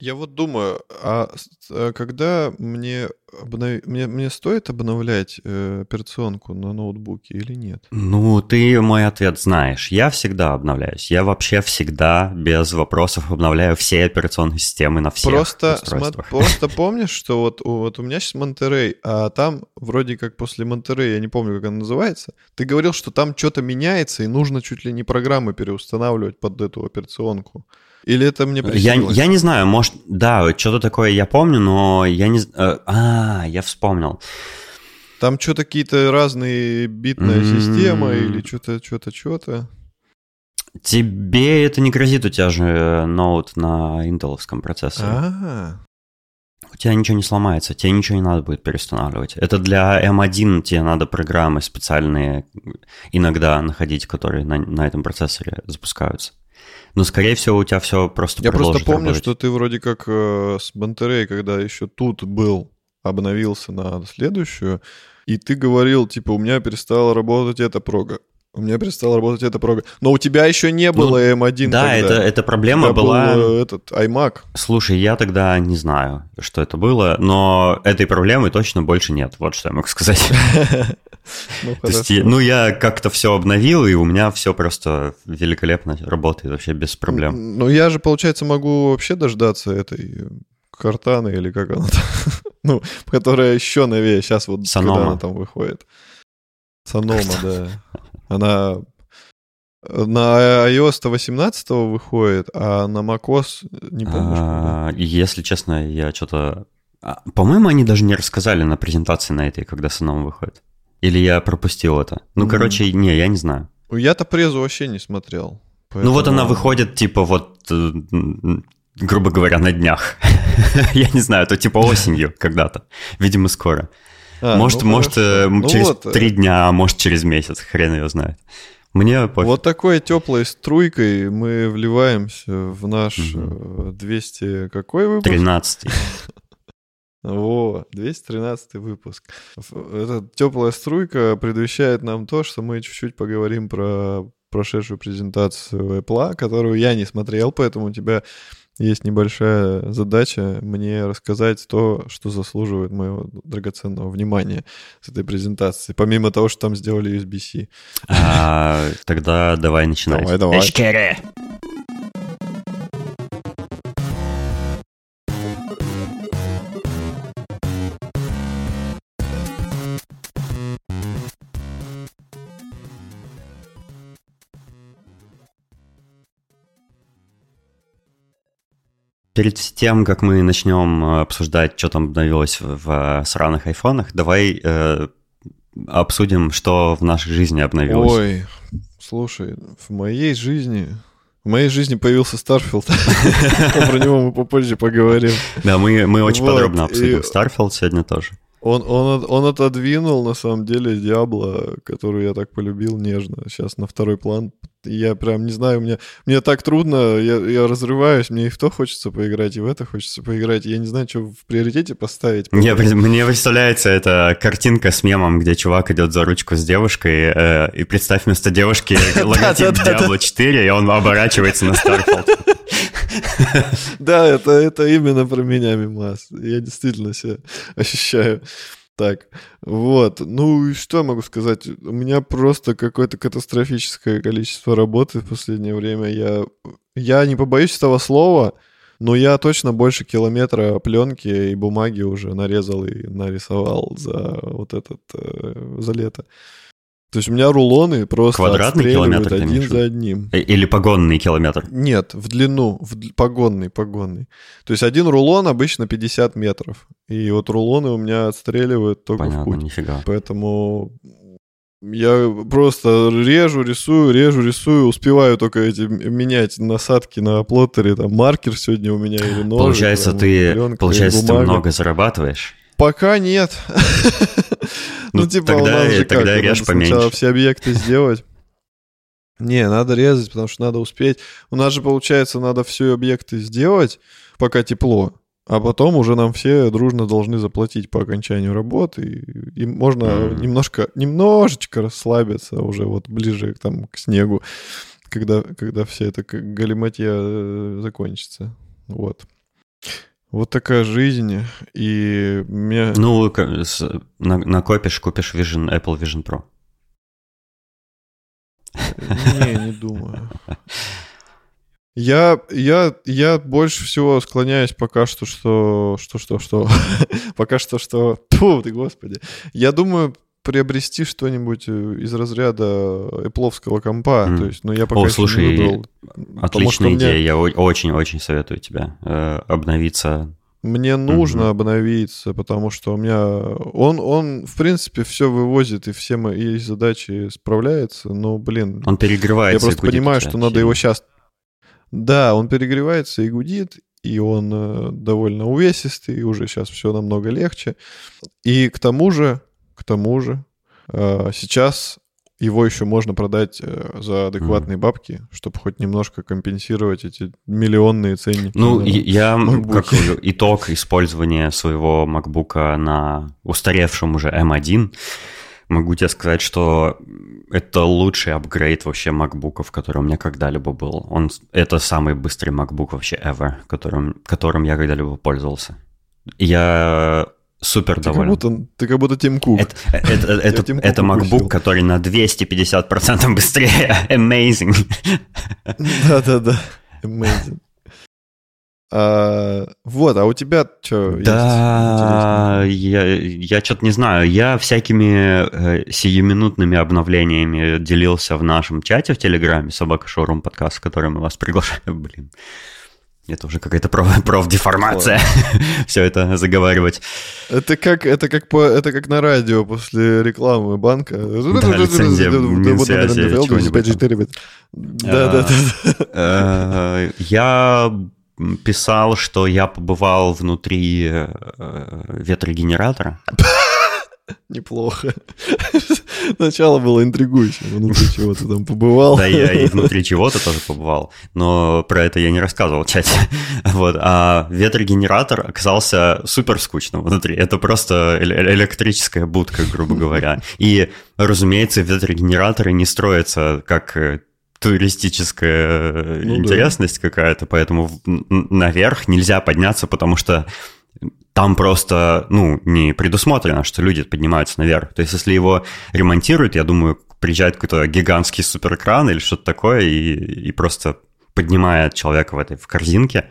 Я вот думаю, а а когда мне, обнов... мне, мне стоит обновлять э, операционку на ноутбуке или нет? Ну, ты мой ответ знаешь. Я всегда обновляюсь. Я вообще всегда без вопросов обновляю все операционные системы на всех Просто, устройствах. смо- просто помнишь, что вот, у- вот у меня сейчас Монтерей, а там вроде как после Монтерей, я не помню, как она называется, ты говорил, что там что-то меняется и нужно чуть ли не программы переустанавливать под эту операционку. Или это мне Я, приснилось? я не знаю, может, да, что-то такое я помню, но я не... э, А, я вспомнил. Там что-то какие-то разные битная система или что-то, что-то, что-то. Тебе это не грозит, у тебя же э, ноут на интеловском процессоре. А, У тебя ничего не сломается, тебе ничего не надо будет переустанавливать. Это для M1 тебе надо программы специальные иногда находить, которые на, на этом процессоре запускаются. Но, скорее всего, у тебя все просто Я просто помню, работать. что ты вроде как э, с Монтерей, когда еще тут был, обновился на следующую, и ты говорил, типа, у меня перестала работать эта прога. У меня перестала работать эта прога. Но у тебя еще не было M1 Ну, Да, тогда. это, эта У проблема тебя была... был э, этот iMac. Слушай, я тогда не знаю, что это было, но этой проблемы точно больше нет. Вот что я могу сказать. Ну, То есть, ну, я как-то все обновил, и у меня все просто великолепно работает вообще без проблем. Ну, я же, получается, могу вообще дождаться этой картаны или как она там. Ну, которая еще новее. Сейчас вот, Санома. когда она там выходит. Санома, да. Она э, на iOS 18 выходит, а на macOS не помнишь. когда? А, Если честно, я что-то... А, По-моему, они даже не рассказали на презентации на этой, когда Саном выходит. Или я пропустил это. Ну, М. короче, не, я не знаю. Я-то презу вообще не смотрел. Ну, вот она поэтому- выходит, типа, вот, э, грубо говоря, на днях. Я не знаю, то типа осенью когда-то. Видимо, скоро. А, может, ну, может, э, Ну через вот, э, три дня, а может, через месяц. Хрен его знает. Мне пофиг. Вот такой теплой струйкой мы вливаемся в наш э, 200... Какой выпуск? 13 Во, 213 выпуск. Эта теплая струйка предвещает нам то, что мы чуть-чуть поговорим про прошедшую презентацию Apple, которую я не смотрел, поэтому у тебя есть небольшая задача мне рассказать то, что заслуживает моего драгоценного внимания с этой презентации, помимо того, что там сделали USB-C. А, Тогда давай начинать. Давай, давай. Перед тем, как мы начнем э, обсуждать, что там обновилось в, в сраных айфонах, давай э, обсудим, что в нашей жизни обновилось. Ой, слушай, в моей жизни... В моей жизни появился Starfield. Про него мы попозже поговорим. Да, мы, очень подробно обсудим Starfield сегодня тоже. Он, он, он отодвинул, на самом деле, Диабло, которую я так полюбил нежно, сейчас на второй план. Я прям не знаю, мне, мне так трудно, я, я разрываюсь, мне и в то хочется поиграть, и в это хочется поиграть. Я не знаю, что в приоритете поставить. Мне, мне представляется эта картинка с мемом, где чувак идет за ручку с девушкой, э, и представь вместо девушки логотип. Diablo 4, и он оборачивается на Starfield. Да, это, это именно про меня, Мимас. Я действительно себя ощущаю так. Вот. Ну и что я могу сказать? У меня просто какое-то катастрофическое количество работы в последнее время. Я, я не побоюсь этого слова, но я точно больше километра пленки и бумаги уже нарезал и нарисовал за вот этот, э, за лето. То есть у меня рулоны просто Квадратный километр один в за одним. Э, Или погонный километр. Нет, в длину, в погонный, погонный. То есть один рулон обычно 50 метров. И вот рулоны у меня отстреливают только в Понятно, путь. нифига. Поэтому я просто режу, рисую, режу, рисую, успеваю только эти менять насадки на плоттере, там маркер сегодня у меня или ножик. Получается, там, ты, пленка, получается, ты много зарабатываешь. Пока нет. Ну, Ну, типа, у нас же как, надо сначала все объекты сделать. Не, надо резать, потому что надо успеть. У нас же, получается, надо все объекты сделать, пока тепло. А потом уже нам все дружно должны заплатить по окончанию работы. И, и можно Мгм. немножко, немножечко расслабиться уже вот ближе там, к снегу, когда, когда вся эта к- галиматья э, закончится. Вот. Вот такая жизнь, и мне... Ну, накопишь, купишь Vision, Apple Vision Pro. Не, не думаю. Я, я, я больше всего склоняюсь пока что, что, что, что, что, пока что, что, Фу, ты, господи. Я думаю, приобрести что-нибудь э, из разряда Apple компа. Mm. То есть, ну, я пока О, слушай, не выбрал. Отличная идея. Мне... Я очень-очень советую тебе э, обновиться. Мне нужно mm-hmm. обновиться, потому что у меня... Он, он, в принципе, все вывозит и все мои задачи справляется, но, блин... Он перегревается. Я просто понимаю, что надо его сейчас... Да, он перегревается и гудит, и он э, довольно увесистый, и уже сейчас все намного легче. И к тому же к тому же, э, сейчас его еще можно продать э, за адекватные mm. бабки, чтобы хоть немножко компенсировать эти миллионные ценники. Ну, я MacBook. как итог использования своего MacBook на устаревшем уже M1 могу тебе сказать, что это лучший апгрейд вообще MacBook, который у меня когда-либо был. Он, это самый быстрый MacBook вообще ever, которым, которым я когда-либо пользовался. Я супер ты доволен. Как будто, ты как будто Тим Кук. Это, это, это, это MacBook, который на 250% быстрее. Amazing. Да-да-да. Amazing. А, вот, а у тебя что Да, я, я что-то не знаю. Я всякими э, сиюминутными обновлениями делился в нашем чате в Телеграме «Собака Шоурум подкаст», в который мы вас приглашаем. Блин. Это уже какая-то проф, профдеформация. Все это заговаривать. Это как, это, как по, это как на радио после рекламы банка. Да, лицензия Да, да, да. Я писал, что я побывал внутри ветрогенератора. Неплохо. Начало было интригующим. Внутри чего ты там побывал. Да, я и внутри чего-то тоже побывал. Но про это я не рассказывал в чате. Вот. А ветрогенератор оказался супер скучным внутри. Это просто электрическая будка, грубо говоря. И, разумеется, ветрогенераторы не строятся как э, туристическая ну, интересность да. какая-то, поэтому наверх нельзя подняться, потому что там просто, ну, не предусмотрено, что люди поднимаются наверх. То есть, если его ремонтируют, я думаю, приезжает какой-то гигантский суперэкран или что-то такое и, и просто поднимает человека в этой в корзинке.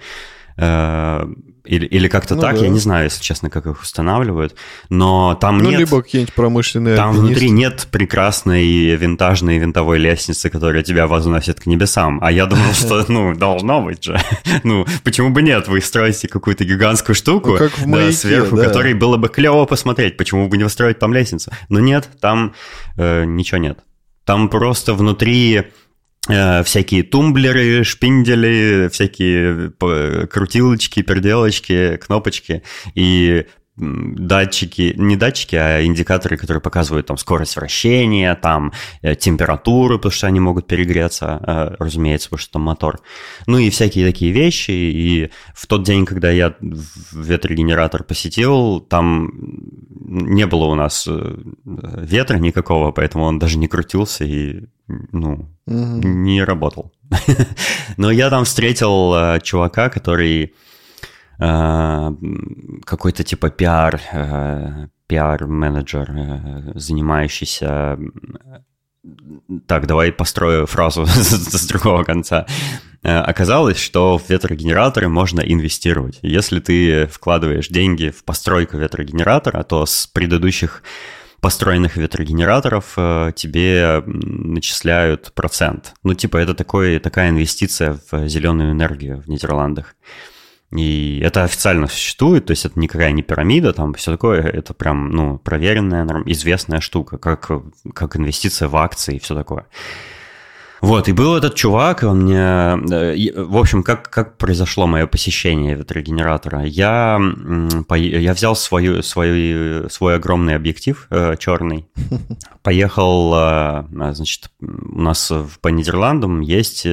Или, или как-то ну, так, да. я не знаю, если честно, как их устанавливают, но там ну, нет... либо какие-нибудь промышленные Там альпинисты. внутри нет прекрасной винтажной винтовой лестницы, которая тебя возносит к небесам, а я думал, что, ну, должно быть же. Ну, почему бы нет? Вы строите какую-то гигантскую штуку ну, сверху, которой было бы клево посмотреть, почему бы не устроить там лестницу? Но нет, там э, ничего нет. Там просто внутри всякие тумблеры, шпиндели, всякие э, крутилочки, переделочки, кнопочки. И датчики, не датчики, а индикаторы, которые показывают там скорость вращения, там э, температуру, потому что они могут перегреться, разумеется, потому что там мотор. Ну и всякие такие вещи. И в тот день, когда я ветрогенератор посетил, там не было у нас ветра никакого, поэтому он даже не крутился и ну, угу. не работал. Но я там встретил э, чувака, который э, какой-то типа пиар, э, пиар-менеджер, э, занимающийся... Так, давай построю фразу с другого конца. Э, оказалось, что в ветрогенераторы можно инвестировать. Если ты вкладываешь деньги в постройку ветрогенератора, то с предыдущих построенных ветрогенераторов тебе начисляют процент. Ну, типа, это такой, такая инвестиция в зеленую энергию в Нидерландах. И это официально существует, то есть это никакая не пирамида, там все такое, это прям, ну, проверенная, известная штука, как, как инвестиция в акции и все такое. Вот, и был этот чувак, он мне... Э, в общем, как, как произошло мое посещение ветрогенератора? Я, я взял свою, свой, свой огромный объектив э, черный, поехал, э, значит, у нас по Нидерландам есть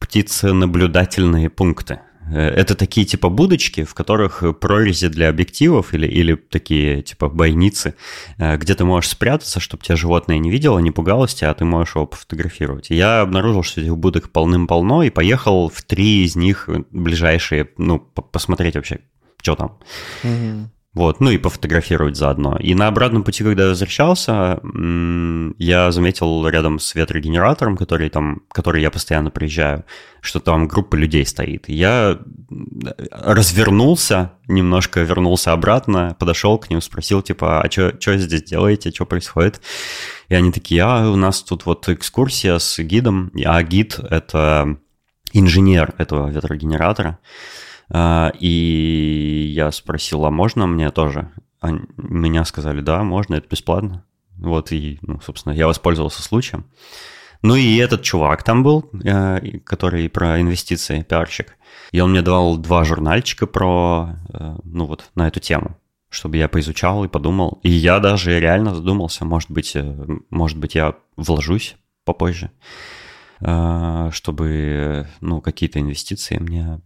птиценаблюдательные пункты. Это такие типа будочки, в которых прорези для объективов или, или такие типа бойницы, где ты можешь спрятаться, чтобы тебя животное не видело, не пугалось тебя, а ты можешь его пофотографировать. Я обнаружил, что этих будок полным-полно, и поехал в три из них ближайшие, ну, посмотреть вообще, что там. Угу. Вот, ну и пофотографировать заодно. И на обратном пути, когда я возвращался, я заметил рядом с ветрогенератором, который там, который я постоянно приезжаю, что там группа людей стоит. Я развернулся, немножко вернулся обратно, подошел к ним, спросил, типа, а что здесь делаете, что происходит? И они такие, а у нас тут вот экскурсия с гидом, а гид — это инженер этого ветрогенератора. А, и я спросил, а можно мне тоже? Они, меня сказали, да, можно, это бесплатно. Вот, и, ну, собственно, я воспользовался случаем. Ну и этот чувак там был, э, который про инвестиции, пиарщик. И он мне давал два журнальчика про, э, ну вот, на эту тему, чтобы я поизучал и подумал. И я даже реально задумался, может быть, э, может быть я вложусь попозже, чтобы, ну, какие-то инвестиции мне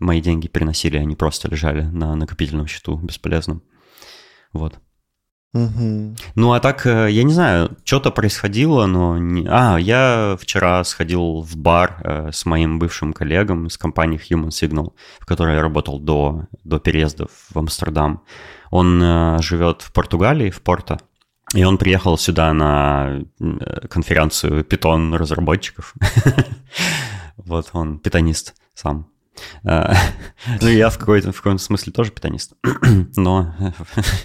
мои деньги переносили, они просто лежали на накопительном счету бесполезном. Вот. Угу. Ну, а так, э, я не знаю, что-то происходило, но... Не... А, я вчера сходил в бар э, с моим бывшим коллегом из компании Human Signal, в которой я работал до, до переезда в Амстердам. Он э, живет в Португалии, в Порто, и он приехал сюда на конференцию питон разработчиков. Вот он питонист сам. А, ну, я в какой-то в каком смысле тоже питанист, но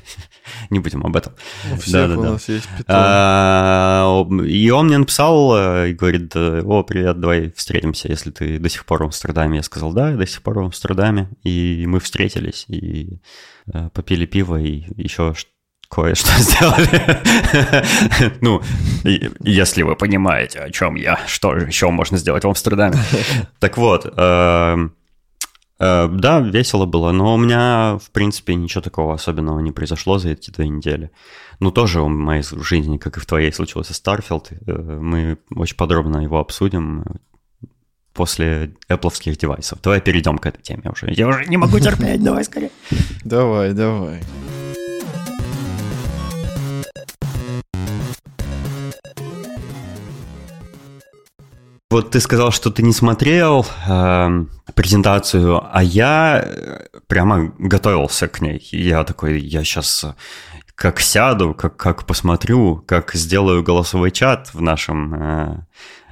не будем об этом. У всех да, да, у да. нас есть питон. А, и он мне написал э, и говорит, о, привет, давай встретимся, если ты до сих пор в Амстердаме. Я сказал, да, я до сих пор в Амстердаме. И мы встретились, и э, попили пиво, и еще кое-что сделали. ну, если вы понимаете, о чем я, что еще можно сделать в Амстердаме. так вот, эм, э, да, весело было, но у меня, в принципе, ничего такого особенного не произошло за эти две недели. Ну, тоже в моей жизни, как и в твоей, случился Starfield. Э, мы очень подробно его обсудим после Apple девайсов. Давай перейдем к этой теме уже. Я уже не могу терпеть, давай скорее. Давай, давай. Вот ты сказал, что ты не смотрел э, презентацию, а я э, прямо готовился к ней. Я такой, я сейчас э, как сяду, как, как посмотрю, как сделаю голосовой чат в нашем э,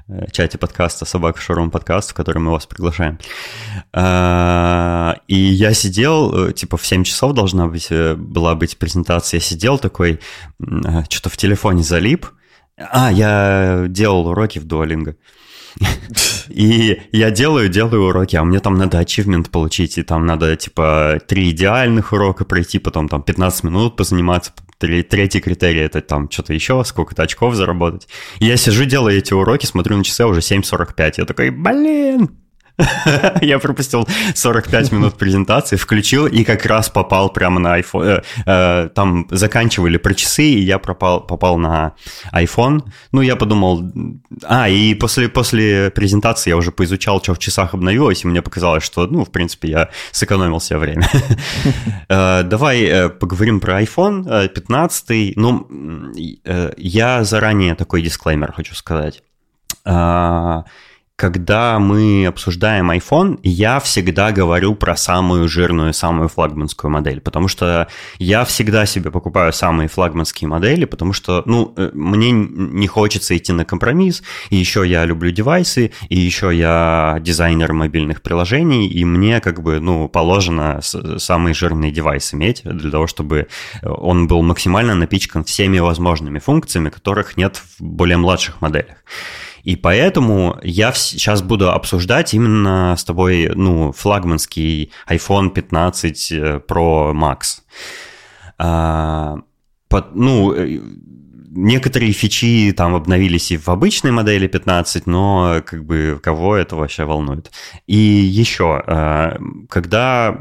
э чате подкаста «Собака Шоурум подкаст», в который мы вас приглашаем. И я сидел, типа в 7 часов должна быть, была быть презентация, я сидел такой, что-то в телефоне залип. А, я делал уроки в Duolingo. И я делаю, делаю уроки, а мне там надо ачивмент получить, и там надо, типа, три идеальных урока пройти, потом там 15 минут позаниматься, третий критерий это там что-то еще, сколько-то очков заработать. И я сижу, делаю эти уроки, смотрю на часы, а уже 7.45. Я такой, блин, Я пропустил 45 минут презентации, включил и как раз попал прямо на iPhone. Э, э, там заканчивали про часы, и я пропал, попал на iPhone. Ну, я подумал... А, и после, после презентации я уже поизучал, что в часах обновилось, и мне показалось, что, ну, в принципе, я сэкономил себе время. Э, давай поговорим про iPhone 15. Ну, я заранее такой дисклеймер хочу сказать когда мы обсуждаем iPhone, я всегда говорю про самую жирную, самую флагманскую модель, потому что я всегда себе покупаю самые флагманские модели, потому что, ну, э, мне не хочется идти на компромисс, и еще я люблю девайсы, и еще я дизайнер мобильных приложений, и мне как бы, ну, положено самый жирный девайс иметь для того, чтобы он был максимально напичкан всеми возможными функциями, которых нет в более младших моделях. И поэтому я сейчас буду обсуждать именно с тобой, ну, флагманский iPhone 15 э, Pro Max. А, под, ну, э, некоторые фичи там обновились и в обычной модели 15, но как бы кого это вообще волнует. И еще, э, когда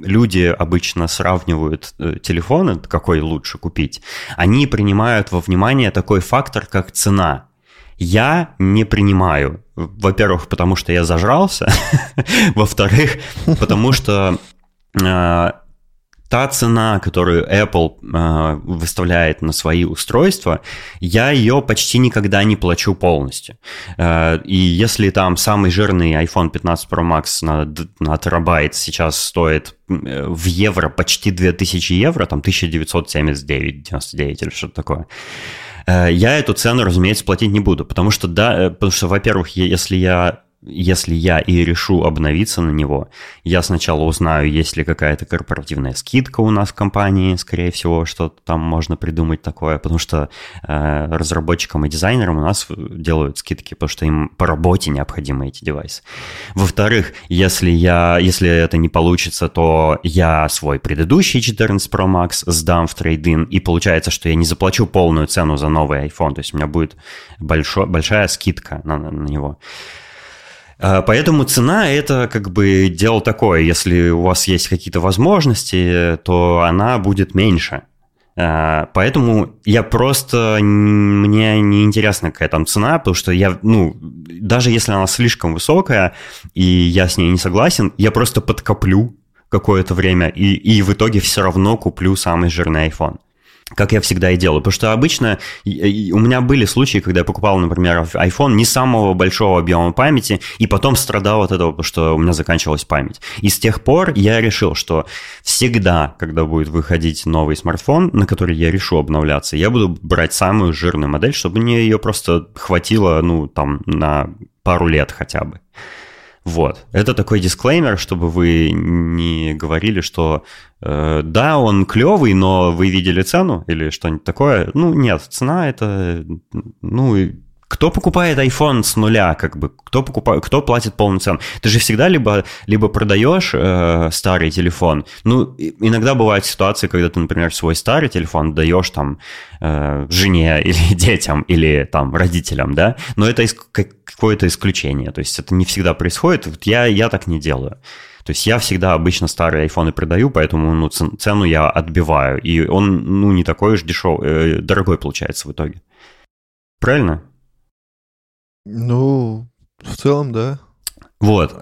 люди обычно сравнивают телефоны, какой лучше купить, они принимают во внимание такой фактор, как цена. Я не принимаю. Во-первых, потому что я зажрался. Во-вторых, потому что э, та цена, которую Apple э, выставляет на свои устройства, я ее почти никогда не плачу полностью. Э, и если там самый жирный iPhone 15 Pro Max на, на терабайт сейчас стоит э, в евро почти 2000 евро, там 1979,99 или что-то такое, я эту цену, разумеется, платить не буду, потому что, да, э, потому что, во-первых, если я если я и решу обновиться на него, я сначала узнаю, есть ли какая-то корпоративная скидка у нас в компании, скорее всего, что там можно придумать такое, потому что э, разработчикам и дизайнерам у нас делают скидки, потому что им по работе необходимы эти девайсы. Во-вторых, если, я, если это не получится, то я свой предыдущий 14 Pro Max сдам в трейдин, и получается, что я не заплачу полную цену за новый iPhone, то есть у меня будет большой, большая скидка на, на него. А, поэтому цена это как бы дело такое. Если у вас есть какие-то возможности, то она будет меньше. А, поэтому я просто... Мне не интересна какая там цена, потому что я, ну, даже если она слишком высокая, и я с ней не согласен, я просто подкоплю какое-то время, и, и в итоге все равно куплю самый жирный iPhone как я всегда и делаю. Потому что обычно у меня были случаи, когда я покупал, например, iPhone не самого большого объема памяти, и потом страдал от этого, потому что у меня заканчивалась память. И с тех пор я решил, что всегда, когда будет выходить новый смартфон, на который я решу обновляться, я буду брать самую жирную модель, чтобы мне ее просто хватило, ну, там, на пару лет хотя бы. Вот. Это такой дисклеймер, чтобы вы не говорили, что э, да, он клевый, но вы видели цену или что-нибудь такое. Ну, нет, цена это, ну, кто покупает iPhone с нуля, как бы, кто, покупает, кто платит полную цену? Ты же всегда либо, либо продаешь э, старый телефон, ну, иногда бывают ситуации, когда ты, например, свой старый телефон даешь там э, жене или детям, или там родителям, да, но это иск- какое-то исключение, то есть это не всегда происходит, вот я, я так не делаю. То есть я всегда обычно старые айфоны продаю, поэтому ну, цену я отбиваю. И он ну, не такой уж дешевый, э, дорогой получается в итоге. Правильно? Ну, в целом, да. Вот.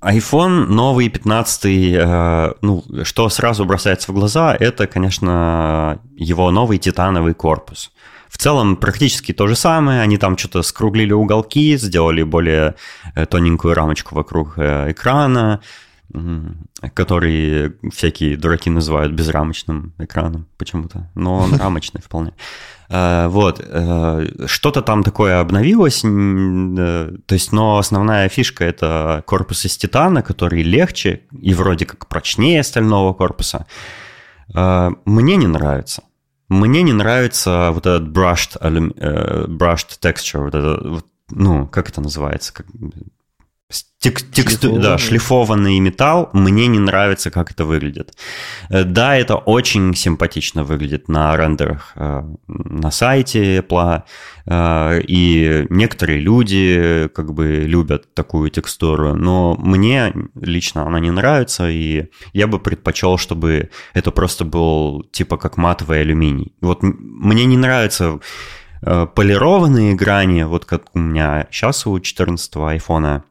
iPhone новый 15, э, ну, что сразу бросается в глаза, это, конечно, его новый титановый корпус. В целом практически то же самое, они там что-то скруглили уголки, сделали более э, тоненькую рамочку вокруг э, экрана, который всякие дураки называют безрамочным экраном почему-то, но он рамочный вполне. Э, вот, э, что-то там такое обновилось, э, то есть, но основная фишка это корпус из титана, который легче и вроде как прочнее стального корпуса. Мне не нравится. Мне не нравится вот этот brushed, brushed texture, вот это, ну, как это называется? Как, Тек, тексту, да, шлифованный металл, мне не нравится, как это выглядит. Э, да, это очень симпатично выглядит на рендерах э, на сайте Apple, э, и некоторые люди как бы любят такую текстуру, но мне лично она не нравится, и я бы предпочел, чтобы это просто был типа как матовый алюминий. Вот мне не нравится полированные грани, вот как у меня сейчас у 14 айфона,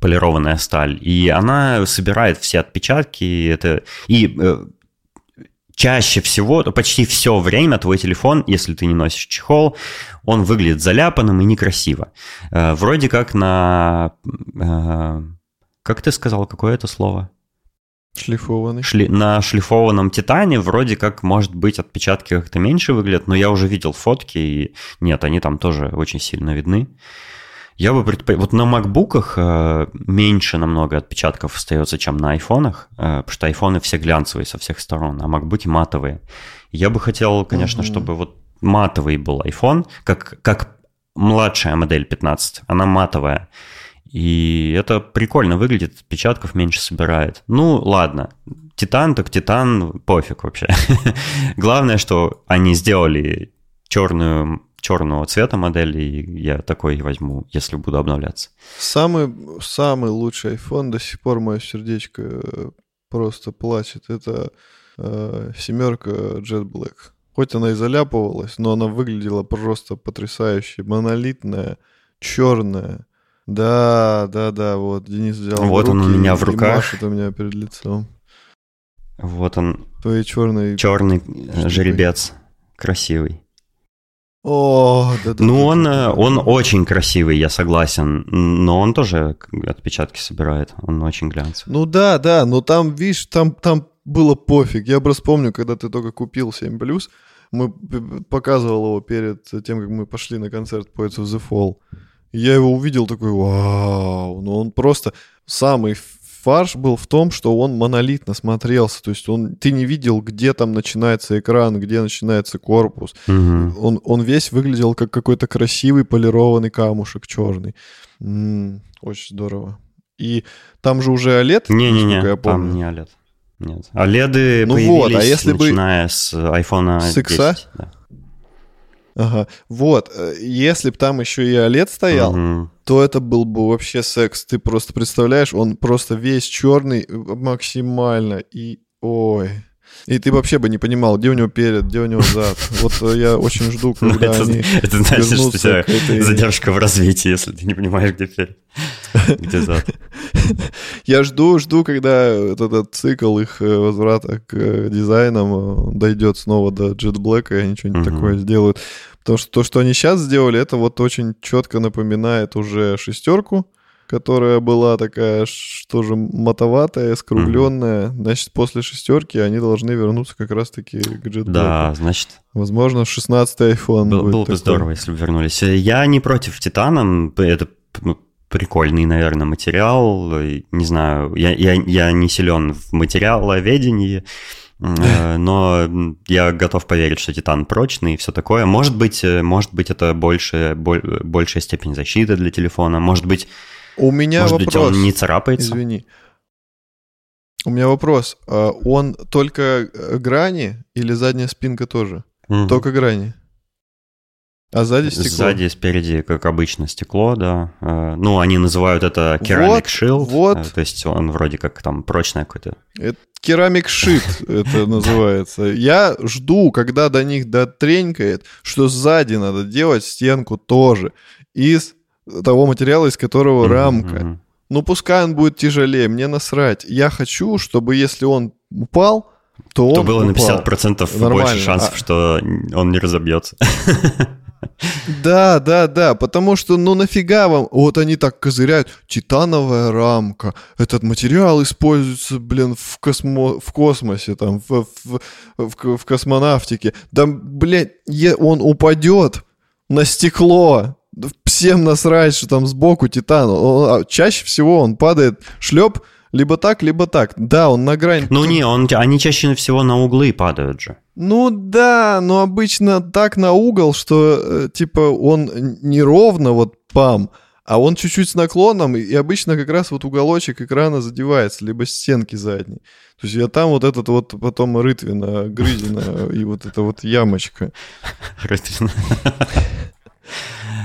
полированная сталь, и она собирает все отпечатки, это, и э, чаще всего, почти все время твой телефон, если ты не носишь чехол, он выглядит заляпанным и некрасиво. Э, вроде как на... Э, как ты сказал, какое это слово? Шлифованный. Шли, на шлифованном титане вроде как, может быть, отпечатки как-то меньше выглядят, но я уже видел фотки, и нет, они там тоже очень сильно видны. Я бы предпочел... Вот на макбуках э, меньше намного отпечатков остается, чем на айфонах, э, потому что айфоны все глянцевые со всех сторон, а макбуки матовые. Я бы хотел, конечно, mm-hmm. чтобы вот матовый был iPhone, как, как младшая модель 15, она матовая. И это прикольно выглядит, отпечатков меньше собирает. Ну, ладно, Титан так Титан, пофиг вообще. Главное, что они сделали черную черного цвета модели, и я такой возьму, если буду обновляться. Самый, самый лучший iPhone, до сих пор мое сердечко просто плачет, это э, семерка Jet Black. Хоть она и заляпывалась, но она выглядела просто потрясающе. Монолитная, черная. Да, да, да, вот Денис взял Вот он у меня в руках. машет у меня перед лицом. Вот он, Твои черные... черный жеребец, красивый. О, да, да. Ну, он, э, он очень красивый, я согласен, но он тоже отпечатки собирает, он очень глянцевый. Ну да, да, но там, видишь, там, там было пофиг. Я просто помню, когда ты только купил 7+, мы п- показывал его перед тем, как мы пошли на концерт Poets of the Fall. Я его увидел такой, вау, ну он просто... Самый фарш был в том, что он монолитно смотрелся, то есть он, ты не видел, где там начинается экран, где начинается корпус. Мгм. Он, он весь выглядел как какой-то красивый полированный камушек черный. М, очень здорово. И там же уже OLED, Не-не-не, я помню. там не OLED. Нет. OLED Ну появились, вот, а если бы- начиная с iPhone С X-а? 10. да. Ага. Вот, э, если бы там еще и OLED стоял, Мгм. то это был бы вообще секс. Ты просто представляешь, он просто весь черный э, максимально. И ой. И ты вообще бы не понимал, где у него перед, где у него зад. Вот э, я очень жду, Ну, когда это, они это значит, что у тебя этой... задержка в развитии, если ты не понимаешь, где перед, где зад. Я жду, жду, когда этот, цикл их возврата к дизайнам дойдет снова до Jet Black, и они что-нибудь такое сделают. Потому что то, что они сейчас сделали, это вот очень четко напоминает уже шестерку, которая была такая ш- тоже мотоватая, скругленная. Значит, после шестерки они должны вернуться как раз-таки к Black. Да, значит, Возможно, 16-й iPhone Был- будет было бы такой. здорово, если бы вернулись. Я не против Титана, это п- прикольный, наверное, материал. Не знаю, я, я, я не силен в материаловедении, но я готов поверить, что Титан прочный и все такое. Может быть, э, может быть это больше, боль- большая степень защиты для телефона. Может быть, У меня может быть вопрос. он не царапается. Извини. У меня вопрос. А Он только э, грани или задняя спинка тоже? Мгм. Только грани. А сзади стекло. Сзади, спереди, как обычно, стекло, да. Э, Ну, они называют это Вот, Shield. вот. э, То есть он вроде как там прочное какое-то Это керамик шит это называется. Я жду, когда до них дотренькает, что сзади надо делать стенку тоже из того материала, из которого рамка. Ну пускай он будет тяжелее, мне насрать. Я хочу, чтобы если он упал, то он То было на упал. 50% Нормально. больше шансов, А- что он не разобьется. Да, да, да, потому что, ну нафига вам, вот они так козыряют, титановая рамка, этот материал используется, блин, в, космо, в космосе, там, в, в, в, в космонавтике, да, блин, он упадет на стекло, всем насрать, что там сбоку титан, Он- а чаще всего он падает шлеп, либо так, либо так, да, он на грани. Ну не, он, они чаще всего на углы падают же. Ну да, но обычно так на угол, что э, типа он неровно вот пам, а он чуть-чуть с наклоном, и обычно как раз вот уголочек экрана задевается, либо стенки задней. То есть я там вот этот вот потом рытвина, грызина и вот эта вот ямочка.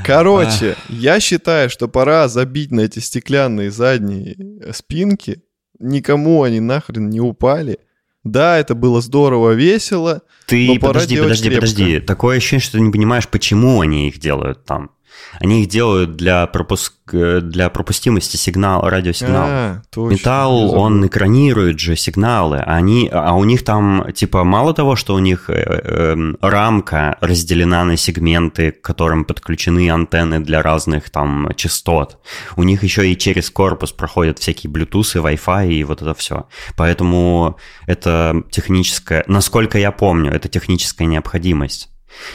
Короче, я считаю, что пора забить на эти стеклянные задние спинки. Никому они нахрен не упали. Да, это было здорово, весело. Ты подожди, подожди, крепко. подожди. Такое ощущение, что ты не понимаешь, почему они их делают там. Они их делают для, пропуск... э, для пропустимости сигнала, радиосигнала. А, точно, Металл, он экранирует же сигналы, а они, а у них там, типа, мало того, что у них э, эм, рамка разделена на сегменты, к которым подключены антенны для разных там частот, у них еще и через корпус проходят всякие Bluetooth Wi-Fi и вот это все. Поэтому это техническая, насколько я помню, это техническая необходимость.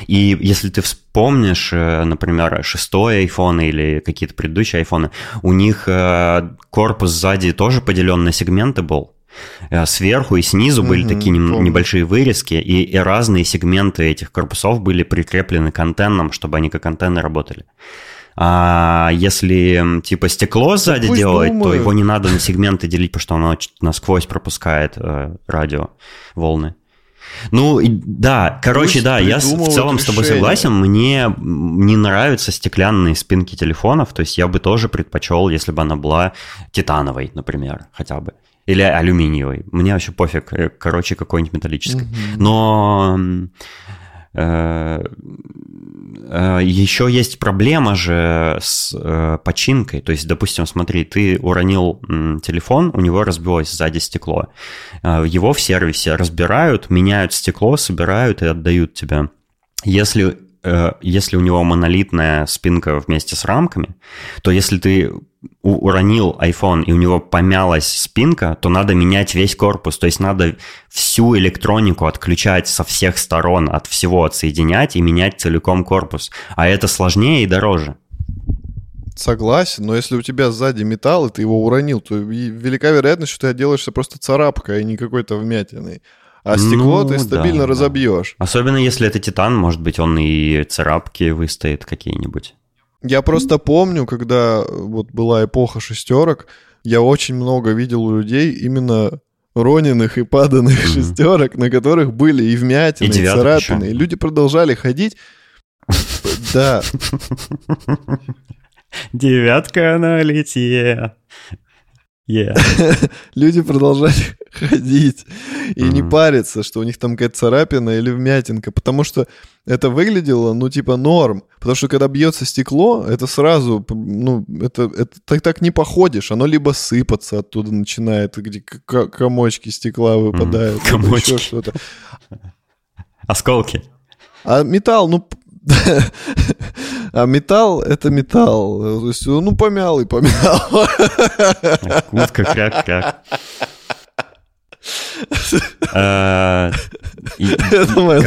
И если ты вспомнишь, э, например, шестой iPhone или какие-то предыдущие iPhone, у них э, корпус сзади тоже поделен на сегменты был. Э, Сверху и снизу были такие помню. небольшие вырезки, и, и разные сегменты этих корпусов были прикреплены к антеннам, чтобы они как антенны работали. А если типа стекло сзади пусть делать, то думают. его не надо на сегменты делить, потому что оно насквозь пропускает э, радио волны. Ну, да, короче, Пусть да, я в целом с тобой согласен. Мне не нравятся стеклянные спинки телефонов, то есть я бы тоже предпочел, если бы она была титановой, например, хотя бы. Или алюминиевой. Мне вообще пофиг, э, короче, какой-нибудь металлической. Но еще есть проблема же с э, починкой. То есть, допустим, смотри, ты уронил телефон, у него разбилось сзади стекло. Его в сервисе разбирают, меняют стекло, собирают и отдают тебе. Если если у него монолитная спинка вместе с рамками, то если ты уронил iPhone и у него помялась спинка, то надо менять весь корпус. То есть надо всю электронику отключать со всех сторон, от всего отсоединять и менять целиком корпус. А это сложнее и дороже. Согласен, но если у тебя сзади металл, и ты его уронил, то велика вероятность, что ты отделаешься просто царапкой, а не какой-то вмятиной. А стекло ну, ты стабильно да, разобьешь. Да. Особенно если это титан, может быть, он и царапки выстоит какие-нибудь. Я просто помню, когда вот была эпоха шестерок, я очень много видел у людей именно роненных и паданных mm-hmm. шестерок, на которых были и вмятины, и, и царапины. Еще. И люди продолжали ходить. Да. Девятка на лите. Yeah. Люди продолжали ходить и mm-hmm. не париться, что у них там какая-то царапина или вмятинка, потому что это выглядело, ну, типа норм. Потому что когда бьется стекло, это сразу, ну, это, это так, так не походишь. Оно либо сыпаться оттуда начинает, где комочки стекла выпадают, mm-hmm. комочки. еще что-то. Осколки. А металл, ну, а металл — это металл. То есть, ну, помял и помял. Кутка, как, как.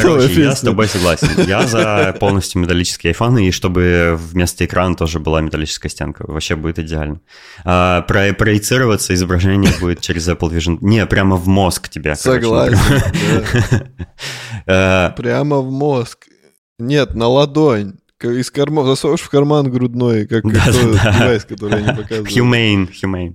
Короче, я с тобой согласен. Я за полностью металлические айфоны, и чтобы вместо экрана тоже была металлическая стенка. Вообще будет идеально. А, проецироваться изображение будет через Apple Vision. Не, прямо в мозг тебя. Согласен. Э, прямо в мозг. Нет, на ладонь. Из кармана, засовываешь в карман грудной, как да, тот да. девайс, который они показывают. Humane, humane.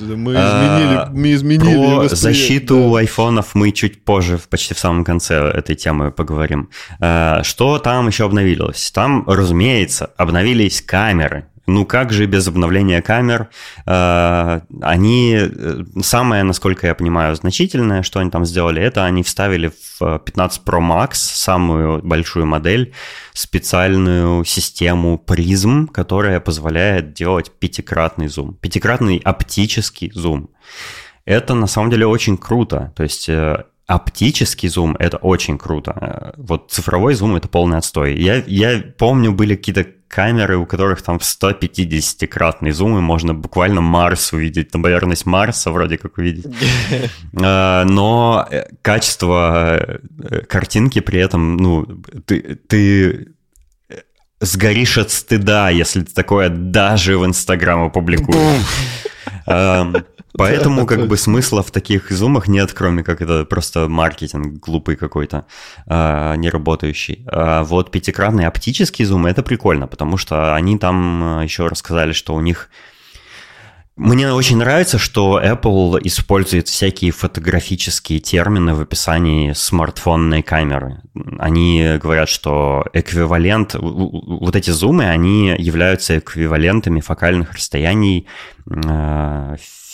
Мы изменили, а, мы изменили Про защиту да. айфонов мы чуть позже, почти в самом конце этой темы поговорим. А, что там еще обновилось? Там, разумеется, обновились камеры. Ну как же без обновления камер? А, они, э, самое, насколько я понимаю, значительное, что они там сделали, это они вставили в 15 Pro Max, самую большую модель, специальную систему призм, которая позволяет делать пятикратный зум. Пятикратный оптический зум. Это на самом деле очень круто. То есть э, оптический зум — это очень круто. Вот цифровой зум — это полный отстой. Я, я помню, были какие-то камеры, у которых там 150-кратный зум, и можно буквально Марс увидеть, там поверхность Марса вроде как увидеть. А, но э, качество э, картинки при этом, ну, ты, ты сгоришь от стыда, если ты такое даже в Инстаграм опубликуешь. Поэтому как бы смысла в таких зумах нет, кроме как это просто маркетинг глупый какой-то, а, не работающий. А вот пятикратный оптический зум это прикольно, потому что они там а, еще рассказали, что у них мне очень нравится, что Apple использует всякие фотографические термины в описании смартфонной камеры. Они говорят, что эквивалент, вот эти зумы, они являются эквивалентами фокальных расстояний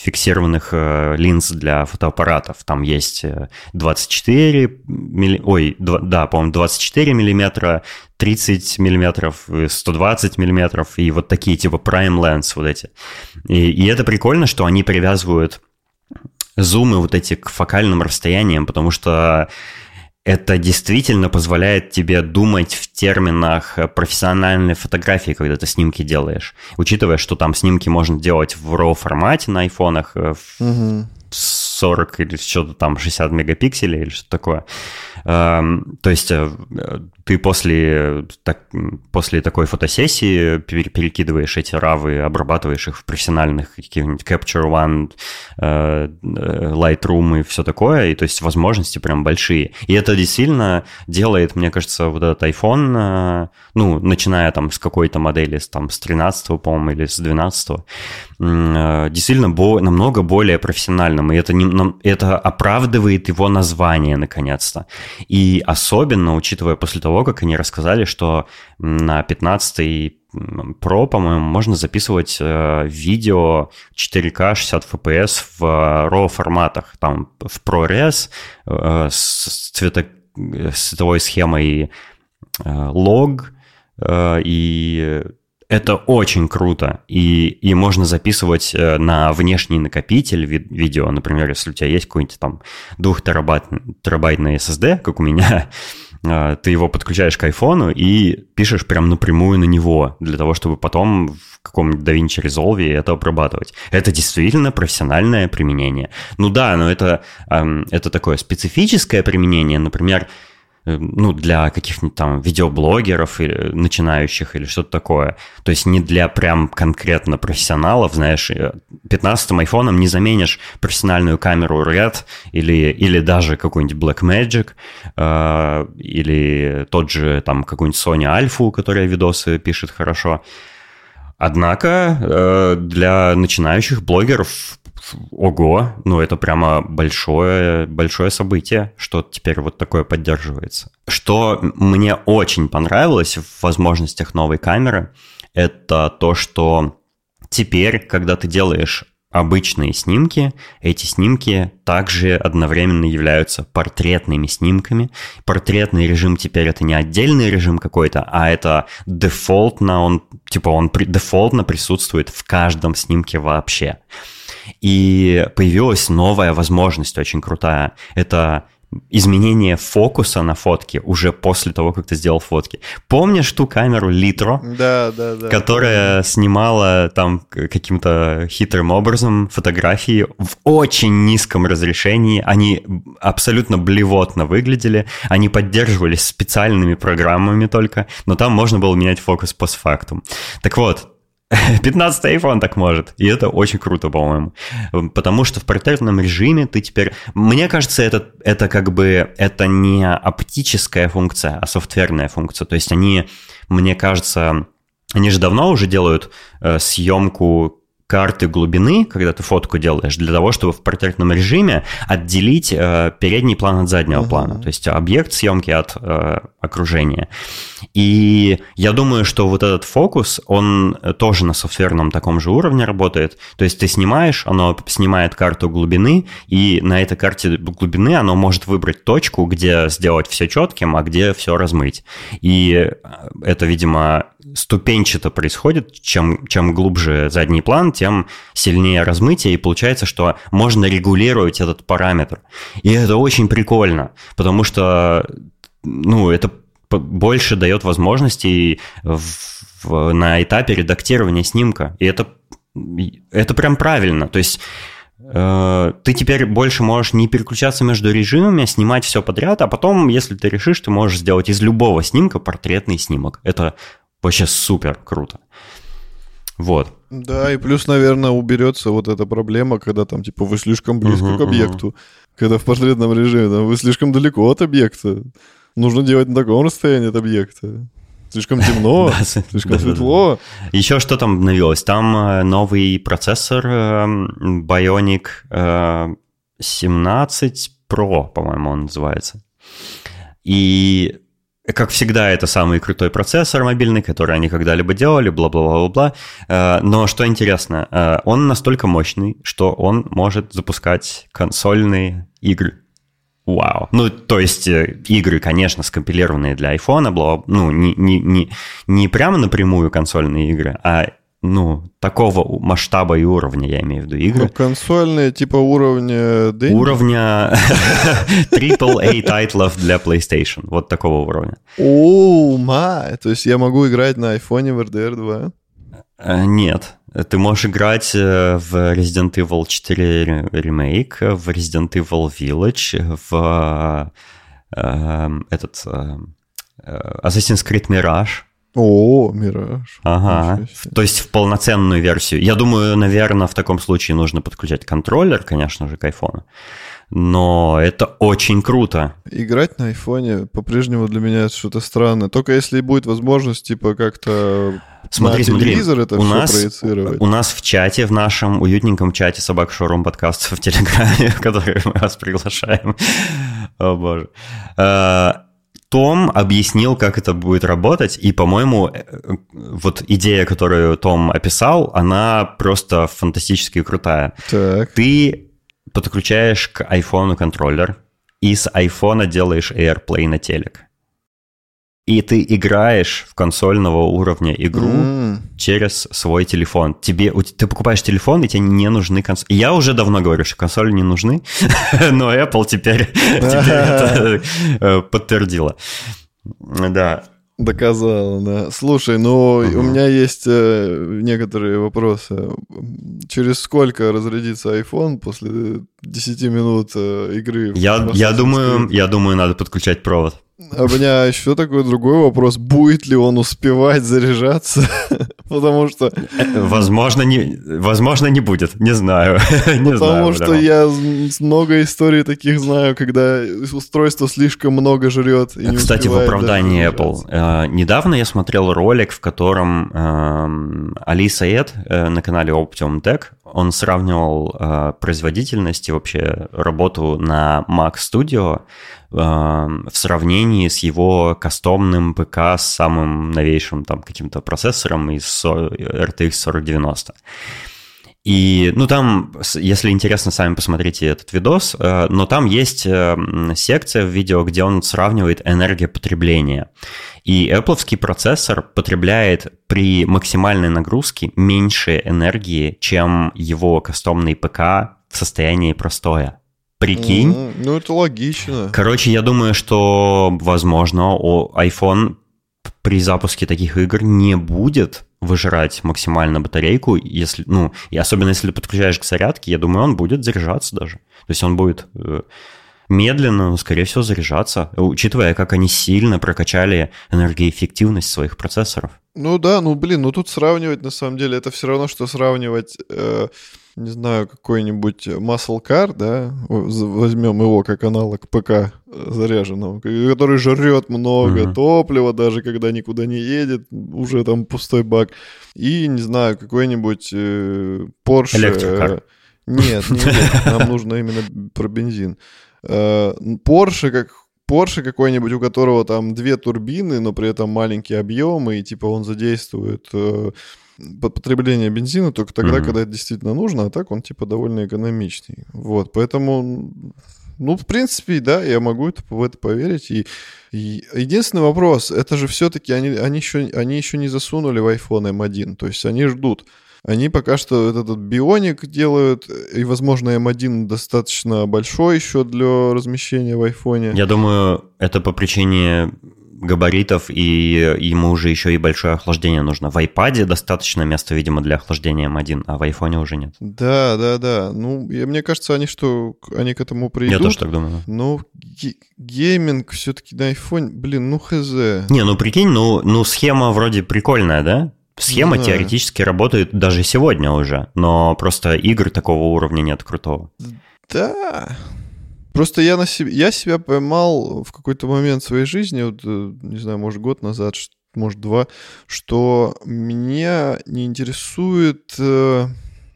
фиксированных э, линз для фотоаппаратов. Там есть 24 э, милли... ой, 2, да, по-моему, 24 миллиметра, 30 миллиметров, 120 миллиметров и вот такие типа prime lens вот эти. И, и это прикольно, что они привязывают зумы вот эти к фокальным расстояниям, потому что это действительно позволяет тебе думать в терминах профессиональной фотографии, когда ты снимки делаешь. Учитывая, что там снимки можно делать в RAW формате на айфонах, угу. 40 или что-то там 60 мегапикселей или что-то такое. Эм, то есть э, ты после, так, после такой фотосессии перекидываешь эти равы, обрабатываешь их в профессиональных каких-нибудь Capture One, э, Lightroom и все такое, и то есть возможности прям большие. И это действительно делает, мне кажется, вот этот iPhone, э, ну, начиная там с какой-то модели, там с 13 по-моему, или с 12 действительно бо- намного более профессиональным, и это, не, это оправдывает его название, наконец-то. И особенно, учитывая после того, как они рассказали, что на 15 Pro, по-моему, можно записывать э, видео 4К 60 FPS в RAW форматах. Там в ProRes э, с цвета световой схемой лог, и это очень круто, и, и можно записывать э, на внешний накопитель ви- видео, например, если у тебя есть какой-нибудь там 2 терабайтный SSD, как у меня, э, ты его подключаешь к айфону и пишешь прям напрямую на него, для того, чтобы потом в каком-нибудь DaVinci Resolve это обрабатывать. Это действительно профессиональное применение. Ну да, но это, эм, это такое специфическое применение, например, ну, для каких-нибудь там видеоблогеров или начинающих или что-то такое. То есть не для прям конкретно профессионалов, знаешь, 15-м айфоном не заменишь профессиональную камеру Red или, или даже какой-нибудь Blackmagic э, или тот же там какой-нибудь Sony Alpha, которая видосы пишет хорошо. Однако э, для начинающих блогеров ого, ну это прямо большое, большое событие, что теперь вот такое поддерживается. Что мне очень понравилось в возможностях новой камеры, это то, что теперь, когда ты делаешь обычные снимки, эти снимки также одновременно являются портретными снимками. Портретный режим теперь это не отдельный режим какой-то, а это дефолтно, он типа он дефолтно присутствует в каждом снимке вообще. И появилась новая возможность очень крутая. Это изменение фокуса на фотке уже после того, как ты сделал фотки. Помнишь ту камеру Литро? Да, да, да. Которая снимала там каким-то хитрым образом фотографии в очень низком разрешении. Они абсолютно блевотно выглядели. Они поддерживались специальными программами только, но там можно было менять фокус постфактум. Так вот, 15 iPhone так может. И это очень круто, по-моему. Потому что в портретном режиме ты теперь... Мне кажется, это, это как бы... Это не оптическая функция, а софтверная функция. То есть они, мне кажется... Они же давно уже делают э, съемку карты глубины, когда ты фотку делаешь, для того, чтобы в портретном режиме отделить э, передний план от заднего uh-huh. плана, то есть объект съемки от э, окружения. И я думаю, что вот этот фокус, он тоже на софтверном таком же уровне работает. То есть ты снимаешь, оно снимает карту глубины, и на этой карте глубины оно может выбрать точку, где сделать все четким, а где все размыть. И это, видимо, ступенчато происходит, чем, чем глубже задний план, тем сильнее размытие, и получается, что можно регулировать этот параметр. И это очень прикольно, потому что ну, это больше дает возможностей в, в, на этапе редактирования снимка. И это, это прям правильно. То есть э, ты теперь больше можешь не переключаться между режимами, а снимать все подряд, а потом, если ты решишь, ты можешь сделать из любого снимка портретный снимок. Это вообще супер круто. Вот. Да, и плюс, наверное, уберется вот эта проблема, когда там, типа, вы слишком близко uh-huh, к объекту. Uh-huh. Когда в портретном режиме, там, вы слишком далеко от объекта. Нужно делать на таком расстоянии от объекта. Слишком темно, слишком светло. Еще что там обновилось? Там э, новый процессор эм, Bionic 17 э, Pro, по-моему, он называется. И как всегда, это самый крутой процессор мобильный, который они когда-либо делали, бла-бла-бла-бла. Э, но что интересно, он настолько мощный, что он может запускать консольные игры. Вау. Ну, то есть э, игры, конечно, скомпилированные для iPhone, бла, ну, не, не, не, не прямо напрямую консольные игры, а ну, такого масштаба и уровня, я имею в виду, игры. Ну, консольные, типа уровня Dendy? Уровня AAA тайтлов для PlayStation. Вот такого уровня. О, май! То есть я могу играть на iPhone в RDR 2? Э, нет. Ты можешь играть э, в Resident Evil 4 Remake, в Resident Evil Village, в э, этот э, Assassin's Creed Mirage. О, Мираж. Ага. То есть в полноценную версию. Я думаю, наверное, в таком случае нужно подключать контроллер, конечно же, к айфону. Но это очень круто. Играть на айфоне по-прежнему для меня это что-то странное. Только если будет возможность, типа, как-то Смотри, на телевизор это у все нас, проецировать. У нас в чате, в нашем уютненьком чате собак шоурум подкастов в Телеграме, в который мы вас приглашаем. О боже. Э, том объяснил, как это будет работать, и, по-моему, э, вот идея, которую Том описал, она просто фантастически крутая. Так. Ты подключаешь к iPhone контроллер, и с айфона делаешь AirPlay на телек. И ты играешь в консольного уровня игру mm. через свой телефон. Тебе, ты покупаешь телефон, и тебе не нужны консоли. Я уже давно говорю, что консоли не нужны, но Apple теперь, теперь это э, подтвердила. Да. Доказала, да. Слушай, ну угу. у меня есть э, некоторые вопросы. Через сколько разрядится iPhone после 10 минут э, игры? Я, я, думаю, я думаю, надо подключать провод. А у меня еще такой другой вопрос. Будет ли он успевать заряжаться? Потому что... Возможно, не, возможно, не будет. Не знаю. не Потому знаю, что я много историй таких знаю, когда устройство слишком много жрет. И Кстати, в оправдании Apple. Э, недавно я смотрел ролик, в котором э, Али Саед э, на канале Optimum Tech, он сравнивал э, производительность и вообще работу на Mac Studio в сравнении с его кастомным ПК с самым новейшим там каким-то процессором из RTX 4090. И, ну, там, если интересно, сами посмотрите этот видос, э, но там есть э, секция в видео, где он сравнивает энергопотребление. И Apple процессор потребляет при максимальной нагрузке меньше энергии, чем его кастомный ПК в состоянии простоя. Прикинь. Mm, ну, это логично. Короче, я думаю, что, возможно, iPhone при запуске таких игр не будет выжирать максимально батарейку, если, ну, и особенно если ты подключаешь к зарядке, я думаю, он будет заряжаться даже. То есть он будет э, медленно, но, скорее всего, заряжаться, учитывая, как они сильно прокачали энергоэффективность своих процессоров. Ну да, ну блин, ну тут сравнивать, на самом деле, это все равно, что сравнивать... Э не знаю, какой-нибудь Muscle Car, да, возьмем его как аналог ПК заряженного, который жрет много uh-huh. топлива, даже когда никуда не едет, уже там пустой бак. И, не знаю, какой-нибудь э, Porsche... Электрокар. Нет, нет, нам нужно именно про бензин. Э, Porsche как Porsche какой-нибудь, у которого там две турбины, но при этом маленькие объемы, и типа он задействует э, потребление бензина только тогда, mm-hmm. когда это действительно нужно, а так он типа довольно экономичный. Вот, поэтому, ну, в принципе, да, я могу это, в это поверить. И, и единственный вопрос, это же все-таки они, они, еще, они еще не засунули в iPhone M1, то есть они ждут. Они пока что этот бионик делают, и, возможно, M1 достаточно большой еще для размещения в айфоне. Я думаю, это по причине габаритов, и ему уже еще и большое охлаждение нужно. В iPad достаточно места, видимо, для охлаждения M1, а в iPhone уже нет. Да, да, да. Ну, я, мне кажется, они что, они к этому придут. Я тоже так думаю. Но гейминг все-таки на iPhone, блин, ну хз. Не, ну прикинь, ну, ну схема вроде прикольная, да? Схема да. теоретически работает даже сегодня уже, но просто игр такого уровня нет крутого. Да, Просто я, на себе, я себя поймал в какой-то момент своей жизни, вот, э, не знаю, может, год назад, может, два, что меня не интересует э,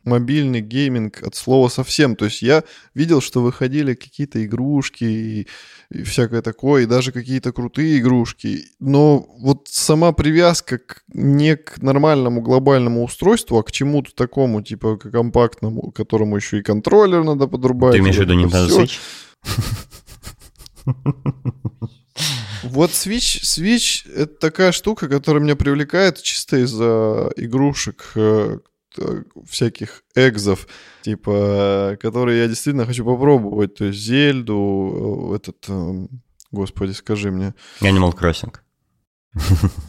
мобильный гейминг от слова совсем. То есть я видел, что выходили какие-то игрушки и, и всякое такое, и даже какие-то крутые игрушки. Но вот сама привязка к, не к нормальному глобальному устройству, а к чему-то такому, типа к компактному, которому еще и контроллер надо подрубать. Ты имеешь в виду Nintendo Switch? Вот Switch, Switch — это такая штука, которая меня привлекает чисто из-за игрушек, э, всяких экзов, типа, которые я действительно хочу попробовать. То есть Зельду, э, этот, э, господи, скажи мне. Animal Crossing.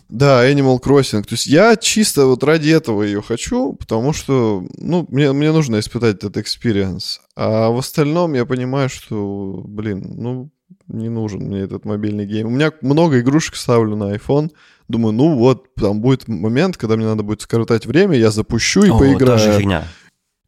Да, Animal Crossing. То есть я чисто вот ради этого ее хочу, потому что, ну, мне, мне нужно испытать этот experience. А в остальном я понимаю, что, блин, ну, не нужен мне этот мобильный game. У меня много игрушек ставлю на iPhone. Думаю, ну вот, там будет момент, когда мне надо будет скоротать время, я запущу и О, поиграю. Тоже фигня.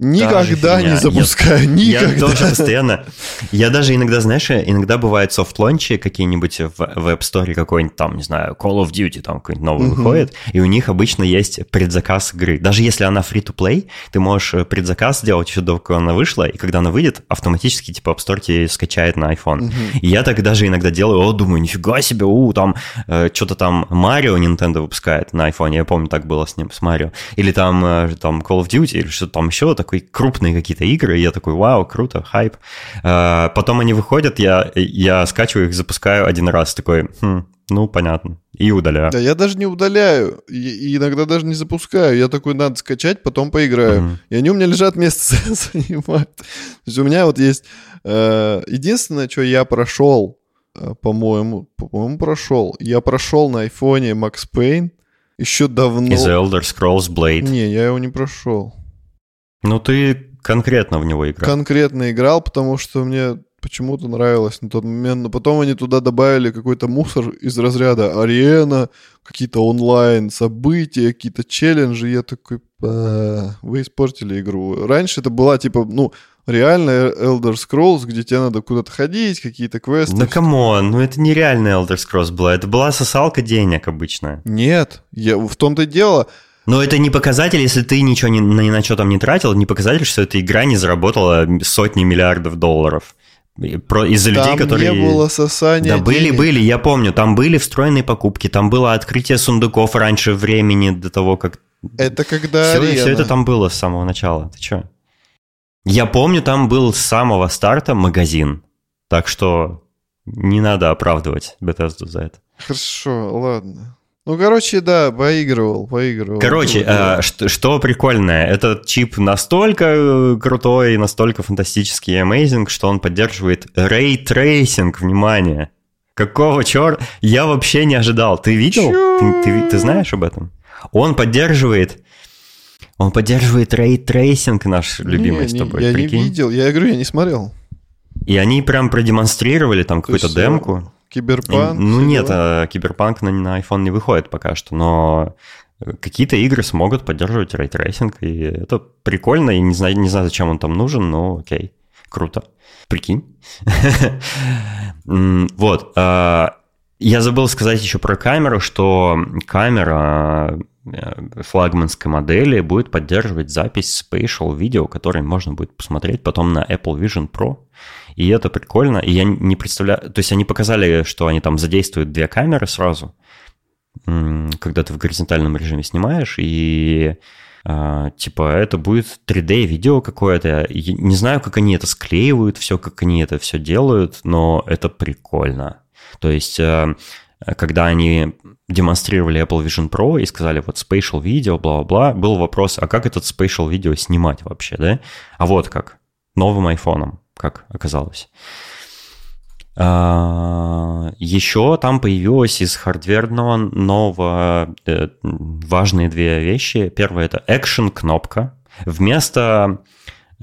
Никогда не запускаю, я, никогда. Я тоже постоянно. Я даже иногда, знаешь, иногда бывает soft launch'и какие-нибудь в, в App Store какой-нибудь там, не знаю, Call of Duty там какой-нибудь новый uh-huh. выходит, и у них обычно есть предзаказ игры. Даже если она free-to-play, ты можешь э, предзаказ сделать еще до того, как она вышла, и когда она выйдет, автоматически типа App Store тебе скачает на iPhone. Uh-huh. И я так даже иногда делаю, о, думаю, нифига себе, у, там э, что-то там Марио Nintendo выпускает на iPhone, я помню, так было с ним, с Марио. Или там, э, там Call of Duty, или что-то там еще такое такой крупные какие-то игры, и я такой, вау, круто, хайп. А, потом они выходят, я, я скачиваю их, запускаю один раз, такой, хм, ну, понятно. И удаляю. Да, я даже не удаляю. И, и иногда даже не запускаю. Я такой, надо скачать, потом поиграю. Uh-huh. И они у меня лежат, место занимают. То есть у меня вот есть... Э, единственное, что я прошел, э, по-моему, по-моему, прошел. Я прошел на айфоне Max Payne еще давно. Из Elder Scrolls Blade. Не, я его не прошел. Ну, ты конкретно в него играл. Конкретно играл, потому что мне почему-то нравилось на тот момент. Но потом они туда добавили какой-то мусор из разряда арена, какие-то онлайн события, какие-то челленджи. Я такой, вы испортили игру. Раньше это была типа, ну, реально Elder Scrolls, где тебе надо куда-то ходить, какие-то квесты. Да come on, ну это нереально Elder Scrolls была. Это была сосалка денег обычно. Нет, я, в том-то и дело. Но это не показатель, если ты ничего ни, ни на что там не тратил, не показатель, что эта игра не заработала сотни миллиардов долларов. Про, из-за людей, которые... не было сосания Да были, были, я помню, там были встроенные покупки, там было открытие сундуков раньше времени, до того, как... Это когда все, все это там было с самого начала, ты чё? Я помню, там был с самого старта магазин, так что не надо оправдывать Bethesda за это. Хорошо, ладно. Ну, короче, да, поигрывал, поигрывал. Короче, а, что, что прикольное, этот чип настолько э, крутой, настолько фантастический и amazing, что он поддерживает ray tracing, внимание. Какого черта? Я вообще не ожидал. Ты видел? Ты, ты, ты знаешь об этом? Он поддерживает... Он поддерживает ray tracing наш любимый не, с тобой. Я прикинь? не видел, я говорю, я не смотрел. И они прям продемонстрировали там какую-то э, демку. Киберпанк? Ну нет, дела? киберпанк на, на iPhone не выходит пока что, но какие-то игры смогут поддерживать ray tracing, и это прикольно, и не знаю, не знаю, зачем он там нужен, но окей, круто. Прикинь. Вот. А, я забыл сказать еще про камеру, что камера э, флагманской модели будет поддерживать запись spatial видео, который можно будет посмотреть потом на Apple Vision Pro. И это прикольно. И я не представляю... То есть они показали, что они там задействуют две камеры сразу, когда ты в горизонтальном режиме снимаешь, и Uh, типа это будет 3D-видео какое-то. Не знаю, как они это склеивают, все, как они это все делают, но это прикольно. То есть, uh, когда они демонстрировали Apple Vision Pro и сказали вот spatial видео, бла-бла-бла, был вопрос, а как этот spatial видео снимать вообще, да? А вот как, новым айфоном как оказалось. А, Еще там появилось из хардверного нового э, важные две вещи. Первое это Action кнопка. Вместо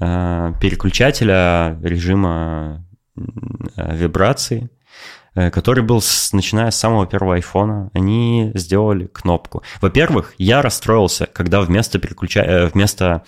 э, переключателя режима э, вибрации, который был с, начиная с самого первого айфона, они сделали кнопку. Во-первых, я расстроился, когда вместо, переключа... вместо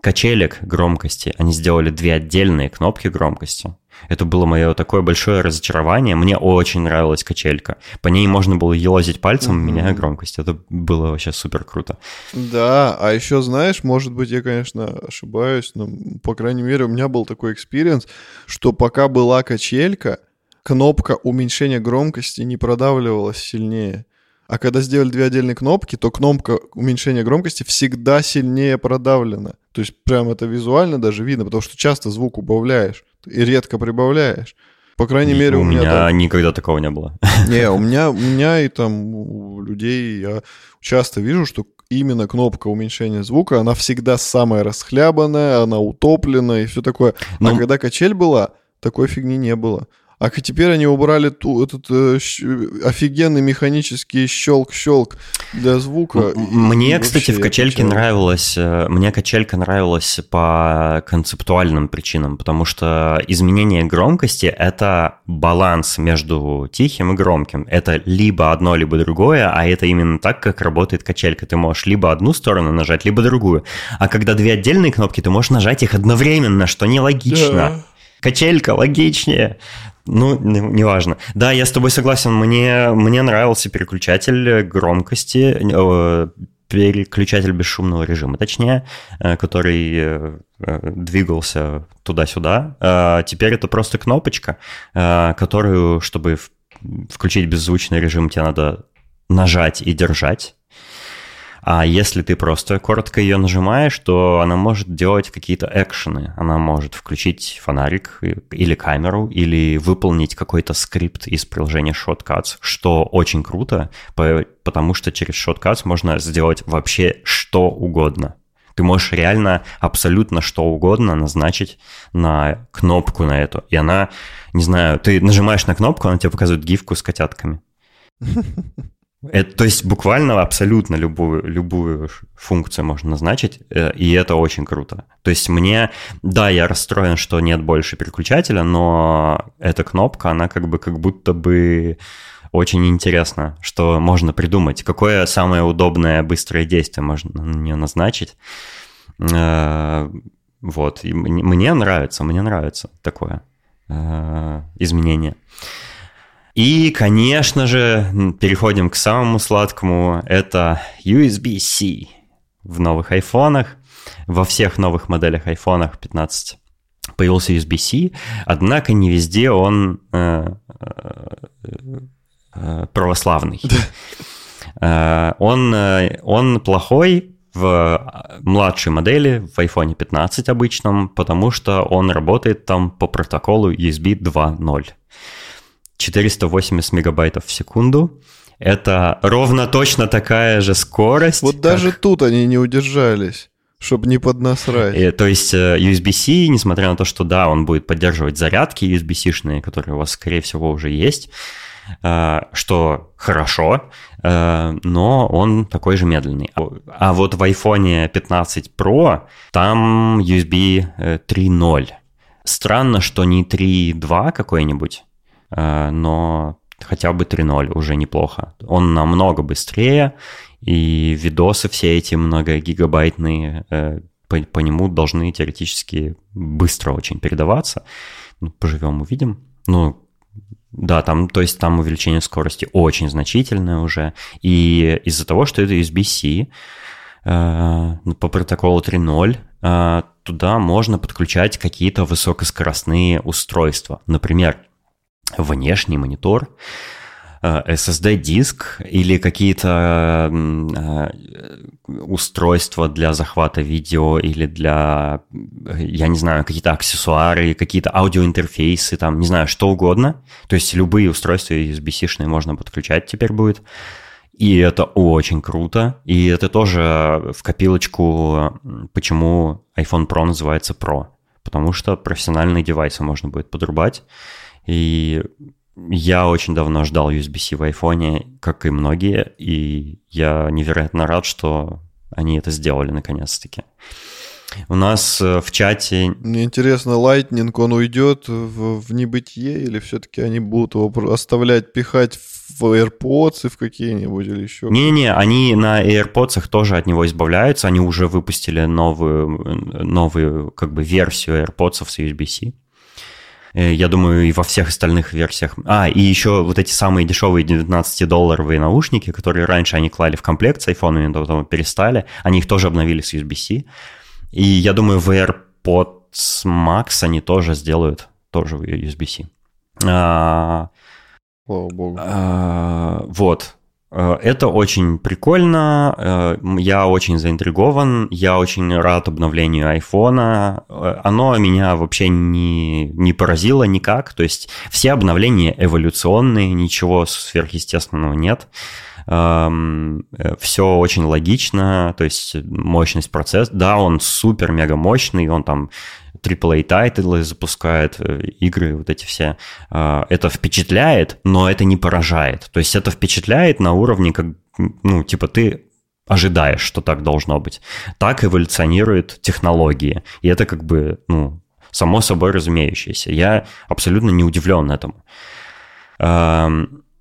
качелек громкости. Они сделали две отдельные кнопки громкости. Это было мое такое большое разочарование. Мне очень нравилась качелька. По ней можно было елозить пальцем, mm-hmm. меняя громкость. Это было вообще супер круто. Да, а еще знаешь, может быть, я, конечно, ошибаюсь, но, по крайней мере, у меня был такой experience, что пока была качелька, кнопка уменьшения громкости не продавливалась сильнее. А когда сделали две отдельные кнопки, то кнопка уменьшения громкости всегда сильнее продавлена. То есть прям это визуально даже видно, потому что часто звук убавляешь и редко прибавляешь. По крайней мере, у, у меня, меня там... никогда такого не было. Не, у меня, у меня и там у людей я часто вижу, что именно кнопка уменьшения звука, она всегда самая расхлябанная, она утоплена и все такое. Но... А ну, когда качель была, такой фигни не было. А теперь они убрали ту, этот э, офигенный механический щелк-щелк для звука. Мне, кстати, в качельке нравилось, э, мне качелька нравилась по концептуальным причинам, потому что изменение громкости — это баланс между тихим и громким. Это либо одно, либо другое, а это именно так, как работает качелька. Ты можешь либо одну сторону нажать, либо другую. А когда две отдельные кнопки, ты можешь нажать их одновременно, что нелогично. Да. Качелька логичнее. Ну, неважно. Да, я с тобой согласен. Мне, мне нравился переключатель громкости, э, переключатель бесшумного режима, точнее, э, который э, двигался туда-сюда. Теперь это просто кнопочка, которую, чтобы включить беззвучный режим, тебе надо нажать и держать. А если ты просто коротко ее нажимаешь, то она может делать какие-то экшены. Она может включить фонарик или камеру, или выполнить какой-то скрипт из приложения Shotcuts, что очень круто, потому что через Shotcuts можно сделать вообще что угодно. Ты можешь реально абсолютно что угодно назначить на кнопку на эту. И она, не знаю, ты нажимаешь на кнопку, она тебе показывает гифку с котятками. Это, то есть буквально абсолютно любую, любую функцию можно назначить, э, и это очень круто. То есть мне, да, я расстроен, что нет больше переключателя, но эта кнопка, она как бы как будто бы очень интересно, что можно придумать, какое самое удобное быстрое действие можно на нее назначить. Э, вот, и мне нравится, мне нравится такое э, изменение. И, конечно же, переходим к самому сладкому. Это USB-C в новых айфонах. Во всех новых моделях айфонах 15 появился USB-C, однако не везде он э, э, православный. Э, он, э, он плохой в младшей модели, в iPhone 15 обычном, потому что он работает там по протоколу USB 2.0. 480 мегабайтов в секунду. Это ровно точно такая же скорость. Вот как... даже тут они не удержались. Чтобы не поднасрать. И, то есть э, USB-C, несмотря на то, что да, он будет поддерживать зарядки USB-C-шные, которые у вас, скорее всего, уже есть, э, что хорошо, э, но он такой же медленный. А вот в iPhone 15 Pro там USB 3.0. Странно, что не 3.2 какой-нибудь, Э, но хотя бы 3.0 уже неплохо. Он намного быстрее, и видосы все эти многогигабайтные э, по, по нему должны теоретически быстро очень передаваться. Ну, поживем, увидим. Ну, да, там, то есть там увеличение скорости очень значительное уже. И из-за того, что это USB-C, э, ну, по протоколу 3.0, э, туда можно подключать какие-то высокоскоростные устройства. Например, внешний монитор, э, SSD-диск или какие-то э, устройства для захвата видео или для, я не знаю, какие-то аксессуары, какие-то аудиоинтерфейсы, там, не знаю, что угодно. То есть любые устройства USB-шные можно подключать теперь будет. И это очень круто. И это тоже в копилочку, почему iPhone Pro называется Pro. Потому что профессиональные девайсы можно будет подрубать. И я очень давно ждал USB-C в айфоне, как и многие, и я невероятно рад, что они это сделали наконец-таки. У нас э, в чате... Мне интересно, Lightning, он уйдет в, в небытие или все-таки они будут его оставлять, пихать в AirPods и в какие-нибудь или еще? Не-не, они на AirPods тоже от него избавляются, они уже выпустили новую, новую как бы версию AirPods с USB-C. Э, я думаю, и во всех остальных версиях. А, и еще вот эти самые дешевые 19-долларовые наушники, которые раньше они клали в комплект с айфонами, потом перестали, они их тоже обновили с USB-C. И я думаю, в AirPods Max они тоже сделают тоже в USB-C. А, Слава богу. А, вот. Э, это очень прикольно, э, я очень заинтригован, я очень рад обновлению айфона. Э, оно меня вообще не, не поразило никак, то есть все обновления эволюционные, ничего сверхъестественного нет. Эм, все очень логично, то есть мощность процесса, да, он супер-мега мощный, он там AAA title'ы запускает, э, игры вот эти все. А, это впечатляет, но это не поражает. То есть это впечатляет на уровне, как, ну, типа ты ожидаешь, что так должно быть. Так эволюционируют технологии. И это как бы, ну, само собой разумеющееся. Я абсолютно не удивлен этому.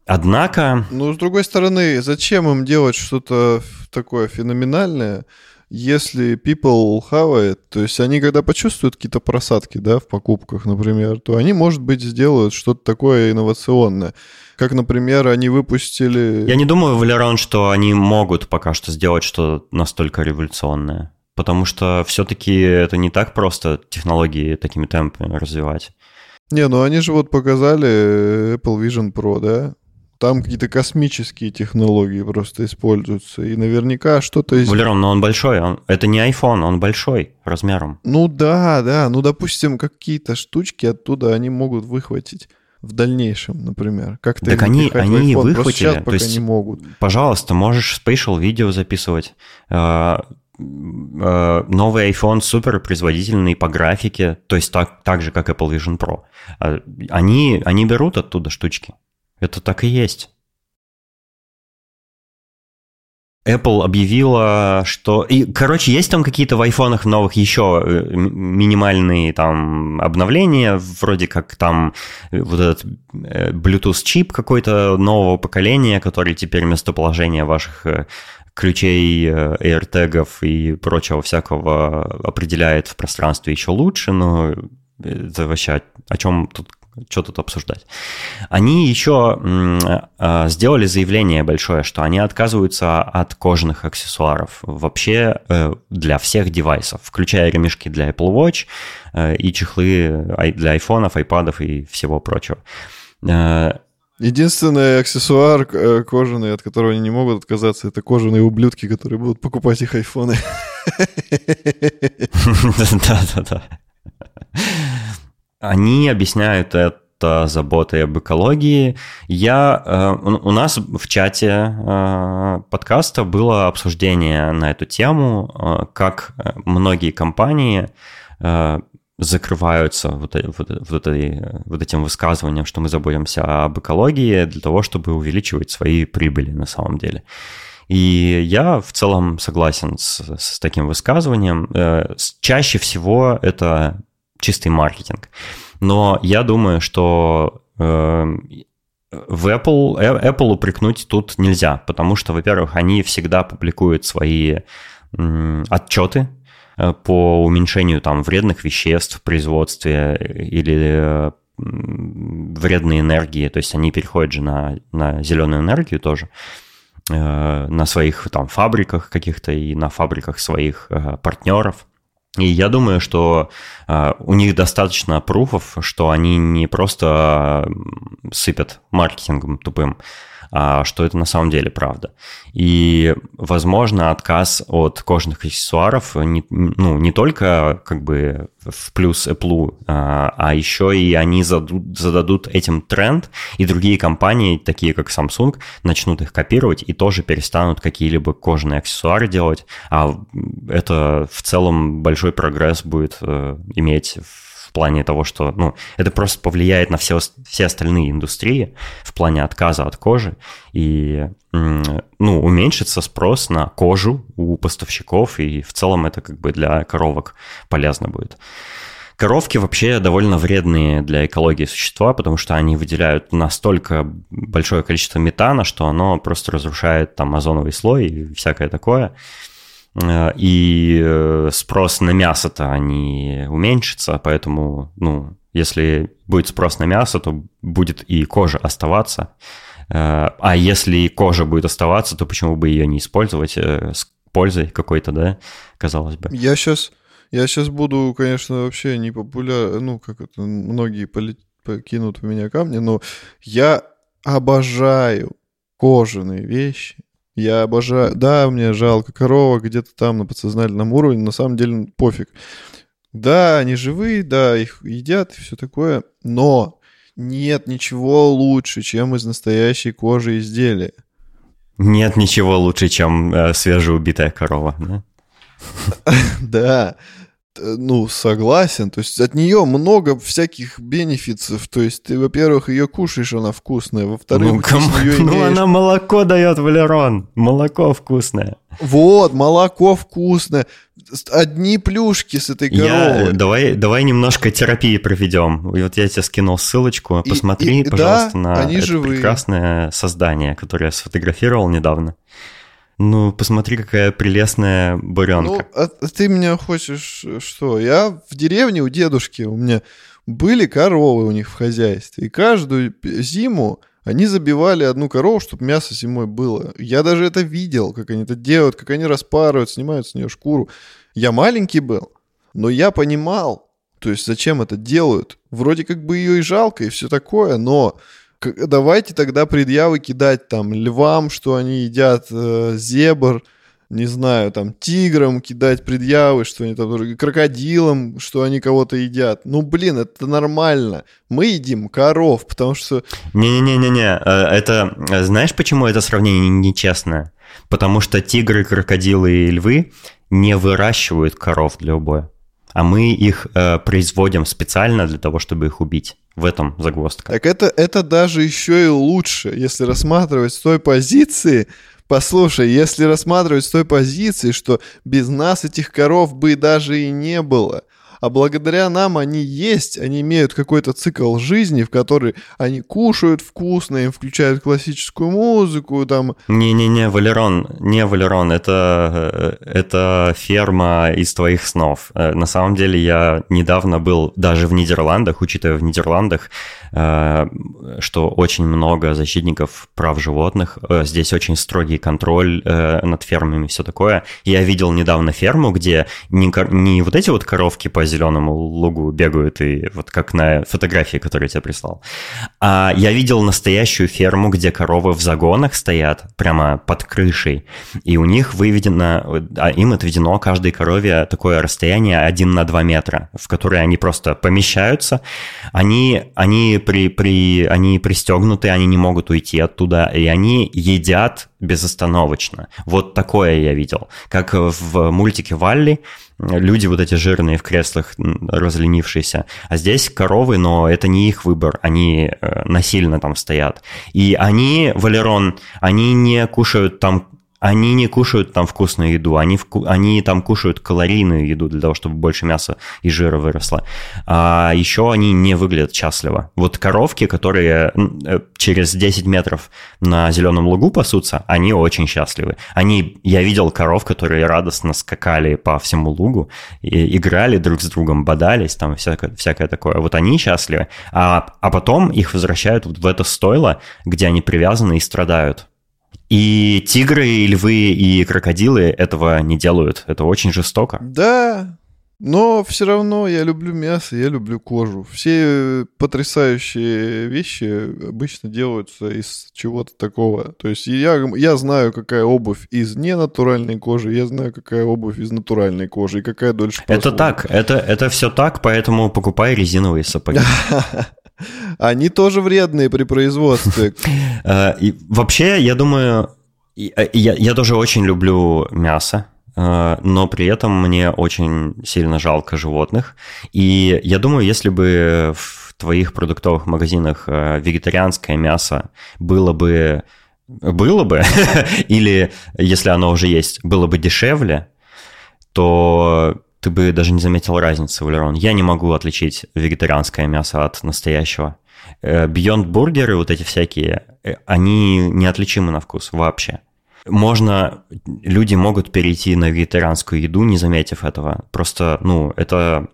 Однако... Ну, с другой стороны, зачем им делать что-то такое феноменальное, если people it, то есть они когда почувствуют какие-то просадки, да, в покупках, например, то они, может быть, сделают что-то такое инновационное. Как, например, они выпустили... Я не думаю, Валерон, что они могут пока что сделать что-то настолько революционное. Потому что все-таки это не так просто технологии такими темпами развивать. Не, ну они же вот показали Apple Vision Pro, да? Там какие-то космические технологии просто используются. И наверняка что-то из... Валерон, но он большой. Он... Это не iPhone, он большой размером. Ну да, да. Ну, допустим, какие-то штучки оттуда они могут выхватить в дальнейшем, например. Как-то так они, они iPhone. выхватили. сейчас пока то есть, не могут. Пожалуйста, можешь spatial видео записывать. А, а, новый iPhone супер производительный по графике, то есть так, так же, как Apple Vision Pro. А, они, они берут оттуда штучки. Это так и есть. Apple объявила, что... И, короче, есть там какие-то в айфонах новых еще э, минимальные там обновления, вроде как там э, вот этот э, Bluetooth-чип какой-то нового поколения, который теперь местоположение ваших ключей, AirTag'ов и прочего всякого определяет в пространстве еще лучше, но это вообще о чем тут что тут обсуждать? Они еще а, сделали заявление большое, что они отказываются от кожаных аксессуаров вообще э, для всех девайсов, включая ремешки для Apple Watch э, и чехлы для айфонов, айпадов и всего прочего. Э, Единственный аксессуар кожаный, от которого они не могут отказаться, это кожаные ублюдки, которые будут покупать их айфоны. Да-да-да. Они объясняют это заботой об экологии. Я, э, у нас в чате э, подкаста было обсуждение на эту тему, э, как многие компании закрываются вот, вот, вот, этой, вот этим высказыванием, что мы заботимся об экологии для того, чтобы увеличивать свои прибыли на самом деле. И я в целом согласен с, с таким высказыванием. Чаще всего это чистый маркетинг. Но я думаю, что э, в Apple, э, Apple упрекнуть тут нельзя, потому что, во-первых, они всегда публикуют свои э, отчеты э, по уменьшению там вредных веществ в производстве или вредной энергии, то есть они переходят же на, на зеленую энергию тоже на своих там фабриках каких-то и на фабриках своих партнеров. И я думаю, что э, у них достаточно пруфов, что они не просто сыпят маркетингом тупым, что это на самом деле правда. И, возможно, отказ от кожаных аксессуаров не, ну, не только как бы в плюс Apple, а, а еще и они зададут, зададут этим тренд, и другие компании, такие как Samsung, начнут их копировать и тоже перестанут какие-либо кожаные аксессуары делать, а это в целом большой прогресс будет э, иметь в в плане того, что ну, это просто повлияет на все, все остальные индустрии в плане отказа от кожи, и ну, уменьшится спрос на кожу у поставщиков, и в целом это как бы для коровок полезно будет. Коровки вообще довольно вредные для экологии существа, потому что они выделяют настолько большое количество метана, что оно просто разрушает там озоновый слой и всякое такое. Э, и э, спрос на мясо-то не уменьшится, поэтому, ну, если будет спрос на мясо, то будет и кожа оставаться. Э, а если кожа будет оставаться, то почему бы ее не использовать с пользой какой-то, да, казалось бы. Я сейчас, я сейчас буду, конечно, вообще не популярен, ну, как это, многие поли... покинут у меня камни, но я обожаю кожаные вещи. Я обожаю... Да, мне жалко коровок где-то там на подсознательном уровне, на самом деле пофиг. Да, они живые, да, их едят и все такое, но нет ничего лучше, чем из настоящей кожи изделия. Нет ничего лучше, чем э, свежеубитая корова, да? Да. Э, ну, согласен. То есть от нее много всяких бенефицев. То есть ты, во-первых, ее кушаешь, она вкусная. Во-вторых, ну, ком... ее имеешь... ну она молоко дает, Валерон. Молоко вкусное. Вот, молоко вкусное. Одни плюшки с этой коровой. Я, давай, давай немножко терапии проведем. Вот я тебе скинул ссылочку. Посмотри, и, и, пожалуйста, да, на это живые. прекрасное создание, которое я сфотографировал недавно. Ну, посмотри, какая прелестная буренка. Ну, а ты меня хочешь что? Я в деревне у дедушки, у меня были коровы у них в хозяйстве. И каждую зиму они забивали одну корову, чтобы мясо зимой было. Я даже это видел, как они это делают, как они распарывают, снимают с нее шкуру. Я маленький был, но я понимал, то есть зачем это делают. Вроде как бы ее и жалко, и все такое, но давайте тогда предъявы кидать там львам, что они едят э, зебр, не знаю, там, тиграм кидать предъявы, что они там, крокодилам, что они кого-то едят. Ну, блин, это нормально. Мы едим коров, потому что... Не-не-не-не, э, это... Э, знаешь, почему это сравнение нечестное? Потому что тигры, крокодилы и львы не выращивают коров для убоя а мы их э, производим специально для того, чтобы их убить. В этом загвоздка. Так это, это даже еще и лучше, если рассматривать с той позиции, Послушай, если рассматривать с той позиции, что без нас этих коров бы даже и не было – а благодаря нам они есть, они имеют какой-то цикл жизни, в который они кушают вкусно, им включают классическую музыку, там... Не-не-не, Валерон, не Валерон, это, э, это ферма из твоих снов. Э, на самом деле я недавно был даже в Нидерландах, учитывая в Нидерландах, э, что очень много защитников прав животных, здесь очень строгий контроль над фермами и все такое. Я видел недавно ферму, где не, не вот эти вот коровки по зеленому лугу бегают, и вот как на фотографии, которую я тебе прислал. А я видел настоящую ферму, где коровы в загонах стоят, прямо под крышей, и у них выведено, а им отведено каждой корове такое расстояние 1 на 2 метра, в которое они просто помещаются, они, они, при, при, они пристегнуты, они не могут уйти оттуда, и они едят безостановочно. Вот такое я видел. Как в мультике Валли, люди вот эти жирные в креслах, разленившиеся. А здесь коровы, но это не их выбор, они э, насильно там стоят. И они, Валерон, они не кушают там они не кушают там вкусную еду, они, вку... они там кушают калорийную еду для того, чтобы больше мяса и жира выросло. А еще они не выглядят счастливо. Вот коровки, которые э, через 10 метров на зеленом лугу пасутся, они очень счастливы. Они, я видел коров, которые радостно скакали по всему лугу, и играли друг с другом, бодались, там всякое, всякое такое. Вот они счастливы. А, а потом их возвращают вот в это стойло, где они привязаны и страдают. И тигры, и львы, и крокодилы этого не делают. Это очень жестоко. Да, но все равно я люблю мясо, я люблю кожу. Все потрясающие вещи обычно делаются из чего-то такого. То есть я, я знаю, какая обувь из ненатуральной кожи, я знаю, какая обувь из натуральной кожи и какая дольше Это так, это, это все так, поэтому покупай резиновые сапоги. Они тоже вредные при производстве. Э, вообще, я думаю, э, я, тоже очень люблю мясо, э, но при этом мне очень сильно жалко животных. И я думаю, если бы в твоих продуктовых магазинах вегетарианское мясо было бы было бы, или если оно уже есть, было бы дешевле, то ты бы даже не заметил разницы, Валерон. Я не могу отличить вегетарианское мясо от настоящего. Э, Beyond бургеры, вот эти всякие, э, они неотличимы на вкус вообще. Можно, люди могут перейти на вегетарианскую еду, не заметив этого. Просто, ну, это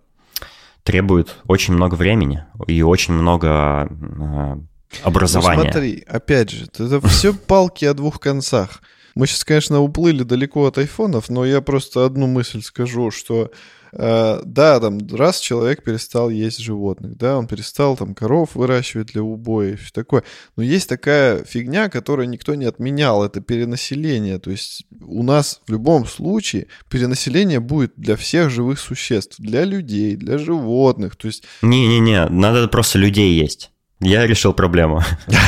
требует очень много времени и очень много э, образования. Ну, смотри, опять же, это все палки о двух концах. Мы сейчас, конечно, уплыли далеко от айфонов, но я просто одну мысль скажу, что да, там, раз человек перестал есть животных, да, он перестал там коров выращивать для убоя и все такое. Но есть такая фигня, которую никто не отменял, это перенаселение. То есть у нас в любом случае перенаселение будет для всех живых существ, для людей, для животных. То есть... Не-не-не, надо просто людей есть. Я решил проблему.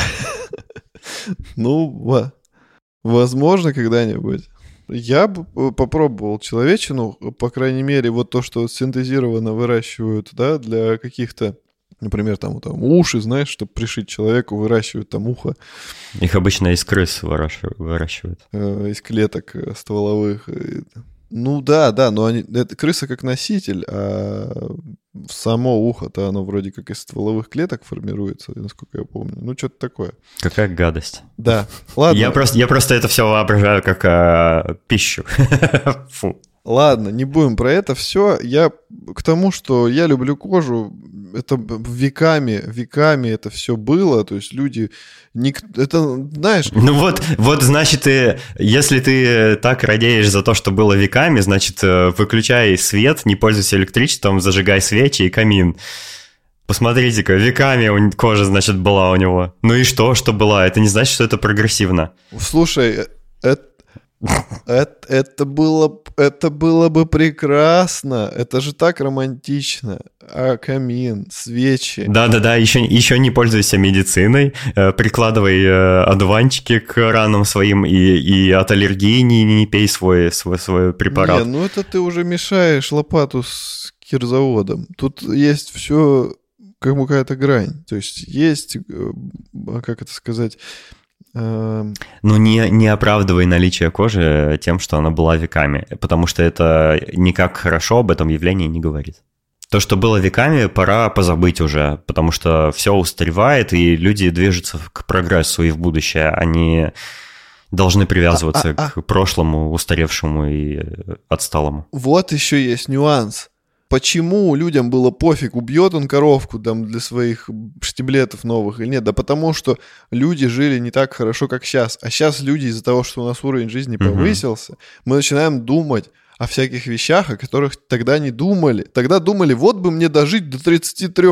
Ну, Возможно, когда-нибудь. Я бы попробовал человечину, по крайней мере, вот то, что синтезированно выращивают, да, для каких-то, например, там, там уши, знаешь, чтобы пришить человеку, выращивают там ухо. Их обычно из крыс выращивают. Э, из клеток э, стволовых. Ну да, да, но они, это крыса как носитель, а само ухо-то оно вроде как из стволовых клеток формируется, насколько я помню. Ну, что-то такое. Какая гадость. Да. Ладно. Я просто, я просто это все воображаю как а, пищу. Фу. Ладно, не будем про это все. Я к тому, что я люблю кожу. Это веками, веками это все было. То есть люди... Ник... Это, знаешь... Ну вот, вот, значит, ты, если ты так радеешь за то, что было веками, значит, э, выключай свет, не пользуйся электричеством, зажигай свечи и камин. Посмотрите-ка, веками кожа, значит, была у него. Ну и что, что была? Это не значит, что это прогрессивно. Слушай, это, было, это было бы прекрасно. Это же так романтично. А камин, свечи. Да-да-да, еще, еще не пользуйся медициной. Э, прикладывай э, одуванчики к ранам своим и, и от аллергии не, не пей свой, свой, свой препарат. Не, ну это ты уже мешаешь лопату с кирзаводом. Тут есть все как какая-то грань. То есть есть, э, как это сказать... Э... Ну, не, не оправдывай наличие кожи тем, что она была веками, потому что это никак хорошо об этом явлении не говорит. То, что было веками, пора позабыть уже, потому что все устаревает, и люди движутся к прогрессу и в будущее. Они должны привязываться а, а, к прошлому, устаревшему и отсталому. Вот еще есть нюанс почему людям было пофиг, убьет он коровку там для своих штиблетов новых или нет? Да потому что люди жили не так хорошо, как сейчас. А сейчас люди из-за того, что у нас уровень жизни повысился, угу. мы начинаем думать о всяких вещах, о которых тогда не думали. Тогда думали, вот бы мне дожить до 33,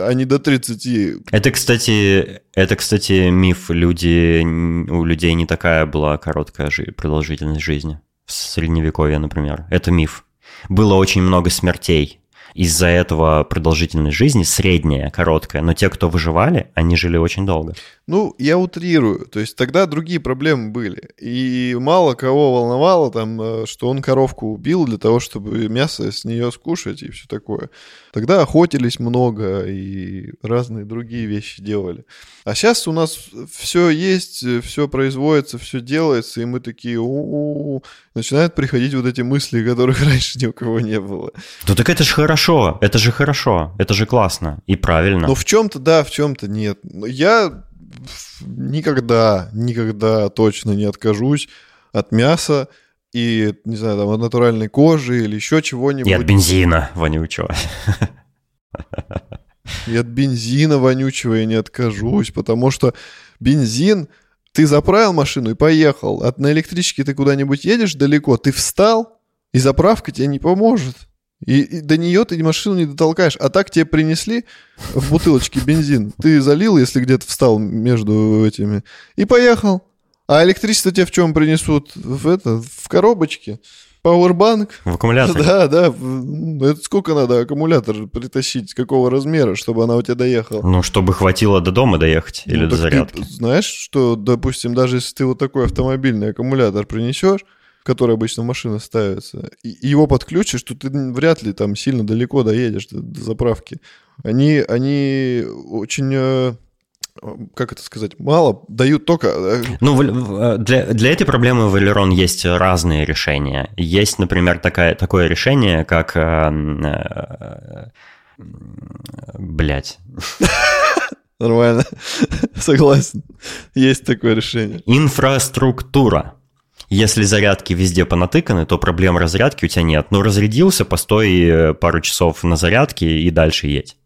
а не до 30. Это, кстати, это, кстати, миф. Люди, у людей не такая была короткая продолжительность жизни. В средневековье, например. Это миф было очень много смертей. Из-за этого продолжительность жизни средняя, короткая, но те, кто выживали, они жили очень долго. Ну, я утрирую. То есть тогда другие проблемы были. И мало кого волновало там, э, что он коровку убил для того, чтобы мясо с нее скушать и все такое. Тогда охотились много и разные другие вещи делали. А сейчас у нас все есть, все производится, все делается, и мы такие, у-у-у, начинают приходить вот эти мысли, которых раньше ни у кого не было. Ну так это же хорошо, это же хорошо, это же классно и правильно. Ну в чем-то да, в чем-то нет. Я никогда, никогда точно не откажусь от мяса и, не знаю, там, от натуральной кожи или еще чего-нибудь. И от бензина вонючего. И от бензина вонючего я не откажусь, потому что бензин, ты заправил машину и поехал. От на электричке ты куда-нибудь едешь далеко, ты встал, и заправка тебе не поможет. И, и до нее ты машину не дотолкаешь. А так тебе принесли в бутылочке бензин. Ты залил, если где-то встал между этими, и поехал. А электричество тебе в чем принесут? В это, в коробочке. Powerbank. В аккумулятор. Да, да. Это сколько надо аккумулятор притащить, какого размера, чтобы она у тебя доехала? Ну, чтобы хватило до дома доехать или ну, до зарядки. Ты знаешь, что, допустим, даже если ты вот такой автомобильный аккумулятор принесешь, который обычно в машину ставится, и его подключишь, то ты вряд ли там сильно далеко доедешь до, до заправки. Они, они очень э, как это сказать, мало дают только... Э, ну, э, для, для этой проблемы в Элерон есть разные решения. Есть, например, такая, такое решение, как... Э, блять. Нормально. Согласен. Есть такое решение. Инфраструктура. Если зарядки везде понатыканы, то проблем разрядки у тебя нет. Ну, разрядился, постой пару часов на зарядке и дальше едь.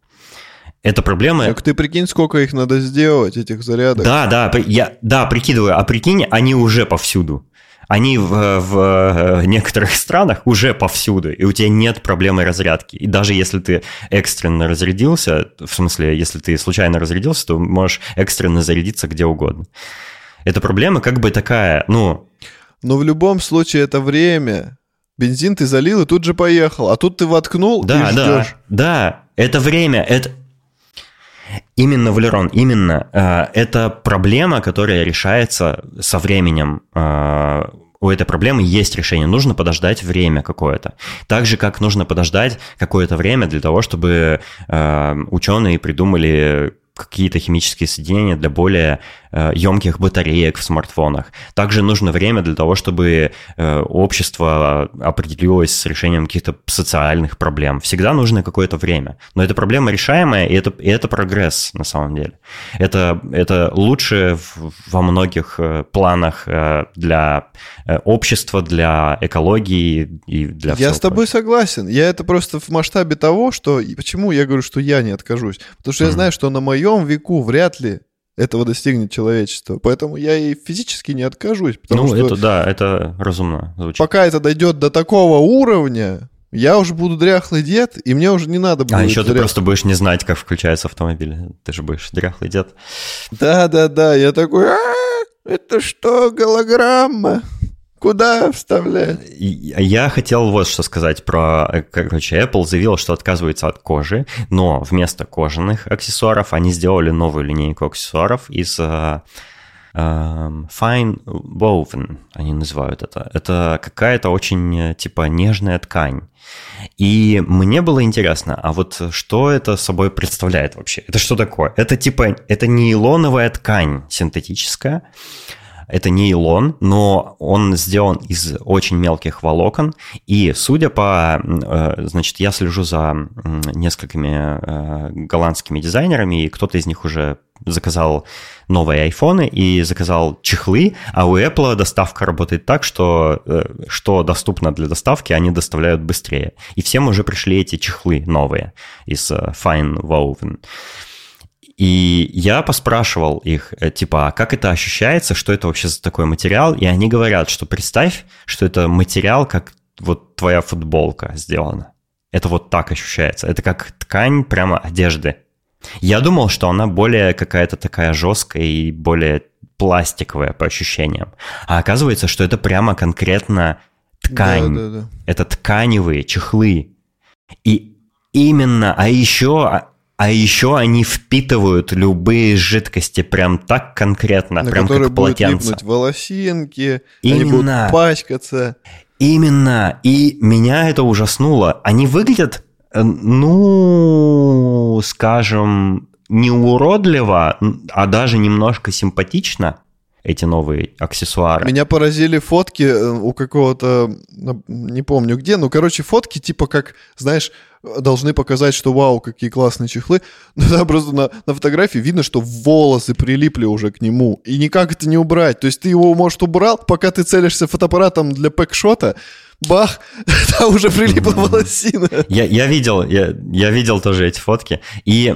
Это проблема... Так ты прикинь, сколько их надо сделать, этих зарядок. Да, да, я, да, прикидываю. А прикинь, они уже повсюду. Они в, в некоторых странах уже повсюду, и у тебя нет проблемы разрядки. И даже если ты экстренно разрядился, в смысле, если ты случайно разрядился, то можешь экстренно зарядиться где угодно. Эта проблема как бы такая, ну, но в любом случае это время. Бензин ты залил и тут же поехал, а тут ты воткнул да, и ждешь. Да, да, это время, это... Именно, Валерон, именно. Э, это проблема, которая решается со временем. Э, у этой проблемы есть решение. Нужно подождать время какое-то. Так же, как нужно подождать какое-то время для того, чтобы э, ученые придумали какие-то химические соединения для более э, емких батареек в смартфонах. Также нужно время для того, чтобы э, общество определилось с решением каких-то социальных проблем. Всегда нужно какое-то время. Но эта проблема решаемая, и это, и это прогресс на самом деле. Это, это лучше в, во многих э, планах для общества, для экологии и для. Я с тобой прочего. согласен. Я это просто в масштабе того, что... Почему я говорю, что я не откажусь? Потому что mm-hmm. я знаю, что на моем веку вряд ли этого достигнет человечество. Поэтому я и физически не откажусь. ну, что это да, это разумно звучит. Пока это дойдет до такого уровня, Я уже буду дряхлый дед, и мне уже не надо будет... А еще ты дрях- просто будешь не знать, как включается автомобиль. Ты же будешь дряхлый дед. Да-да-да, я такой, «А, это что, голограмма? Куда вставлять? Я хотел вот что сказать про, э, короче, Apple заявил, что отказывается от кожи, но вместо кожаных аксессуаров они сделали новую линейку аксессуаров из э, эм, fine woven, они называют это. Это какая-то очень э, типа нежная ткань. И мне было интересно, а вот что это собой представляет вообще? Это что такое? Это типа, это нейлоновая ткань синтетическая, это не нейлон, но он сделан из очень мелких волокон. И судя по... э, Значит, я слежу за несколькими э, голландскими дизайнерами, и кто-то из них уже заказал новые айфоны и заказал чехлы, а у Apple доставка работает так, что э, что доступно для доставки, они доставляют быстрее. И всем уже пришли эти чехлы новые из Fine Woven. И я поспрашивал их, э, типа, а как это ощущается, что это вообще за такой материал? И они говорят, что представь, что это материал, как вот твоя футболка сделана. Это вот так ощущается. Это как ткань прямо одежды. Я думал, что она более какая-то такая жесткая и более пластиковая по ощущениям. А оказывается, что это прямо конкретно ткань. Да-да-да. Это тканевые чехлы. И именно, а еще, а еще они впитывают любые жидкости прям так конкретно, На прям как будут полотенце. липнуть волосинки, они будут Именно. пачкаться. Именно. И меня это ужаснуло. Они выглядят, э, ну, скажем, не уродливо, а даже немножко симпатично, эти новые аксессуары. Меня поразили фотки э, у какого-то, не помню где, ну, короче, фотки типа как, знаешь, должны показать, что вау, какие классные чехлы. Но да, просто на, на фотографии видно, что волосы прилипли уже к нему. И никак это не убрать. То есть ты его, может, убрал, пока ты целишься фотоаппаратом для пэкшота, бах, там уже прилипла волосина. Я, я видел, я, я видел тоже эти фотки. И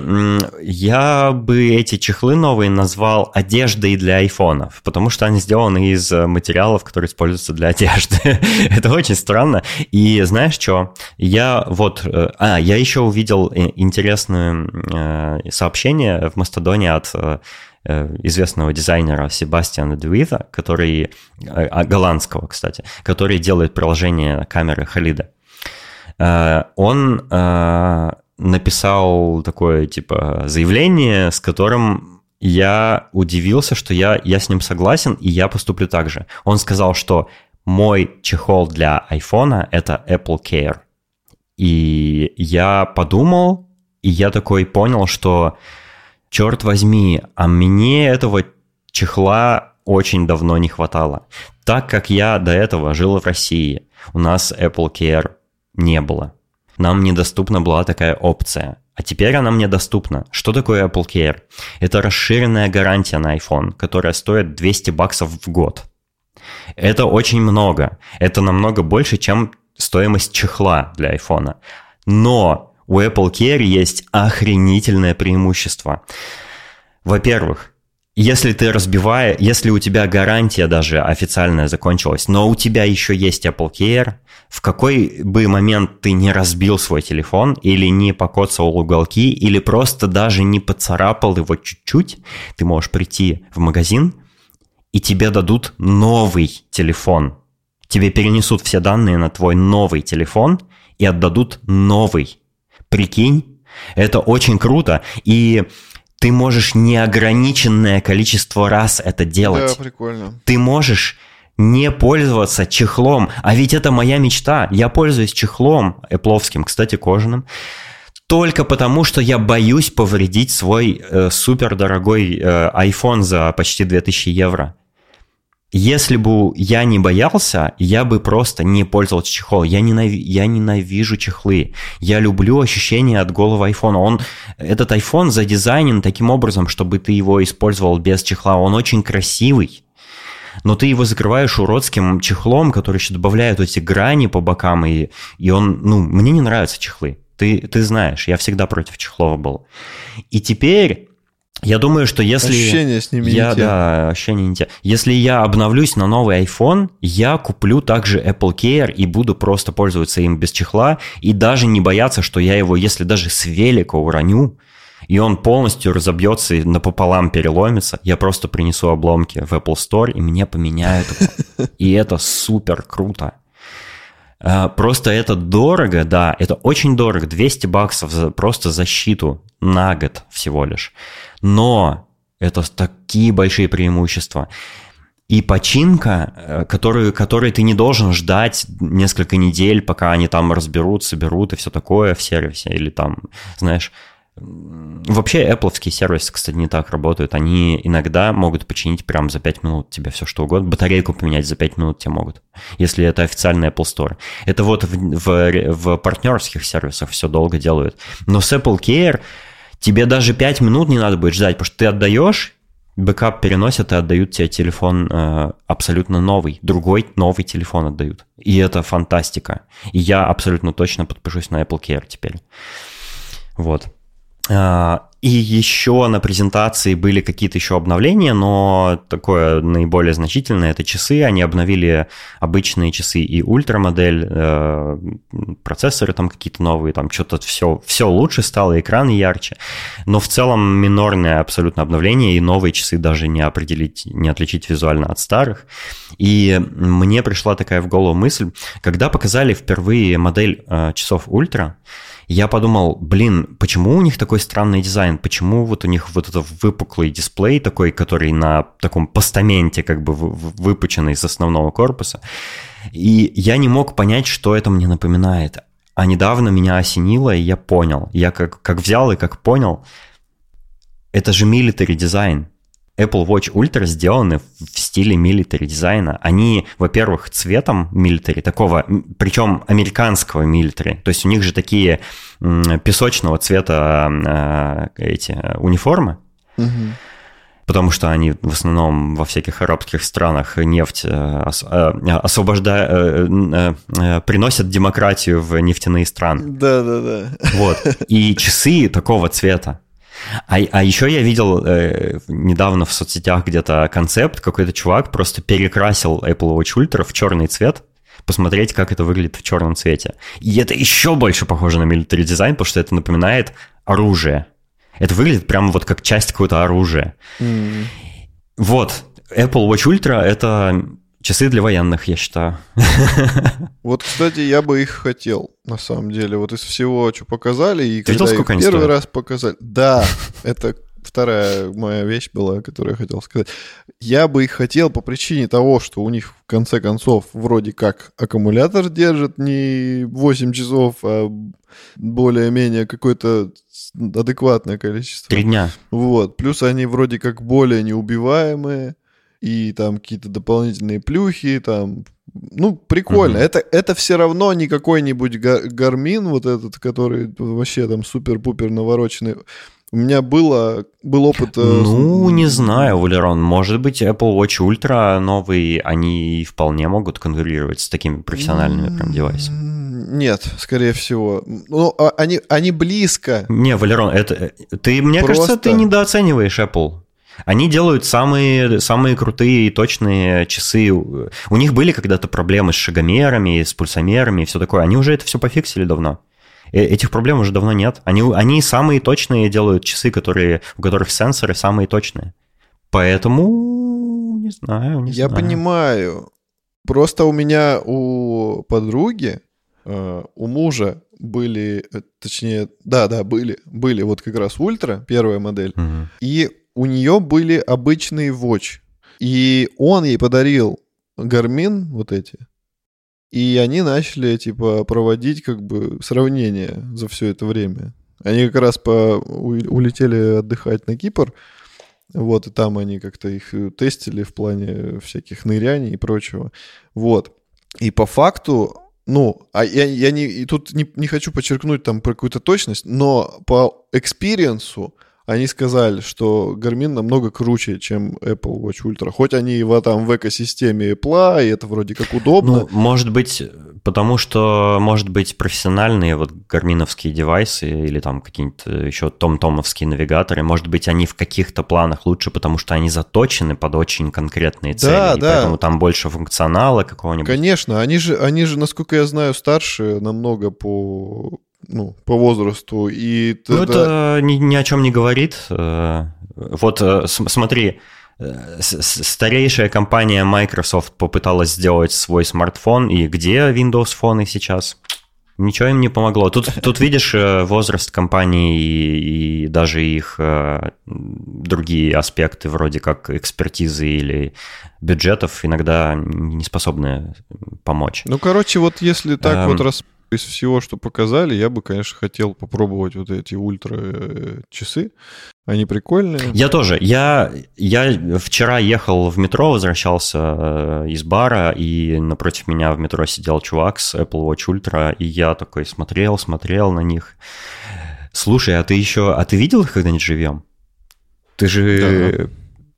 я бы эти чехлы новые назвал одеждой для айфонов, потому что они сделаны из э, материалов, которые используются для одежды. Это очень странно. И знаешь что? Я вот... э, А, я еще увидел э, интересное сообщение в Мастодоне от известного дизайнера Себастьяна Дуита, который, э, а, голландского, кстати, который делает приложение камеры Халида. Э, Он э, написал такое, типа, заявление, с которым я удивился, что я, я с ним согласен, и я поступлю так же. Он сказал, что мой чехол для айфона – это Apple Care. И я подумал, и я такой понял, что, черт возьми, а мне этого чехла очень давно не хватало. Так как я до этого жил в России, у нас Apple Care не было. Нам недоступна была такая опция. А теперь она мне доступна. Что такое Apple Care? Это расширенная гарантия на iPhone, которая стоит 200 баксов в год. Это очень много. Это намного больше, чем стоимость чехла для iPhone. Но у Apple Care есть охренительное преимущество. Во-первых, если ты разбиваешь, если у тебя гарантия даже официальная закончилась, но у тебя еще есть Apple Care, в какой бы момент ты не разбил свой телефон или не покоцал уголки, или просто даже не поцарапал его чуть-чуть, ты можешь прийти в магазин, и тебе дадут новый телефон. Тебе перенесут все данные на твой новый телефон и отдадут новый. Прикинь, это очень круто. И ты можешь неограниченное количество раз это делать. Да, прикольно. Ты можешь не пользоваться чехлом. А ведь это моя мечта. Я пользуюсь чехлом эпловским, кстати, кожаным. Только потому, что я боюсь повредить свой э, супердорогой э, iPhone за почти 2000 евро. Если бы я не боялся, я бы просто не пользовался чехолом. Я, ненави- я ненавижу чехлы. Я люблю ощущение от голого айфона. Он, этот iPhone задизайнен таким образом, чтобы ты его использовал без чехла. Он очень красивый. Но ты его закрываешь уродским чехлом, который еще добавляет эти грани по бокам, и, и он, ну, мне не нравятся чехлы. Ты, ты знаешь, я всегда против чехлов был. И теперь Я думаю, что если... Ощущения с ними я, не те. Да, ощущения не те. Если я обновлюсь на новый iPhone, я куплю также Apple Care и буду просто пользоваться им без чехла и даже не бояться, что я его, если даже с велика уроню, и он полностью разобьется и напополам переломится, я просто принесу обломки в Apple Store, и мне поменяют его. И это супер круто. А, Просто это дорого, да, это очень дорого, 200 баксов за просто защиту на год всего лишь. Но это такие большие преимущества. И починка, э, которую, которой ты не должен ждать несколько недель, пока они там разберут, соберут и все такое в сервисе, или там, знаешь, Вообще, Apple сервисы, кстати, не так работают. Они иногда могут починить прям за 5 минут тебе все что угодно. Батарейку поменять за 5 минут тебе могут, если это официальный Apple Store. Это вот в, в, в партнерских сервисах все долго делают. Но с Apple Care тебе даже 5 минут не надо будет ждать, потому что ты отдаешь, бэкап переносят и отдают тебе телефон э, абсолютно новый. Другой новый телефон отдают. И это фантастика. И я абсолютно точно подпишусь на Apple Care теперь. Вот. А, И еще на презентации были какие-то еще обновления, но такое наиболее значительное это часы. Они обновили обычные часы и ультрамодель, э, процессоры там какие-то новые, там что-то все, все лучше стало, экран ярче. Но в целом минорное абсолютно обновление, и новые часы даже не определить, не отличить визуально от старых. И мне пришла такая в голову мысль, когда показали впервые модель э, часов ультра, я подумал, блин, почему у них такой странный дизайн? Почему вот у них вот этот выпуклый дисплей такой, который на таком постаменте как бы выпученный из основного корпуса? И я не мог понять, что это мне напоминает. А недавно меня осенило, и я понял. Я как, как взял и как понял, это же military дизайн. Apple Watch Ultra сделаны в стиле military дизайна. Они, во-первых, цветом military, такого, причем американского military. То есть у них же такие песочного цвета э, эти униформы. Угу. Потому что они в основном во всяких арабских странах нефть э, освобождая, приносят демократию в нефтяные страны. Да, да, да. Вот. И часы такого цвета. А, а еще я видел э, недавно в соцсетях где-то концепт, какой-то чувак просто перекрасил Apple Watch Ultra в черный цвет, посмотреть, как это выглядит в черном цвете. И это еще больше похоже на military дизайн, потому что это напоминает оружие. Это выглядит прямо вот как часть какого-то оружия. Mm. Вот, Apple Watch Ultra — это Часы для военных, я считаю. Вот, кстати, я бы их хотел, на самом деле. Вот из всего, что показали, и Ты когда видел, их сколько они первый стоят? раз показали... Да, это вторая моя вещь была, которую я хотел сказать. Я бы их хотел по причине того, что у них в конце концов вроде как аккумулятор держит не 8 часов, а более-менее какое-то адекватное количество. Три дня. Вот. Плюс они вроде как более неубиваемые, и там какие-то дополнительные плюхи, там, ну, прикольно. Мгм. Это, это все равно не какой-нибудь га- гармин, вот этот, который вообще там супер-пупер навороченный. У меня было, был опыт... э, Ну, не знаю, Валерон. Может быть, Apple Watch Ultra новые, они вполне могут конкурировать с такими профессиональными прям девайсами. Нет, скорее всего. Ну, а- они, они близко. Не, Валерон, это ты, мне кажется, Просто- ты недооцениваешь Apple. Они делают самые, самые крутые и точные часы. У них были когда-то проблемы с шагомерами, с пульсомерами и все такое. Они уже это все пофиксили давно. Э- Этих проблем уже давно нет. Они, они самые точные делают часы, которые, у которых сенсоры самые точные. Поэтому не знаю, не Я знаю. понимаю. Просто у меня у подруги, э, у мужа были, э, точнее, да, да, были, были вот как раз ультра, первая модель, Мгм. и у нее были обычные Watch. И он ей подарил Гармин вот эти. И они начали, типа, проводить как бы сравнение за все это время. Они как раз по, улетели отдыхать на Кипр. Вот, и там они как-то их э, тестили в плане всяких ныряний и прочего. Вот. И по факту, ну, а я, я не, и тут не, не хочу подчеркнуть там про какую-то точность, но по experience'у они сказали, что Garmin намного круче, чем Apple Watch Ultra. Хоть они его там в экосистеме Apple, и это вроде как удобно. Ну, может быть, потому что, может быть, профессиональные вот гарминовские девайсы или там какие-нибудь еще том-томовские навигаторы, может быть, они в каких-то планах лучше, потому что они заточены под очень конкретные цели, да, и да. поэтому там больше функционала какого-нибудь. Конечно, они же, они же, насколько я знаю, старше намного по ну, по возрасту. И тогда... Ну, это ни, ни о чем не говорит. Э, вот э, смотри, э, старейшая компания Microsoft попыталась сделать свой смартфон, и где Windows фоны сейчас? Ничего им не помогло. Тут, тут видишь возраст компании и, и даже их другие аспекты, вроде как экспертизы или бюджетов, иногда не способны помочь. Ну, короче, вот если так эм... вот рас из всего, что показали, я бы, конечно, хотел попробовать вот эти ультра э, часы. Они прикольные. Я тоже. Я, я вчера ехал в метро, возвращался э, из бара, и напротив меня в метро сидел чувак с Apple Watch Ultra, и я такой смотрел, смотрел на них. Слушай, а ты еще... А ты видел их когда-нибудь живем? Ты же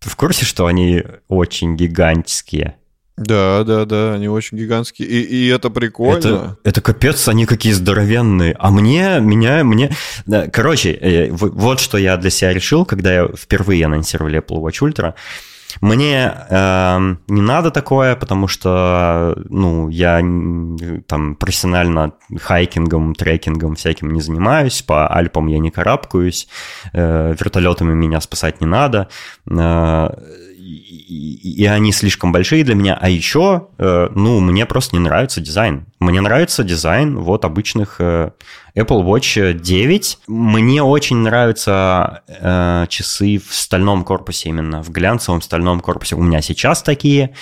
да. в курсе, что они очень гигантские? Да, да, да, они очень гигантские, и, и это прикольно. Это, это капец, они какие здоровенные. А мне, меня, мне... Короче, э, вот что я для себя решил, когда я впервые анонсировали Apple Watch Ultra. Мне э, не надо такое, потому что, ну, я там профессионально хайкингом, трекингом всяким не занимаюсь, по Альпам я не карабкаюсь, э, вертолетами меня спасать не надо. Э, и, они слишком большие для меня. А еще, э, ну, мне просто не нравится дизайн. Мне нравится дизайн вот обычных э, Apple Watch 9. Мне очень нравятся э, часы в стальном корпусе именно, в глянцевом стальном корпусе. У меня сейчас такие.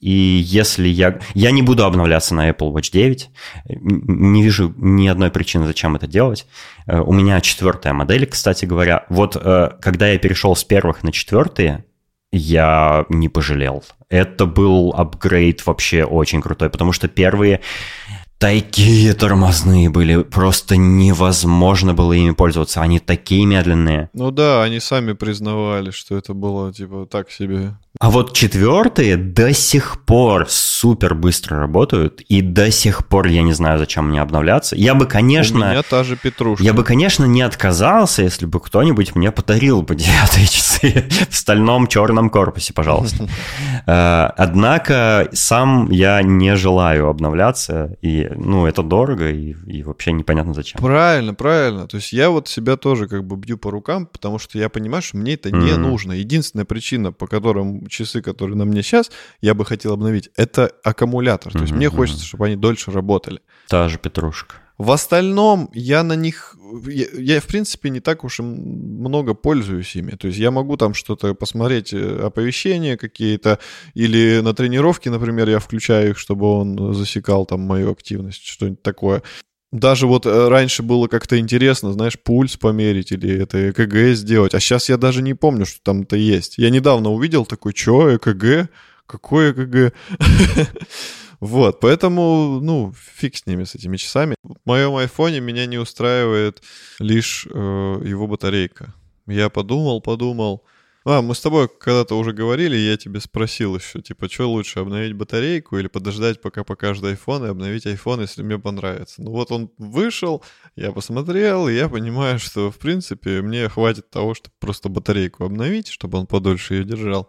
И если я... Я не буду обновляться на Apple Watch 9. Не вижу ни одной причины, зачем это делать. У меня четвертая модель, кстати говоря. Вот когда я перешел с первых на четвертые, я не пожалел. Это был апгрейд вообще очень крутой, потому что первые такие тормозные были, просто невозможно было ими пользоваться, они такие медленные. Ну да, они сами признавали, что это было типа так себе. А вот четвертые до сих пор супер быстро работают, и до сих пор я не знаю, зачем мне обновляться. Я бы, конечно... У меня та же петрушка. Я бы, конечно, не отказался, если бы кто-нибудь мне подарил бы девятые часы в стальном черном корпусе, пожалуйста. Э, однако сам я не желаю обновляться, и, ну, это дорого, и, и вообще непонятно зачем. Правильно, правильно. То есть я вот себя тоже как бы бью по рукам, потому что я понимаю, что мне это не mm-hmm. нужно. Единственная причина, по которым часы, которые на мне сейчас, я бы хотел обновить, это аккумулятор. То есть мне хочется, чтобы они дольше работали. Та же петрушка. В остальном я на них, я, я в принципе не так уж и много пользуюсь ими. То есть я могу там что-то посмотреть, э, оповещения какие-то, или на тренировке, например, я включаю их, чтобы он засекал там мою активность, что-нибудь такое. Даже вот э, раньше было как-то интересно, знаешь, пульс померить или это ЭКГ сделать. А сейчас я даже не помню, что там-то есть. Я недавно увидел такой, что, ЭКГ? Какое ЭКГ? Вот, поэтому, ну, фиг с ними, с этими часами. В моем айфоне меня не устраивает лишь э, его батарейка. Я подумал, подумал, а, мы с тобой когда-то уже говорили, я тебе спросил еще, типа, что лучше, обновить батарейку или подождать, пока покажет iPhone и обновить iPhone, если мне понравится. Ну вот он вышел, я посмотрел, и я понимаю, что, в принципе, мне хватит того, чтобы просто батарейку обновить, чтобы он подольше ее держал.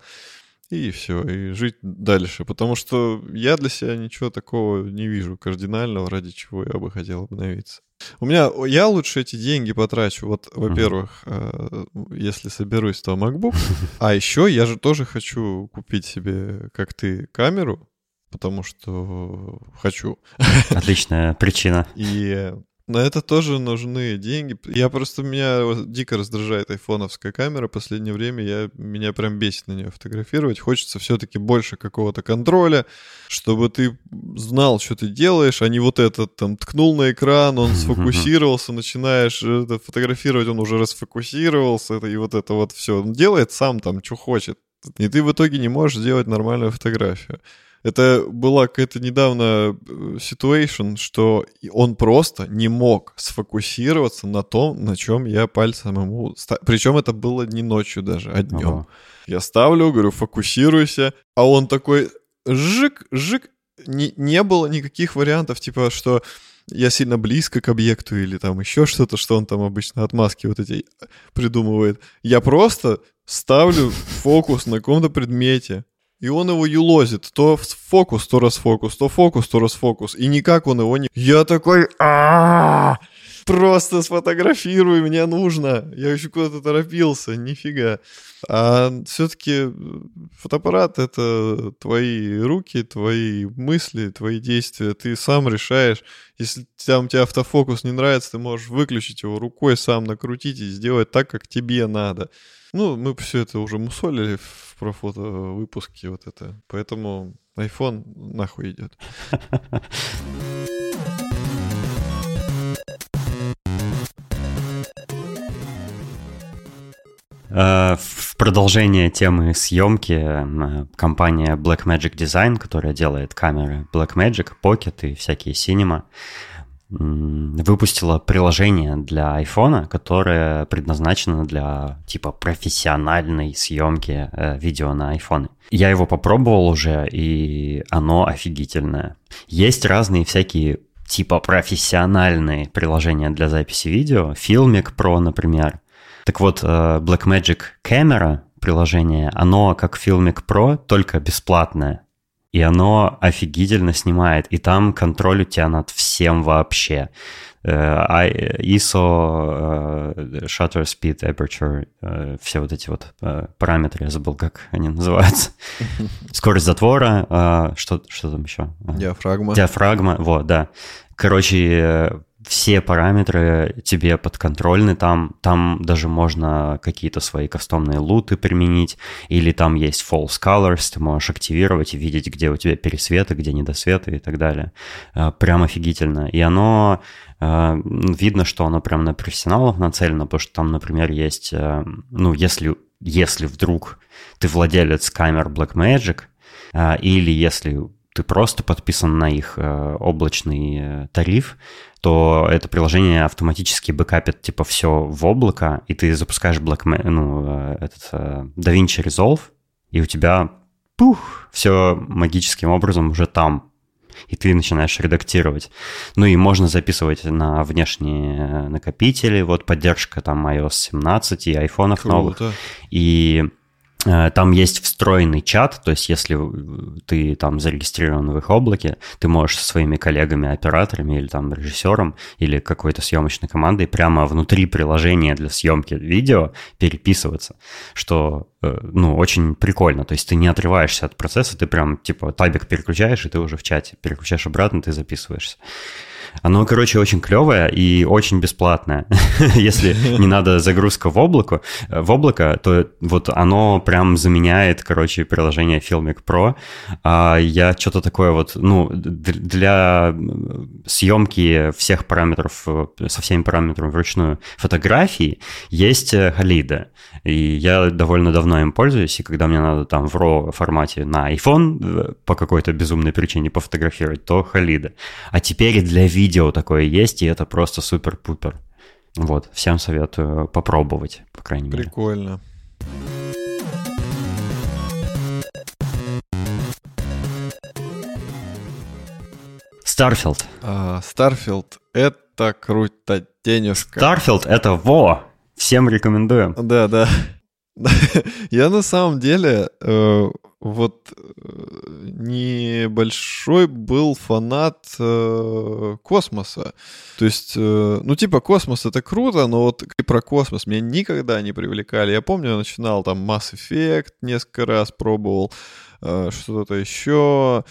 И все, и жить дальше. Потому что я для себя ничего такого не вижу кардинального, ради чего я бы хотел обновиться. У меня, я лучше эти деньги потрачу, вот, во-первых, э, если соберусь, то MacBook, а еще я же тоже хочу купить себе, как ты, камеру, потому что хочу. Отличная причина. И на это тоже нужны деньги. Я просто меня дико раздражает айфоновская камера. Последнее время я, меня прям бесит на нее фотографировать. Хочется все-таки больше какого-то контроля, чтобы ты знал, что ты делаешь, а не вот этот там ткнул на экран, он сфокусировался, начинаешь это, фотографировать, он уже расфокусировался, это, и вот это вот все. Он делает сам там, что хочет И ты в итоге не можешь сделать нормальную фотографию. Это была какая-то недавно ситуация, что он просто не мог сфокусироваться на том, на чем я пальцем ему... Причем это было не ночью даже, а днем. Ага. Я ставлю, говорю, фокусируйся, а он такой жик, жик. Не, не было никаких вариантов, типа, что я сильно близко к объекту или там еще что-то, что он там обычно отмазки вот эти придумывает. Я просто ставлю фокус на каком-то предмете, и он его юлозит. То фокус, то расфокус, то фокус, то расфокус. И никак он его не... Я такой... а Просто сфотографируй, мне нужно. Я еще куда-то торопился, нифига. А все-таки фотоаппарат — это твои руки, твои мысли, твои действия. Ты сам решаешь. Если там тебе автофокус не нравится, ты можешь выключить его рукой, сам накрутить и сделать так, как тебе надо. Ну, мы все это уже мусолили в профото выпуске вот это. Поэтому iPhone нахуй идет. Э, в продолжение темы съемки э, компания Blackmagic Design, которая делает камеры Blackmagic, Pocket и всякие Cinema, выпустила приложение для iPhone, которое предназначено для типа профессиональной съемки э, видео на iPhone. Я его попробовал уже, и оно офигительное. Есть разные всякие типа профессиональные приложения для записи видео. Filmic Pro, например. Так вот, э, Blackmagic Camera приложение, оно как Filmic Pro, только бесплатное и оно офигительно снимает, и там контроль у тебя над всем вообще. Uh, ISO, uh, Shutter Speed, Aperture, все вот эти вот параметры, я забыл, как они называются. Скорость затвора, что, что там еще? Диафрагма. Диафрагма, вот, да. Короче, все параметры тебе подконтрольны там, там даже можно какие-то свои кастомные луты применить, или там есть false colors, ты можешь активировать и видеть, где у тебя пересветы, где недосветы и так далее. Э, прям офигительно. И оно, э, видно, что оно прям на профессионалов нацелено, потому что там, например, есть, э, ну, если, если вдруг ты владелец камер Blackmagic, или если ты просто подписан на их облачный тариф, то это приложение автоматически бэкапит типа все в облако, и ты запускаешь Black, ну, э, этот uh, DaVinci Resolve, и у тебя пух, все магическим образом уже там. И ты начинаешь редактировать. Ну и можно записывать на внешние накопители. Вот поддержка там iOS 17 и айфонов Круто. новых. И Э, там есть встроенный чат, то есть если ты там зарегистрирован в их облаке, ты можешь со своими коллегами, операторами или там режиссером или какой-то съемочной командой прямо внутри приложения для съемки видео переписываться, что э, ну, очень прикольно. То есть ты не отрываешься от процесса, ты прям типа табик переключаешь, и ты уже в чате. Переключаешь обратно, ты записываешься. Оно, короче, очень клевое и очень бесплатное. Если не надо загрузка в облако, в облако, то вот оно прям заменяет, короче, приложение Filmic Pro. А я что-то такое вот, ну, для съемки всех параметров, со всеми параметрами вручную фотографии есть Halida. И я довольно давно им пользуюсь, и когда мне надо там в RAW формате на iPhone э, по какой-то безумной причине пофотографировать, то Halida. А теперь для видео видео такое есть, и это просто супер-пупер. Вот, всем советую попробовать, по крайней мере. Прикольно. Starfield. Starfield — это круто, денежка. Starfield — это во! Всем рекомендуем. Да, да. Я на самом деле э, вот э, небольшой был фанат э, космоса. То есть, э, ну, типа, космос это круто, но вот и про космос меня никогда не привлекали. Я помню, я начинал там Mass Effect несколько раз пробовал, э, что-то еще.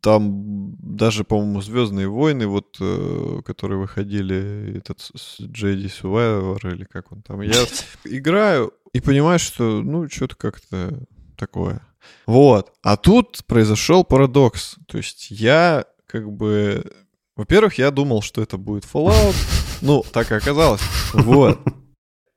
Там даже, по-моему, Звездные войны, вот, э, которые выходили, этот Джейди Survivor или как он там. Я играю и понимаю, что, ну, что-то как-то такое. Вот. А тут произошел парадокс. То есть я как бы... Во-первых, я думал, что это будет Fallout. Ну, так и оказалось. Вот.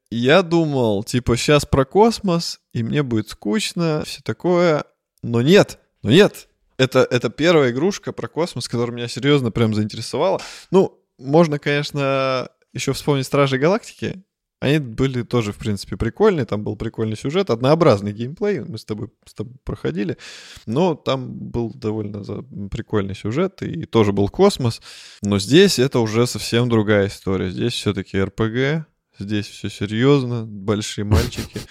я думал, типа, сейчас про космос, и мне будет скучно, все такое. Но нет, но нет. Это, это первая игрушка про космос, которая меня серьезно прям заинтересовала. Ну, можно, конечно, еще вспомнить Стражи Галактики. Они были тоже, в принципе, прикольные. Там был прикольный сюжет, однообразный геймплей. Мы с тобой, с тобой проходили. Но там был довольно прикольный сюжет, и тоже был космос. Но здесь это уже совсем другая история. Здесь все-таки РПГ, Здесь все серьезно, большие мальчики.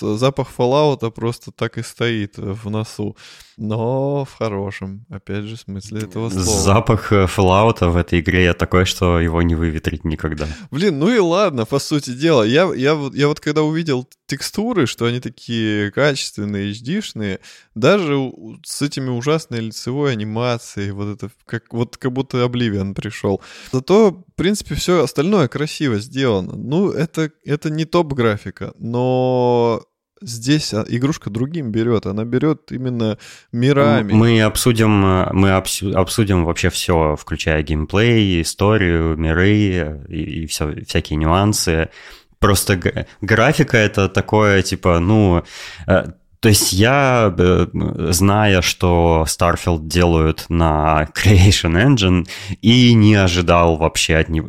Запах Fallout просто так и стоит в носу но в хорошем, опять же, смысле этого слова. Запах э, Fallout в этой игре такой, что его не выветрить никогда. Блин, ну и ладно, по сути дела. Я, я, я вот когда увидел текстуры, что они такие качественные, HD-шные, даже с этими ужасной лицевой анимацией, вот это, как, вот как будто Oblivion пришел. Зато, в принципе, все остальное красиво сделано. Ну, это, это не топ-графика, но здесь а, игрушка другим берет. Она берет именно мирами. Мы обсудим, э, мы обсудим вообще все, включая геймплей, историю, миры и, и все, всякие нюансы. Просто графика это такое, типа, ну, э, то есть я, э, зная, что Starfield делают на Creation Engine, и не ожидал вообще от него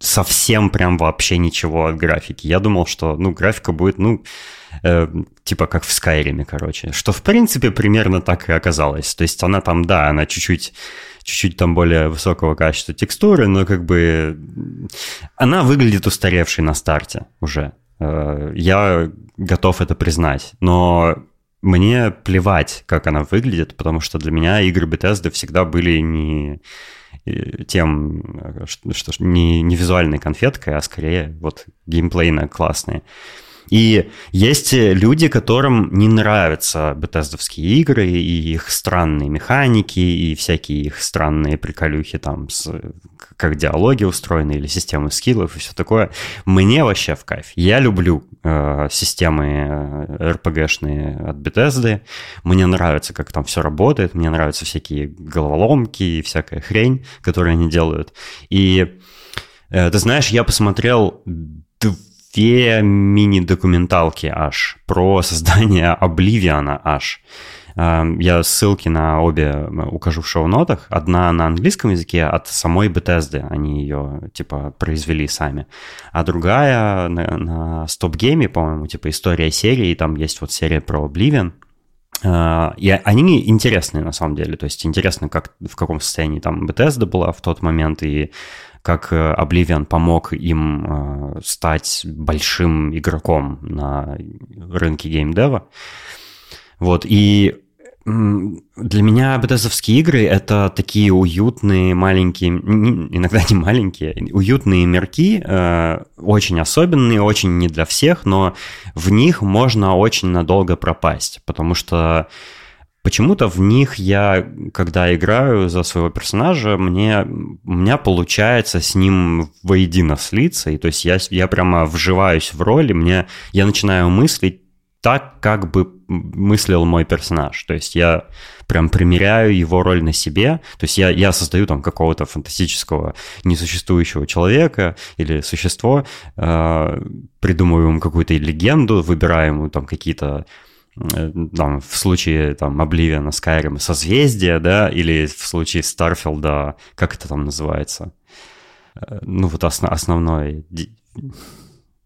совсем прям вообще ничего от графики. Я думал, что, ну, графика будет, ну, э, типа как в Скайриме, короче. Что, в принципе, примерно так и оказалось. То есть она там, да, она чуть-чуть чуть-чуть там более высокого качества текстуры, но как бы она выглядит устаревшей на старте уже. Э, я готов это признать. Но мне плевать, как она выглядит, потому что для меня игры Bethesda всегда были не тем, что, что не, не визуальной конфеткой, а скорее вот геймплейно классные. И есть люди, которым не нравятся бетездовские игры и их странные механики, и всякие их странные приколюхи там, с, как диалоги устроены, или системы скиллов и все такое. Мне вообще в кайф. Я люблю э, системы RPG-шные э, от Bethesda. Мне нравится, как там все работает, мне нравятся всякие головоломки и всякая хрень, которую они делают. И э, ты знаешь, я посмотрел две мини-документалки аж про создание Обливиана аж. Эм, я ссылки на обе укажу в шоу-нотах. Одна на английском языке от самой Bethesda, они ее, типа, произвели сами. А другая на, на Stop Game, по-моему, типа, история серии, там есть вот серия про Oblivion. Э, и они интересные, на самом деле. То есть интересно, как, в каком состоянии там Bethesda была в тот момент, и как э, Oblivion помог им э, стать большим игроком на рынке геймдева. Вот, и для меня бетезовские игры — это такие уютные, маленькие, иногда не маленькие, уютные мирки, э, очень особенные, очень не для всех, но в них можно очень надолго пропасть, потому что Почему-то в них я, когда играю за своего персонажа, мне, у меня получается с ним воедино слиться, и то есть я, я прямо вживаюсь в роль, и мне, я начинаю мыслить так, как бы мыслил мой персонаж. То есть я прям примеряю его роль на себе. То есть я, я создаю там какого-то фантастического несуществующего человека или существо, э, придумываю ему какую-то легенду, выбираю ему там какие-то там, в случае там Oblivion, Skyrim, созвездие, да, или в случае Starfield, как это там называется? Э, ну, вот основ, основной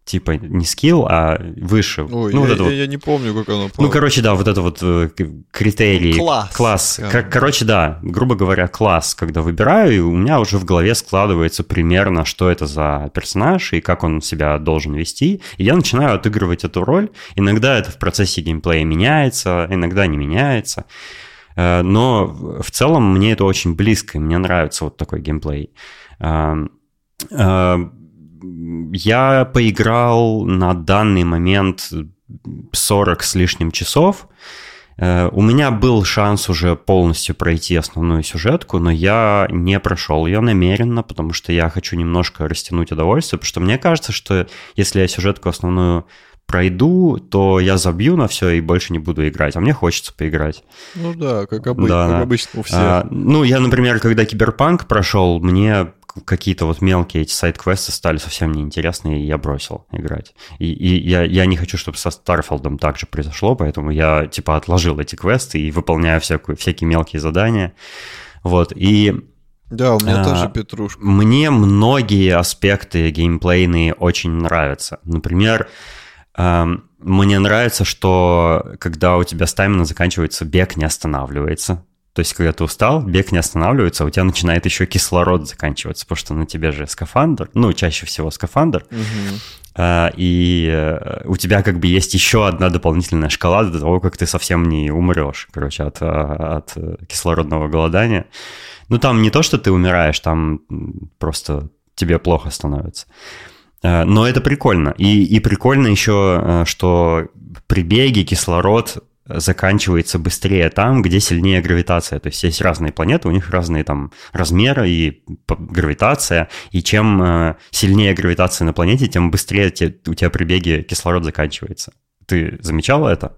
типа не скилл, а выше. Ой, ну, я, вот это я, вот. я не помню, как оно. Ну, короче, да, вот это вот э, критерии. Класс. Класс. Как, короче, да, грубо говоря, класс, когда выбираю, и у меня уже в голове складывается примерно, что это за персонаж и как он себя должен вести. И я начинаю отыгрывать эту роль. Иногда это в процессе геймплея меняется, иногда не меняется. Э, но в целом мне это очень близко, мне нравится вот такой геймплей эм, э, я поиграл на данный момент 40 с лишним часов. Э, у меня был шанс уже полностью пройти основную сюжетку, но я не прошел ее намеренно, потому что я хочу немножко растянуть удовольствие, потому что мне кажется, что если я сюжетку основную пройду, то я забью на все и больше не буду играть. А мне хочется поиграть. Ну да, как, обы- да, как обычно у всех. А, ну, я, например, когда Киберпанк прошел, мне какие-то вот мелкие эти side-квесты стали совсем неинтересны, и я бросил играть. И, и я, я не хочу, чтобы со Starfield'ом так же произошло, поэтому я типа отложил эти квесты и выполняю всякую, всякие мелкие задания. Вот, и да, у меня а, тоже петрушка. Мне многие аспекты геймплейные очень нравятся. Например, э, мне нравится, что когда у тебя стамина заканчивается, бег не останавливается. То есть, когда ты устал, бег не останавливается, а у тебя начинает еще кислород заканчиваться, потому что на тебе же скафандр, ну, чаще всего скафандр, угу. а, и э, у тебя как бы есть еще одна дополнительная шкала до того, как ты совсем не умрешь, короче, от, а, от кислородного голодания. Ну, там не то, что ты умираешь, там просто тебе плохо становится. Но это прикольно. И, и прикольно еще, э, что при беге кислород заканчивается быстрее там, где сильнее гравитация. То есть есть разные планеты, у них разные там размеры и гравитация. И чем э, сильнее гравитация на планете, тем быстрее те, у тебя при беге кислород заканчивается. Ты замечал это?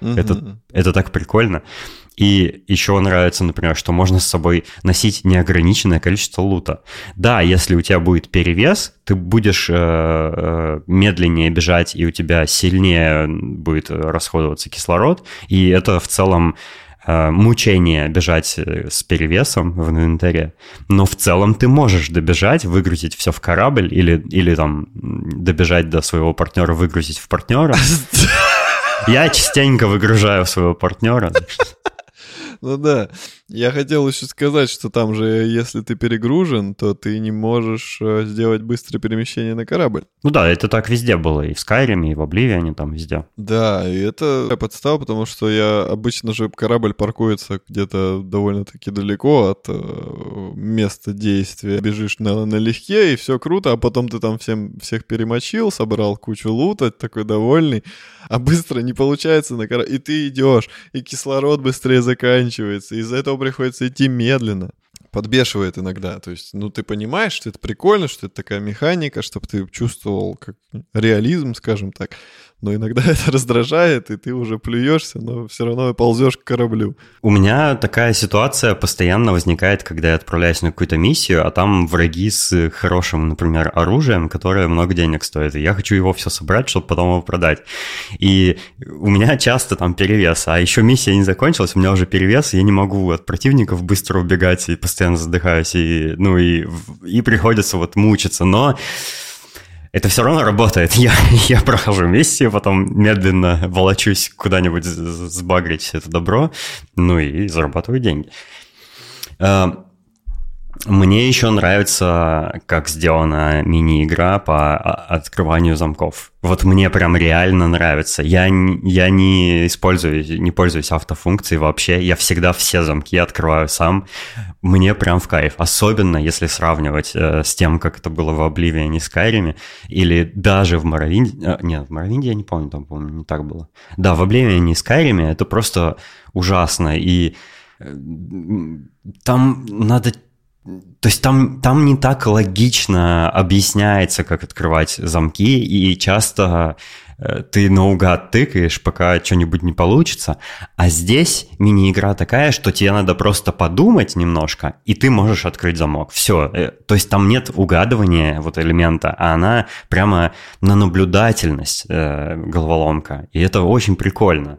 Mm-hmm. Это, это так прикольно. И еще нравится, например, что можно с собой носить неограниченное количество лута. Да, если у тебя будет перевес, ты будешь э, э, медленнее бежать, и у тебя сильнее будет расходоваться кислород, и это в целом э, мучение бежать э, с перевесом в инвентаре. Но в целом ты можешь добежать, выгрузить все в корабль или, или там добежать до своего партнера, выгрузить в партнера. Я частенько выгружаю своего партнера. Ну да. Я хотел еще сказать, что там же, если ты перегружен, то ты не можешь э, сделать быстрое перемещение на корабль. Ну да, это так везде было, и в Skyrim, и в Oblivion, там везде. Да, и это подстава, потому что я обычно же корабль паркуется где-то довольно-таки далеко от э, места действия. Бежишь на, налегке, и все круто, а потом ты там всем, всех перемочил, собрал кучу лута, такой довольный, а быстро не получается на корабль. И ты идешь, и кислород быстрее заканчивается, из-за этого приходится идти медленно. Подбешивает иногда. То есть, ну, ты понимаешь, что это прикольно, что это такая механика, чтобы ты чувствовал как реализм, скажем так но иногда это раздражает, и ты уже плюешься, но все равно ползешь к кораблю. У меня такая ситуация постоянно возникает, когда я отправляюсь на какую-то миссию, а там враги с хорошим, например, оружием, которое много денег стоит, и я хочу его все собрать, чтобы потом его продать. И у меня часто там перевес, а еще миссия не закончилась, у меня уже перевес, и я не могу от противников быстро убегать, и постоянно задыхаюсь, и, ну, и, и приходится вот мучиться, но это все равно работает. Я, я прохожу миссию, потом медленно волочусь куда-нибудь сбагрить это добро, ну и зарабатываю деньги. А, мне еще нравится, как сделана мини-игра по открыванию замков. Вот мне прям реально нравится. Я, я не использую, не пользуюсь автофункцией вообще. Я всегда все замки открываю сам. Мне прям в кайф. Особенно если сравнивать э, с тем, как это было в Oblivion и Skyrim. Или даже в Моровинде. Э, нет, в Моровинде я не помню, там, по не так было. Да, в Oblivion и Skyrim это просто ужасно. И э, там надо то есть там, там не так логично объясняется, как открывать замки, и часто э, ты наугад тыкаешь, пока что-нибудь не получится. А здесь мини-игра такая, что тебе надо просто подумать немножко, и ты можешь открыть замок. Все. Э, то есть там нет угадывания вот элемента, а она прямо на наблюдательность э, головоломка. И это очень прикольно.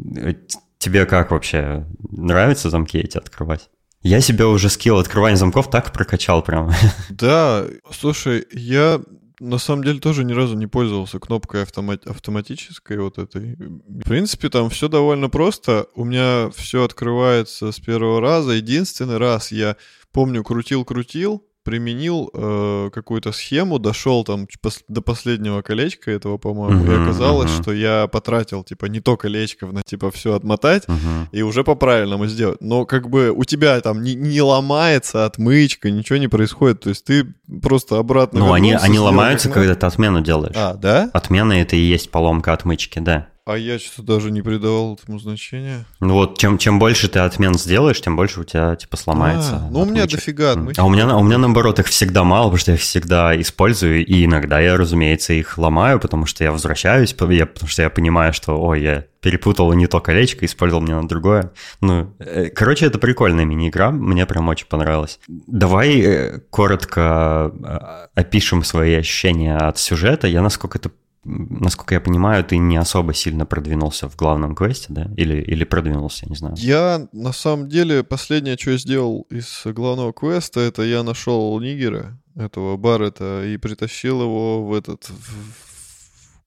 Э, тебе как вообще? Нравится замки эти открывать? Я себе уже скилл открывания замков так прокачал прям. Да, слушай, я на самом деле тоже ни разу не пользовался кнопкой автомат автоматической вот этой. В принципе, там все довольно просто. У меня все открывается с первого раза. Единственный раз я помню, крутил-крутил, применил э, какую-то схему, дошел там пос- до последнего колечка этого, по-моему, uh-huh, и оказалось, uh-huh. что я потратил, типа, не то колечко, на, типа, все отмотать uh-huh. и уже по-правильному сделать. Но как бы у тебя там не, не ломается отмычка, ничего не происходит, то есть ты просто обратно... Ну, они, они ломаются, когда ты отмену делаешь. А, да? Отмена — это и есть поломка отмычки, да. А я что-то даже не придавал этому значения. Ну вот, чем, чем больше ты отмен сделаешь, тем больше у тебя типа сломается. А, ну, у меня отмычек. дофига отмычек. А у меня, у меня наоборот их всегда мало, потому что я их всегда использую, и иногда я, разумеется, их ломаю, потому что я возвращаюсь, я, потому что я понимаю, что, ой, я перепутал не то колечко, использовал мне на другое. Ну, э, короче, это прикольная мини-игра, мне прям очень понравилось. Давай э, коротко э, опишем свои ощущения от сюжета. Я, насколько это насколько я понимаю, ты не особо сильно продвинулся в главном квесте, да? Или, или продвинулся, я не знаю. Я, на самом деле, последнее, что я сделал из главного квеста, это я нашел Нигера, этого Баррета, и притащил его в этот... В,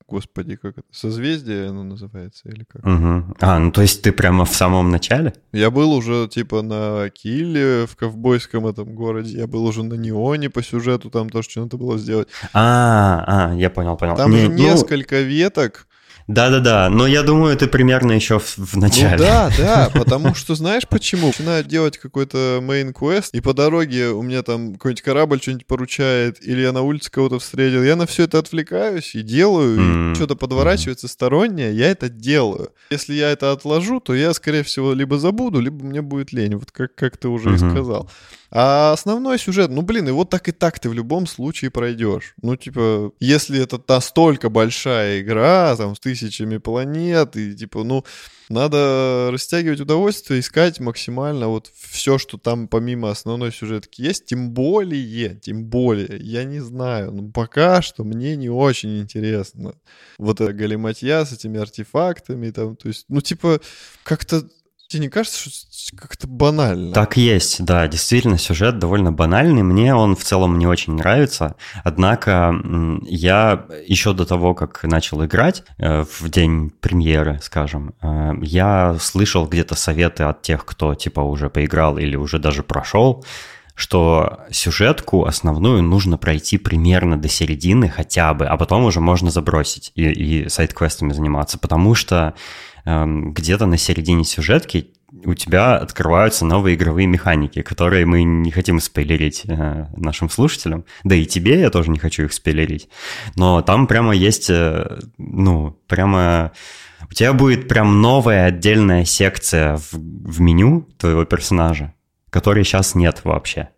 господи, как это? Созвездие оно называется, или как? Угу. А, ну то есть ты прямо в самом начале? Я был уже, типа, на Килле, в ковбойском этом городе, я был уже на Неоне по сюжету, там тоже что-то было сделать. А, а, я понял, понял. Там Не, же ну, несколько веток, Да-да-да, но я думаю, ты примерно еще в, в начале. Ну да, да, потому что знаешь почему? Начинаю делать какой-то main quest, и по дороге у меня там какой-нибудь корабль что-нибудь поручает, или я на улице кого-то встретил, я на все это отвлекаюсь и делаю, М, и что-то подворачивается стороннее, я это делаю. Если я это отложу, то я, скорее всего, либо забуду, либо мне будет лень, вот как, как ты уже и Мгм. сказал. А основной сюжет, ну блин, его так и так ты в любом случае пройдешь. Ну, типа, если это настолько большая игра, там, с тысячами планет, и типа, ну, надо растягивать удовольствие, искать максимально вот все, что там помимо основной сюжетки есть, тем более, тем более, я не знаю, ну, пока что мне не очень интересно. Вот это галиматья с этими артефактами, там, то есть, ну, типа, как-то Тебе не кажется, что как-то банально? Так есть, да, действительно, сюжет довольно банальный, мне он в целом не очень нравится, однако я еще до того, как начал играть, э, в день премьеры, скажем, э, я слышал где-то советы от тех, кто типа уже поиграл или уже даже прошел, что сюжетку основную нужно пройти примерно до середины хотя бы, а потом уже можно забросить и, и сайт-квестами заниматься, потому что где-то на середине сюжетки у тебя открываются новые игровые механики, которые мы не хотим спойлерить э, нашим слушателям. Да и тебе я тоже не хочу их спойлерить. Но там прямо есть, э, ну, прямо... У тебя будет прям новая отдельная секция в, в меню твоего персонажа, которой сейчас нет вообще.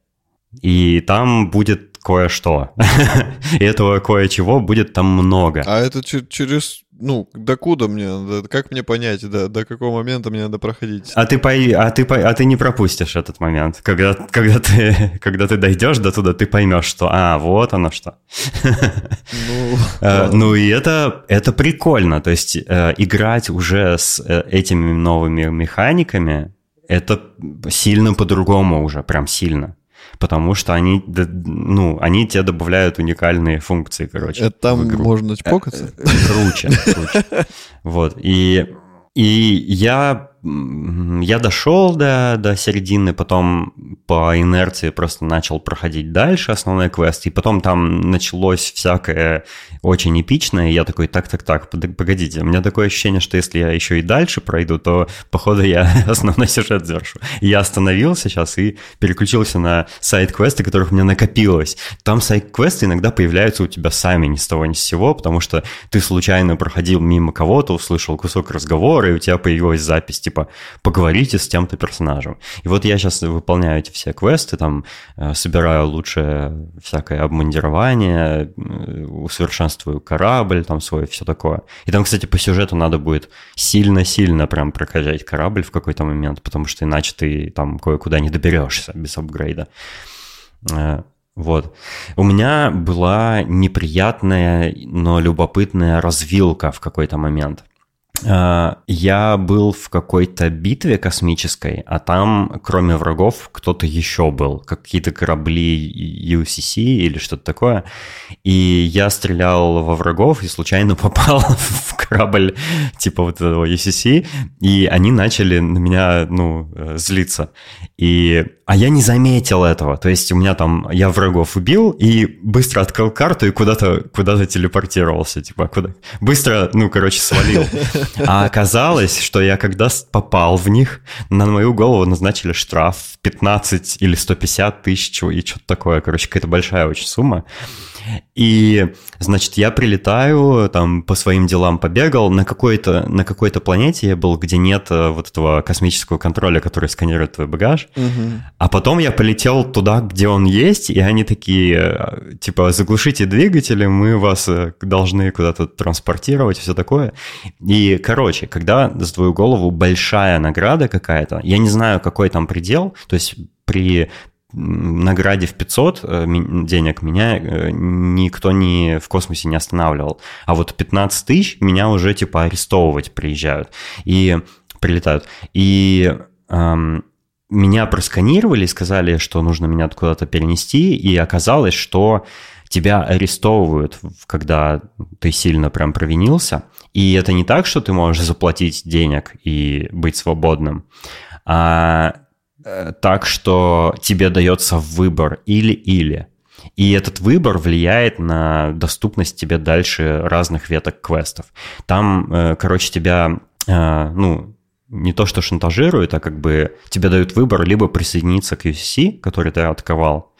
И там будет кое-что. Этого кое-чего будет там много. А это чер- через, ну, докуда мне надо, как мне понять, до, до какого момента мне надо проходить? А ты, пой, а, ты, пой- а ты не пропустишь этот момент. Когда, когда, ты, когда ты дойдешь до туда, ты поймешь, что а, вот оно что. Ну, Э, Ну и это, это прикольно. То есть э, играть уже с э, этими новыми механиками, это сильно по-другому уже, прям сильно. Потому что они, ну, они тебе добавляют уникальные функции, короче. это там можно чпокаться? Круче, круче. Вот, и, и я, я дошел до, до середины, потом по инерции просто начал проходить дальше основной квест, и потом там началось всякое очень эпичное, и я такой, так-так-так, погодите, у меня такое ощущение, что если я еще и дальше пройду, то, походу, я основной сюжет завершу. И Я остановился сейчас и переключился на сайт-квесты, которых у меня накопилось. Там сайт-квесты иногда появляются у тебя сами ни с того ни с сего, потому что ты случайно проходил мимо кого-то, услышал кусок разговора, и у тебя появилась запись, типа, поговорите с тем-то персонажем. И вот я сейчас выполняю эти все квесты, там, э, собираю лучше всякое обмундирование, э, усовершенствую корабль там свой, все такое. И там, кстати, по сюжету надо будет сильно-сильно прям прокачать корабль в какой-то момент, потому что иначе ты там кое-куда не доберешься без апгрейда. Э, Вот. У меня была неприятная, но любопытная развилка в какой-то момент. Э, Я был в какой-то битве космической, а там, кроме врагов, кто-то еще был. Какие-то корабли UCC или что-то такое. И я стрелял во врагов и случайно попал в корабль типа вот этого UCC. И они начали на меня, ну, э, злиться. И... А я не заметил этого. То есть у меня там... Я врагов убил и быстро открыл карту и куда-то куда телепортировался. Типа куда... Быстро, ну, короче, свалил. А оказалось, что я когда попал в них, на мою голову назначили штраф 15 или 150 тысяч и что-то такое. Короче, какая-то большая очень сумма. И, значит, я прилетаю, там по своим делам побегал, на какой-то на какой-то планете я был, где нет э, вот этого космического контроля, который сканирует твой багаж. Угу. А потом я полетел туда, где он есть, и они такие, э, типа, заглушите двигатели, мы вас э, должны куда-то транспортировать, все такое. И, короче, когда за твою голову большая награда какая-то, я не знаю, какой там предел, то есть при награде в 500 э, денег меня э, никто не, в космосе не останавливал. А вот 15 тысяч меня уже типа арестовывать приезжают и прилетают. И эм, меня просканировали, сказали, что нужно меня куда-то перенести, и оказалось, что тебя арестовывают, когда ты сильно прям провинился. И это не так, что ты можешь заплатить денег и быть свободным, а Э, так, что тебе дается выбор или-или. И этот выбор влияет на доступность тебе дальше разных веток квестов. Там, э, короче, тебя, э, ну, не то что шантажируют, а как бы тебе дают выбор либо присоединиться к UCC, который ты атаковал,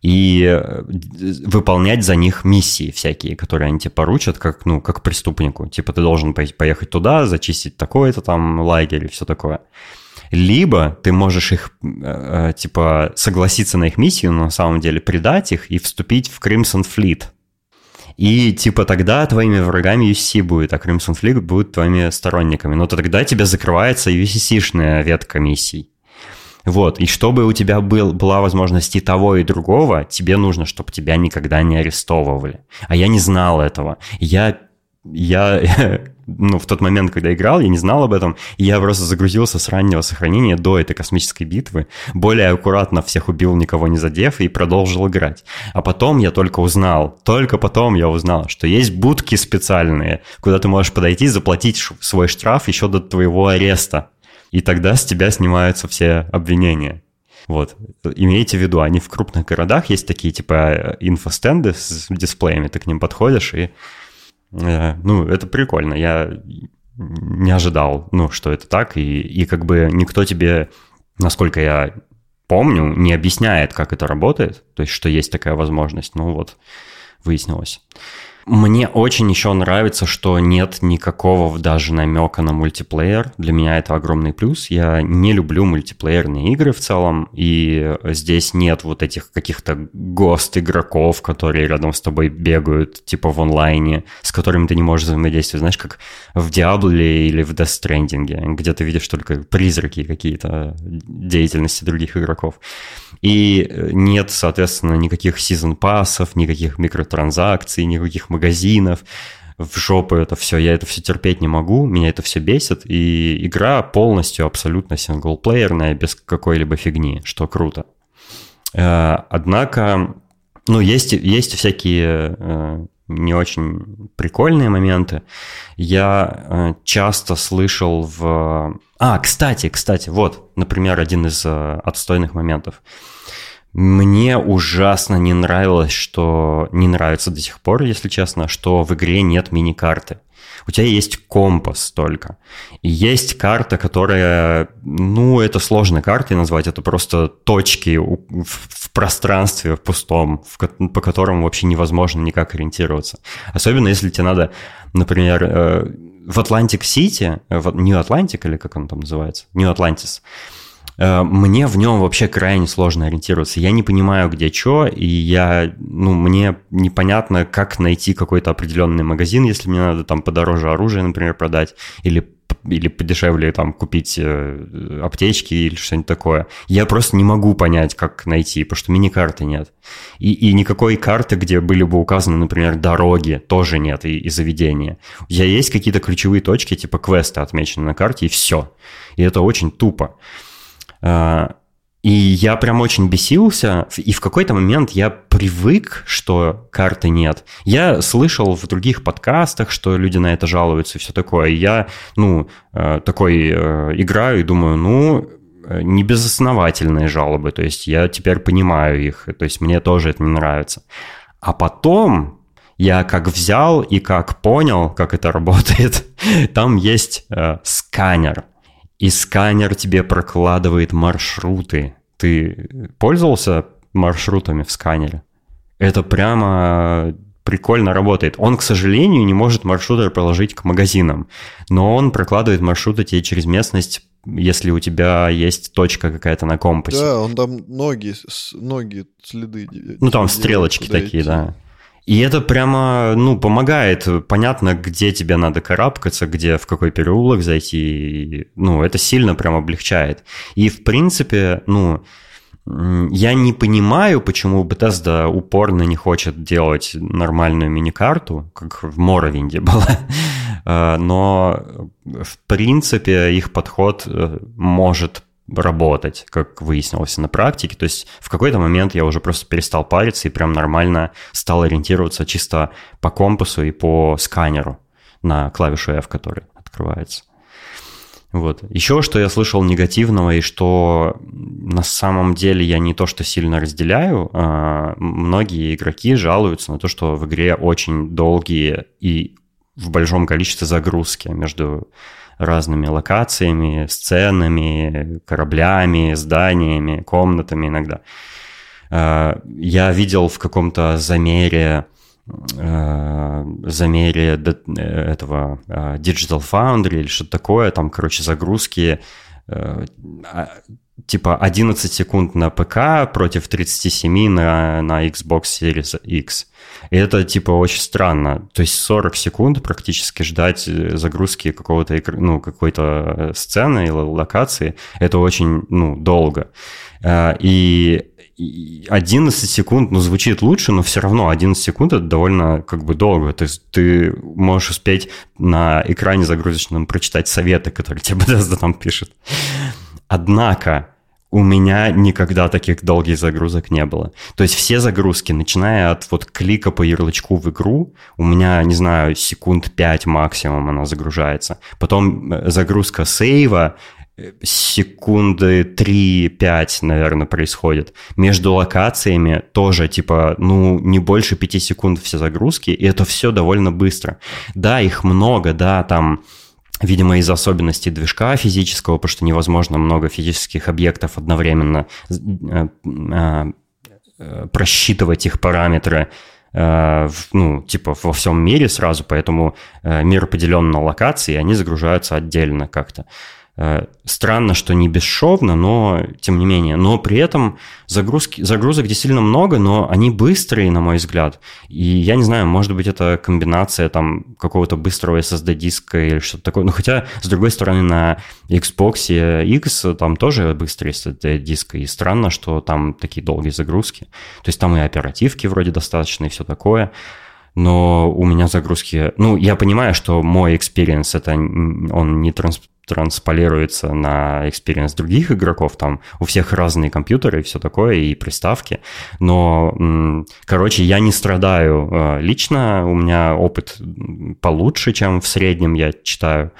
и выполнять за них миссии всякие, которые они тебе поручат, как, ну, как преступнику. Типа ты должен поехать туда, зачистить такой-то там лагерь и все такое либо ты можешь их, э, э, типа, согласиться на их миссию, но на самом деле предать их и вступить в Crimson Fleet. И, типа, тогда твоими врагами UCC будет, а Crimson Fleet будет твоими сторонниками. Но тогда тебе закрывается UCC-шная ветка миссий. Вот, и чтобы у тебя был, была возможность и того, и другого, тебе нужно, чтобы тебя никогда не арестовывали. А я не знал этого. Я я, ну, в тот момент, когда играл, я не знал об этом, и я просто загрузился с раннего сохранения до этой космической битвы, более аккуратно всех убил, никого не задев, и продолжил играть. А потом я только узнал, только потом я узнал, что есть будки специальные, куда ты можешь подойти, заплатить свой штраф еще до твоего ареста. И тогда с тебя снимаются все обвинения. Вот. Имейте в виду, они в крупных городах есть такие, типа, инфостенды с дисплеями, ты к ним подходишь и Э, ну, это прикольно. Я не ожидал, ну, что это так, и, и как бы никто тебе, насколько я помню, не объясняет, как это работает, то есть, что есть такая возможность. Ну, вот, выяснилось. Мне очень еще нравится, что нет никакого даже намека на мультиплеер. Для меня это огромный плюс. Я не люблю мультиплеерные игры в целом, и здесь нет вот этих каких-то гост-игроков, которые рядом с тобой бегают, типа в онлайне, с которыми ты не можешь взаимодействовать. Знаешь, как в Diablo или в Death Stranding, где ты видишь только призраки какие-то деятельности других игроков. И нет, соответственно, никаких сезон-пассов, никаких микротранзакций, никаких магазинов, в жопу это все, я это все терпеть не могу, меня это все бесит, и игра полностью абсолютно синглплеерная, без какой-либо фигни, что круто. Э, однако, ну, есть, есть всякие э, не очень прикольные моменты. Я э, часто слышал в... А, кстати, кстати, вот, например, один из отстойных моментов. Мне ужасно не нравилось, что... Не нравится до сих пор, если честно, что в игре нет мини-карты. У тебя есть компас только. И есть карта, которая... Ну, это сложная картой назвать. Это просто точки в пространстве, в пустом, в, по которым вообще невозможно никак ориентироваться. Особенно, если тебе надо, например, э, в Атлантик-Сити, в Нью-Атлантик, или как он там называется? Нью-Атлантис. Э, мне в нем вообще крайне сложно ориентироваться. Я не понимаю, где что, и я, ну, мне непонятно, как найти какой-то определенный магазин, если мне надо там подороже оружие, например, продать, или или подешевле там купить э, аптечки или что-нибудь такое. Я просто не могу понять, как найти, потому что мини-карты нет. И, и никакой карты, где были бы указаны, например, дороги, тоже нет, и, и заведения. У тебя есть какие-то ключевые точки, типа квесты отмечены на карте, и все. И это очень тупо. А, и я прям очень бесился, и в какой-то момент я привык, что карты нет. Я слышал в других подкастах, что люди на это жалуются и все такое. И я, ну, э, такой э, играю и думаю, ну, э, не безосновательные жалобы, то есть я теперь понимаю их, то есть мне тоже это не нравится. А потом я как взял и как понял, как это работает, там есть э, сканер и сканер тебе прокладывает маршруты. Ты пользовался маршрутами в сканере? Это прямо прикольно работает. Он, к сожалению, не может маршруты проложить к магазинам, но он прокладывает маршруты тебе через местность, если у тебя есть точка какая-то на компасе. Да, он там ноги, ноги следы. Ну, там стрелочки такие, идти. да. И это прямо, ну, помогает. Понятно, где тебе надо карабкаться, где в какой переулок зайти. Ну, это сильно прям облегчает. И, в принципе, ну, я не понимаю, почему Bethesda упорно не хочет делать нормальную мини-карту, как в Моровинде было. А, но, в принципе, их подход э, может работать, как выяснилось на практике. То есть в какой-то момент я уже просто перестал париться и прям нормально стал ориентироваться чисто по компасу и по сканеру на клавишу F, который открывается. Вот. Еще что я слышал негативного и что на самом деле я не то что сильно разделяю, а многие игроки жалуются на то, что в игре очень долгие и в большом количестве загрузки между разными локациями, сценами, кораблями, зданиями, комнатами иногда. А, я видел в каком-то замере Э, замере этого э, Digital Foundry или что-то такое, там, короче, загрузки э, а, типа 11 секунд на ПК против 37 на, на Xbox Series X. И это типа очень странно. То есть 40 секунд практически ждать загрузки какого-то ну, какой-то сцены или локации, это очень ну, долго. И 11 секунд, ну, звучит лучше, но все равно 11 секунд это довольно как бы долго. То есть ты можешь успеть на экране загрузочном прочитать советы, которые тебе Bethesda там пишет. Однако у меня никогда таких долгих загрузок не было. То есть все загрузки, начиная от вот клика по ярлычку в игру, у меня, не знаю, секунд 5 максимум она загружается. Потом э, загрузка сейва, секунды 3-5, наверное, происходит. Между локациями тоже, типа, ну, не больше 5 секунд все загрузки, и это все довольно быстро. Да, их много, да, там видимо, из особенностей движка физического, потому что невозможно много физических объектов одновременно э, э, просчитывать их параметры, э, ну, типа во всем мире сразу, поэтому мир поделен на локации, и они загружаются отдельно как-то. Э, странно, что не бесшовно, но тем не менее. Но при этом загрузки, загрузок действительно много, но они быстрые, на мой взгляд. И я не знаю, может быть, это комбинация там какого-то быстрого SSD-диска или что-то такое. Ну, хотя, с другой стороны, на Xbox X там тоже быстрый SSD-диск. И странно, что там такие долгие загрузки. То есть там и оперативки вроде достаточно, и все такое но у меня загрузки... Ну, я понимаю, что мой experience, это он не, транс, трансполируется на experience других игроков, там у всех разные компьютеры и все такое, и приставки, но, короче, я не страдаю э, лично, у меня опыт получше, чем в среднем я читаю,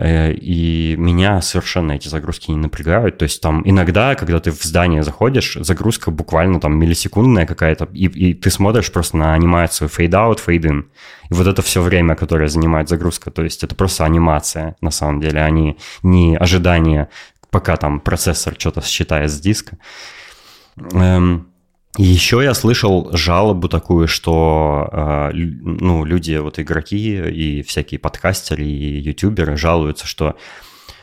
и меня совершенно эти загрузки не напрягают. То есть там иногда, когда ты в здание заходишь, загрузка буквально там миллисекундная какая-то, и, и ты смотришь просто на анимацию fade-out, fade-in. И вот это все время, которое занимает загрузка, то есть это просто анимация на самом деле, а не, не ожидание, пока там процессор что-то считает с диска. Эм, еще я слышал жалобу такую, что э, ну, люди, вот игроки и всякие подкастеры и ютуберы жалуются, что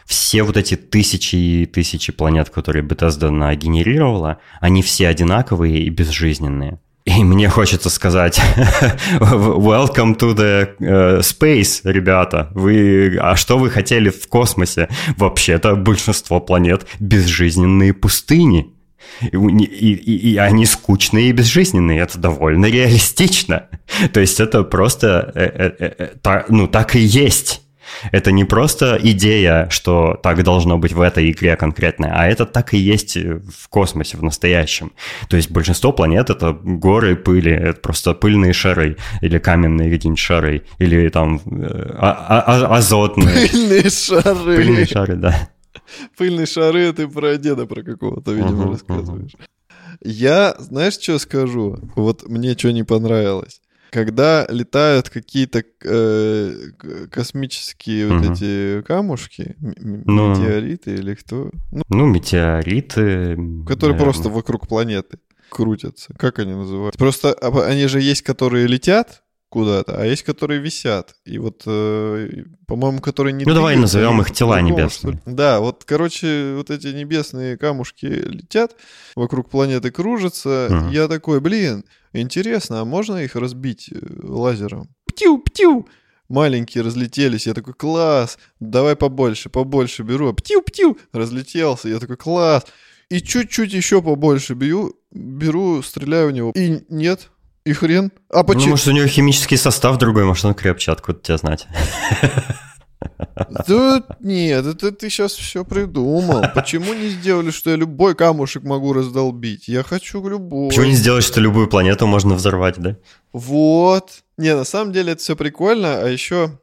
все вот эти тысячи и тысячи планет, которые Bethesda нагенерировала, они все одинаковые и безжизненные. И мне хочется сказать, welcome to the uh, space, ребята. Вы, а что вы хотели в космосе? Вообще-то большинство планет безжизненные пустыни. И, и, и они скучные и безжизненные. Это довольно реалистично. То есть это просто, э, э, э, э ну, так и есть. Это не просто идея, что так должно быть в этой игре конкретно, а это так и есть в космосе, в настоящем. То есть большинство планет — это горы пыли, это просто пыльные шары, или каменные какие-нибудь шары, или там э, а, а, а, азотные. Пыльные шары. Пыльные шары, да. Пыльные шары, ты про деда про какого-то, видимо, uh-huh, рассказываешь. Uh-huh. Я, знаешь, что скажу? Вот мне что не понравилось. Когда летают какие-то э, космические uh-huh. вот эти камушки, м- ну, метеориты или кто? Ну, ну метеориты. Которые наверное. просто вокруг планеты. крутятся. Как они называются? Просто а, они же есть, которые летят, куда-то, а есть, которые висят. И вот, э, по-моему, которые не Ну, давай назовем их тела по-другому, небесные. Да, вот, короче, вот эти небесные камушки летят, вокруг планеты кружатся. Мгм. Я такой, блин, интересно, а можно их разбить э, лазером? Птю, птю! Маленькие разлетелись, я такой, класс, давай побольше, побольше беру, птю-птю, разлетелся, я такой, класс, и чуть-чуть еще побольше беру, беру, стреляю в него, и нет, и хрен, а Ну, почему? может, у него химический состав другой, может, он крепче, откуда тебе знать. Да нет, это ты сейчас все придумал. Почему не сделали, что я любой камушек могу раздолбить? Я хочу любой. Почему не сделать, что любую планету можно взорвать, да? Вот. Не, на самом деле это все прикольно, а еще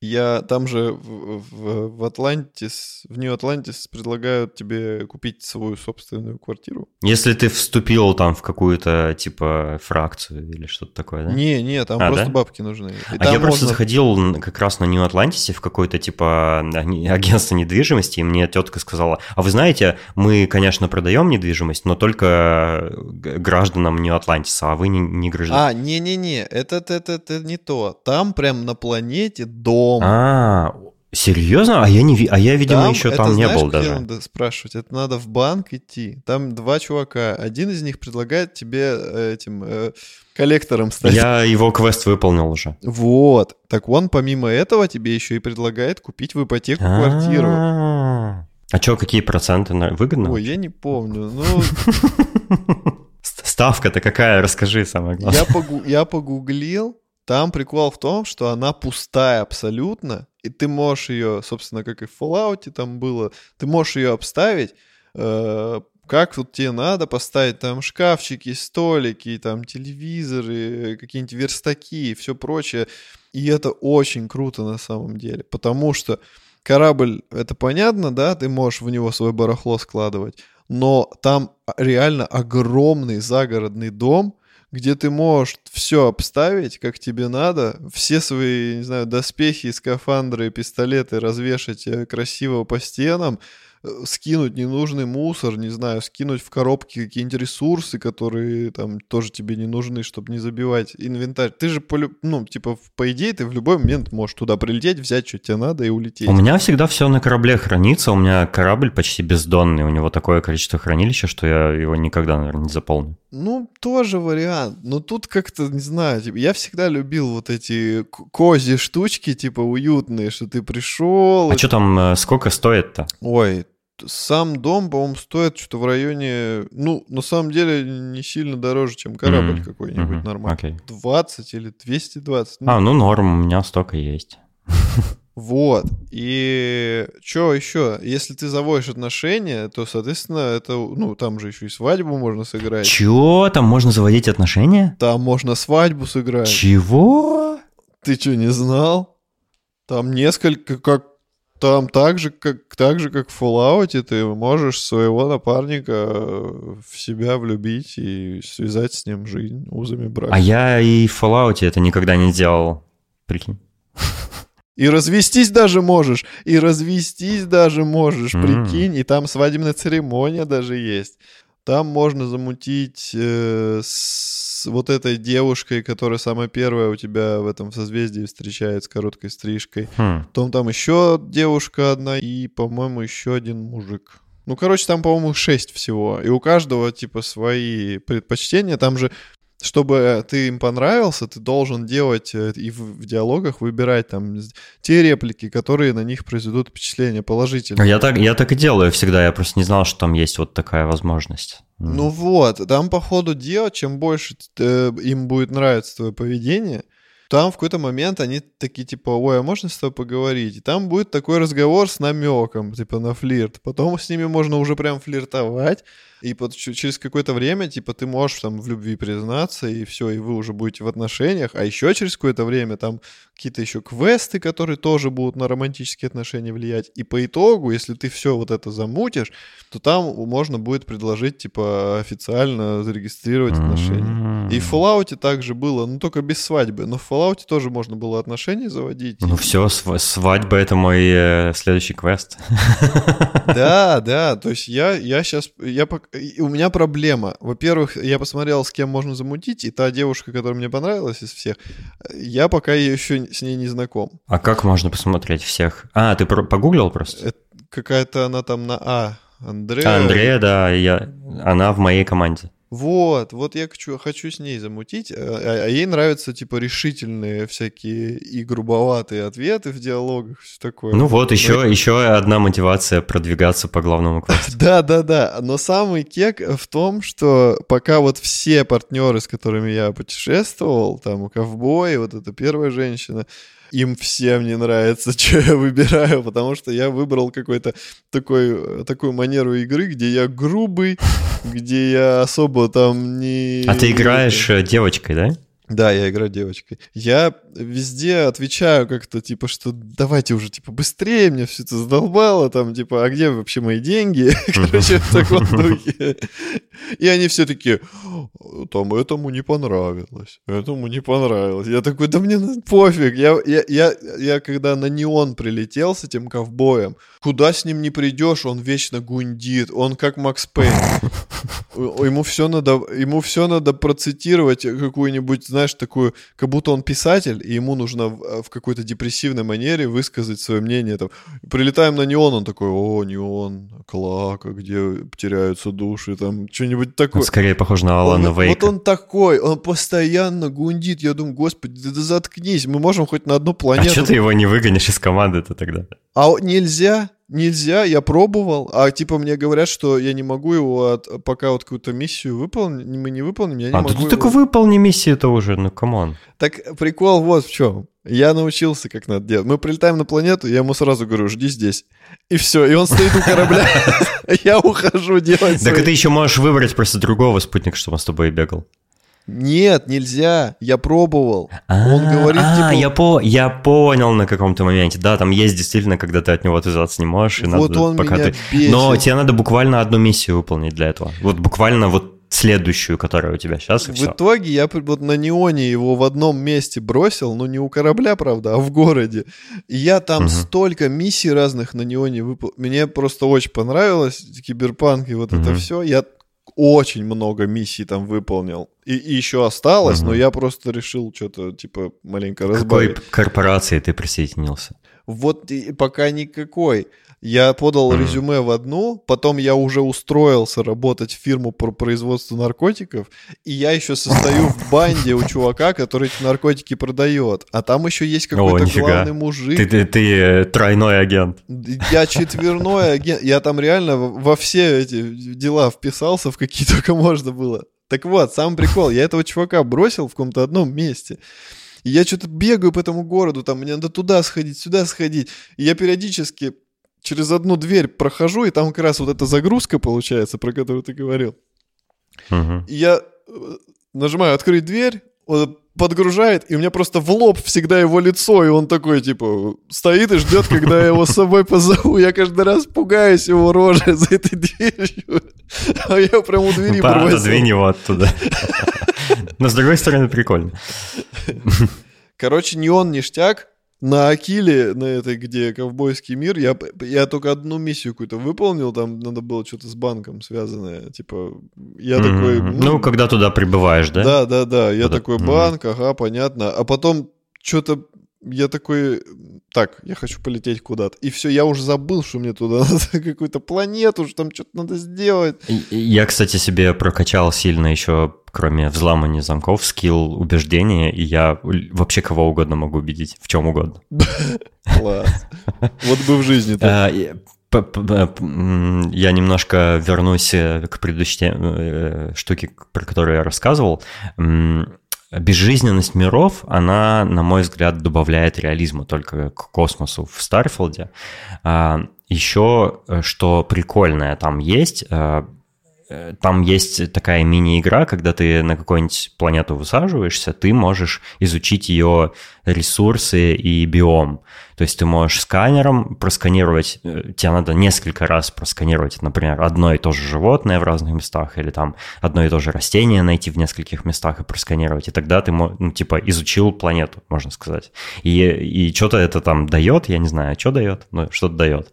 я там же в, в, в Атлантис, в Нью-Атлантис предлагают тебе купить свою собственную квартиру. Если ты вступил там в какую-то, типа, фракцию или что-то такое, да? Не, не, там А, просто да? бабки нужны. И А я просто можно- заходил н- как раз на Нью-Атлантисе в какое-то типа аг- агентство недвижимости, и мне тетка сказала, а вы знаете, мы, конечно, продаем недвижимость, но только г- гражданам Нью-Атлантиса, а вы не, не граждане. А, не-не-не, это, это, это, это не то. Там прям на планете дом. А, серьезно? А я, не, а я видимо, еще это там не знаешь, был где даже. надо спрашивать? Это надо в банк идти. Там два чувака. Один из них предлагает тебе э, этим э, коллектором стать. Я его квест выполнил уже. Вот. Так он помимо этого тебе еще и предлагает купить в ипотеку квартиру. А что, какие проценты? на- Выгодно? Ой, я не помню. Ну, Ст- Ставка-то какая? Расскажи самое главное. я, погу- я погуглил. Там прикол в том, что она пустая абсолютно, и ты можешь ее, собственно, как и в Fallout там было, ты можешь ее обставить, э, как тут тебе надо поставить там шкафчики, столики, там телевизоры, какие-нибудь верстаки и все прочее. И это очень круто на самом деле, потому что корабль, это понятно, да, ты можешь в него свое барахло складывать, но там реально огромный загородный дом, где ты можешь все обставить, как тебе надо, все свои, не знаю, доспехи, скафандры, пистолеты развешать э, красиво по стенам, э, скинуть ненужный мусор, не знаю, скинуть в коробки какие-нибудь ресурсы, которые там тоже тебе не нужны, чтобы не забивать инвентарь. Ты же, по, ну, типа, по идее, ты в любой момент можешь туда прилететь, взять, что тебе надо и улететь. У меня всегда все на корабле хранится, у меня корабль почти бездонный, у него такое количество хранилища, что я его никогда, наверное, не заполню. Ну, тоже вариант. Но тут как-то, не знаю, типа, я всегда любил вот эти кози штучки, типа, уютные, что ты пришел. А что там, э, сколько стоит-то? Ой, сам дом, по-моему, стоит что-то в районе... Ну, на самом деле, не сильно дороже, чем корабль М, какой-нибудь мгм, нормальный. окей. 20 или 220. ну, А, ну норм, у меня столько есть. Вот. И что еще? Если ты заводишь отношения, то, соответственно, это, ну, там же еще и свадьбу можно сыграть. Чего? Там можно заводить отношения? Там можно свадьбу сыграть. Чего? Ты что, не знал? Там несколько, как там так же, как, так же, как в Fallout, ты можешь своего напарника э, в себя влюбить и связать с ним жизнь узами брака. А я и в Fallout это никогда не делал. Прикинь. И развестись даже можешь, и развестись даже можешь, М. прикинь, и там свадебная церемония даже есть. Там можно замутить э, с вот этой девушкой, которая самая первая у тебя в этом созвездии встречает с короткой стрижкой. Хм. Потом там еще девушка одна и, по-моему, еще один мужик. Ну, короче, там, по-моему, шесть всего. И у каждого, типа, свои предпочтения. Там же, чтобы ты им понравился, ты должен делать э, и в, в диалогах выбирать там те реплики, которые на них произведут впечатление положительное. А Я так, я так и делаю всегда, я просто не знал, что там есть вот такая возможность. Ну вот, там по ходу дела, чем больше э, им будет нравиться твое поведение, там в какой-то момент они такие типа, ой, а можно с тобой поговорить? И там будет такой разговор с намеком, типа на флирт. Потом с ними можно уже прям флиртовать, и под- через какое-то время, типа, ты можешь там в любви признаться, и все, и вы уже будете в отношениях. А еще через какое-то время там какие-то еще квесты, которые тоже будут на романтические отношения влиять. И по итогу, если ты все вот это замутишь, то там можно будет предложить, типа, официально зарегистрировать отношения. И в Fallout также было, ну только без свадьбы. Но в Fallout тоже можно было отношения заводить. Ну все, свадьба это мой э, следующий квест. Да, да, то есть я, я сейчас, я, у меня проблема. Во-первых, я посмотрел, с кем можно замутить, и та девушка, которая мне понравилась из всех, я пока еще с ней не знаком. А как можно посмотреть всех? А, ты погуглил просто? Какая-то она там на А. Андрея. Андрея, да, я, она в моей команде. Вот, вот я хочу, хочу с ней замутить, а, а, а ей нравятся, типа, решительные всякие и грубоватые ответы в диалогах, все такое. Ну вот, еще, но... еще одна мотивация продвигаться по главному квесту. Да-да-да, но самый кек в том, что пока вот все партнеры, с которыми я путешествовал, там, у ковбоя, вот эта первая женщина, им всем не нравится, что я выбираю, потому что я выбрал какой-то такой, такую манеру игры, где я грубый, где я особо там не... А ты играешь э, девочкой, да? Да, я играю девочкой. Я везде отвечаю как-то, типа, что давайте уже, типа, быстрее, мне все это задолбало, там, типа, а где вообще мои деньги? Короче, в таком духе. И они все такие, там, этому не понравилось, этому не понравилось. Я такой, да мне пофиг. Я, я, я, я когда на неон прилетел с этим ковбоем, куда с ним не придешь, он вечно гундит, он как Макс Пейн. Ему все надо, ему все надо процитировать какую-нибудь, знаешь, такую, как будто он писатель, и ему нужно в, в какой-то депрессивной манере высказать свое мнение. Там, прилетаем на неон, он такой, о, неон, клоака, где теряются души, там, что-нибудь такое. Он скорее похож на Алана он, Вейка. Вот он такой, он постоянно гундит. Я думаю, господи, да, да заткнись, мы можем хоть на одну а планету. А что ты его не выгонишь из команды-то тогда? А нельзя? Нельзя, я пробовал, а типа мне говорят, что я не могу его, от, пока вот какую-то миссию выполнить, мы не выполним, я не а, могу А ты только выполни миссию это уже, ну come on. Так прикол вот в чем. Я научился, как надо делать. Мы прилетаем на планету, я ему сразу говорю, жди здесь. И все, и он стоит у корабля, я ухожу делать Так ты еще можешь выбрать просто другого спутника, чтобы он с тобой бегал. Нет, нельзя. Я пробовал. А, Он говорит, а, типа... я, по, я понял на каком-то моменте. Да, там есть действительно, когда ты от него отвязаться не можешь. И вот надо, он пока меня ты... бесит. Но тебе надо буквально одну миссию выполнить для этого. Вот буквально вот следующую, которая у тебя сейчас, и В все. итоге я вот на неоне его в одном месте бросил, ну не у корабля, правда, а в городе. И я там угу. столько миссий разных на неоне выполнил. Мне просто очень понравилось киберпанк и вот угу. это все. Я очень много миссий там выполнил. И, и еще осталось, угу. но я просто решил что-то, типа, маленько разбавить. Какой корпорации ты присоединился? Вот пока никакой. Я подал резюме в одну, потом я уже устроился работать в фирму по производству наркотиков, и я еще состою в банде у чувака, который эти наркотики продает. А там еще есть какой-то главный мужик. Ты, ты, ты э, тройной агент. Я четверной агент. Я там реально во все эти дела вписался, в какие только можно было. Так вот, сам прикол, я этого чувака бросил в каком-то одном месте. И я что-то бегаю по этому городу, там мне надо туда сходить, сюда сходить. И я периодически через одну дверь прохожу, и там как раз вот эта загрузка получается, про которую ты говорил. Угу. И я э, нажимаю открыть дверь, он подгружает, и у меня просто в лоб всегда его лицо, и он такой, типа, стоит и ждет, когда я его с собой позову. Я каждый раз пугаюсь его рожи за этой дверью. А я прям у двери бросил. Подвинь его оттуда. Но с другой стороны, прикольно. Короче, не он ништяк, на Акиле, на этой, где ковбойский мир, я, я только одну миссию какую-то выполнил, там надо было что-то с банком связанное, типа, я mm-hmm. такой... Ну, ну, когда туда прибываешь, да? Да, да, да, я Куда? такой, банк, mm-hmm. ага, понятно, а потом что-то я такой, так, я хочу полететь куда-то. И все, я уже забыл, что мне туда надо какую-то планету, что там что-то надо сделать. Я, кстати, себе прокачал сильно еще, кроме взламывания замков, скилл убеждения, и я вообще кого угодно могу убедить, в чем угодно. Класс. Вот бы в жизни так. Я немножко вернусь э, к предыдущей э, штуке, про которую я рассказывал безжизненность миров, она, на мой взгляд, добавляет реализма только к космосу в Старфилде. А, Еще, э, что прикольное там есть, э, там есть такая мини-игра, когда ты на какую-нибудь планету высаживаешься, ты можешь изучить ее ресурсы и биом. То есть ты можешь сканером просканировать, э, тебе надо несколько раз просканировать, например, одно и то же животное в разных местах, или там одно и то же растение найти в нескольких местах и просканировать, и тогда ты, ну, типа, изучил планету, можно сказать. И, и что-то это там дает, я не знаю, что дает, но что-то дает.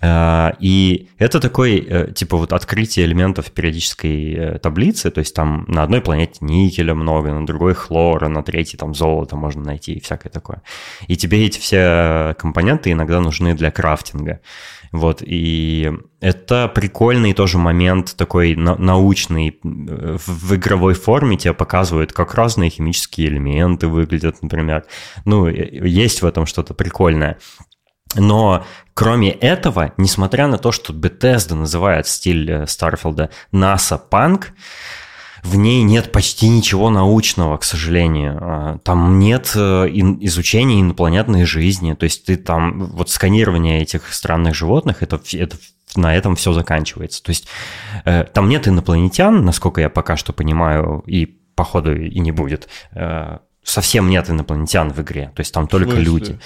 А, и это такой, э, типа, вот открытие элементов периодической э, таблицы, то есть там на одной планете никеля много, на другой хлора, на третьей там золото можно найти и всякое такое. И тебе эти все компоненты иногда нужны для крафтинга. Вот, и это прикольный тоже момент такой научный. В игровой форме тебе показывают, как разные химические элементы выглядят, например. Ну, есть в этом что-то прикольное. Но кроме этого, несмотря на то, что Bethesda называет стиль э, Старфилда NASA Punk, в ней нет почти ничего научного, к сожалению. А, там нет э, изучения инопланетной жизни. То есть ты там, вот сканирование этих странных животных, это, это на этом все заканчивается. То есть э, там нет инопланетян, насколько я пока что понимаю, и походу и не будет. Совсем нет инопланетян в игре. То есть там только люди.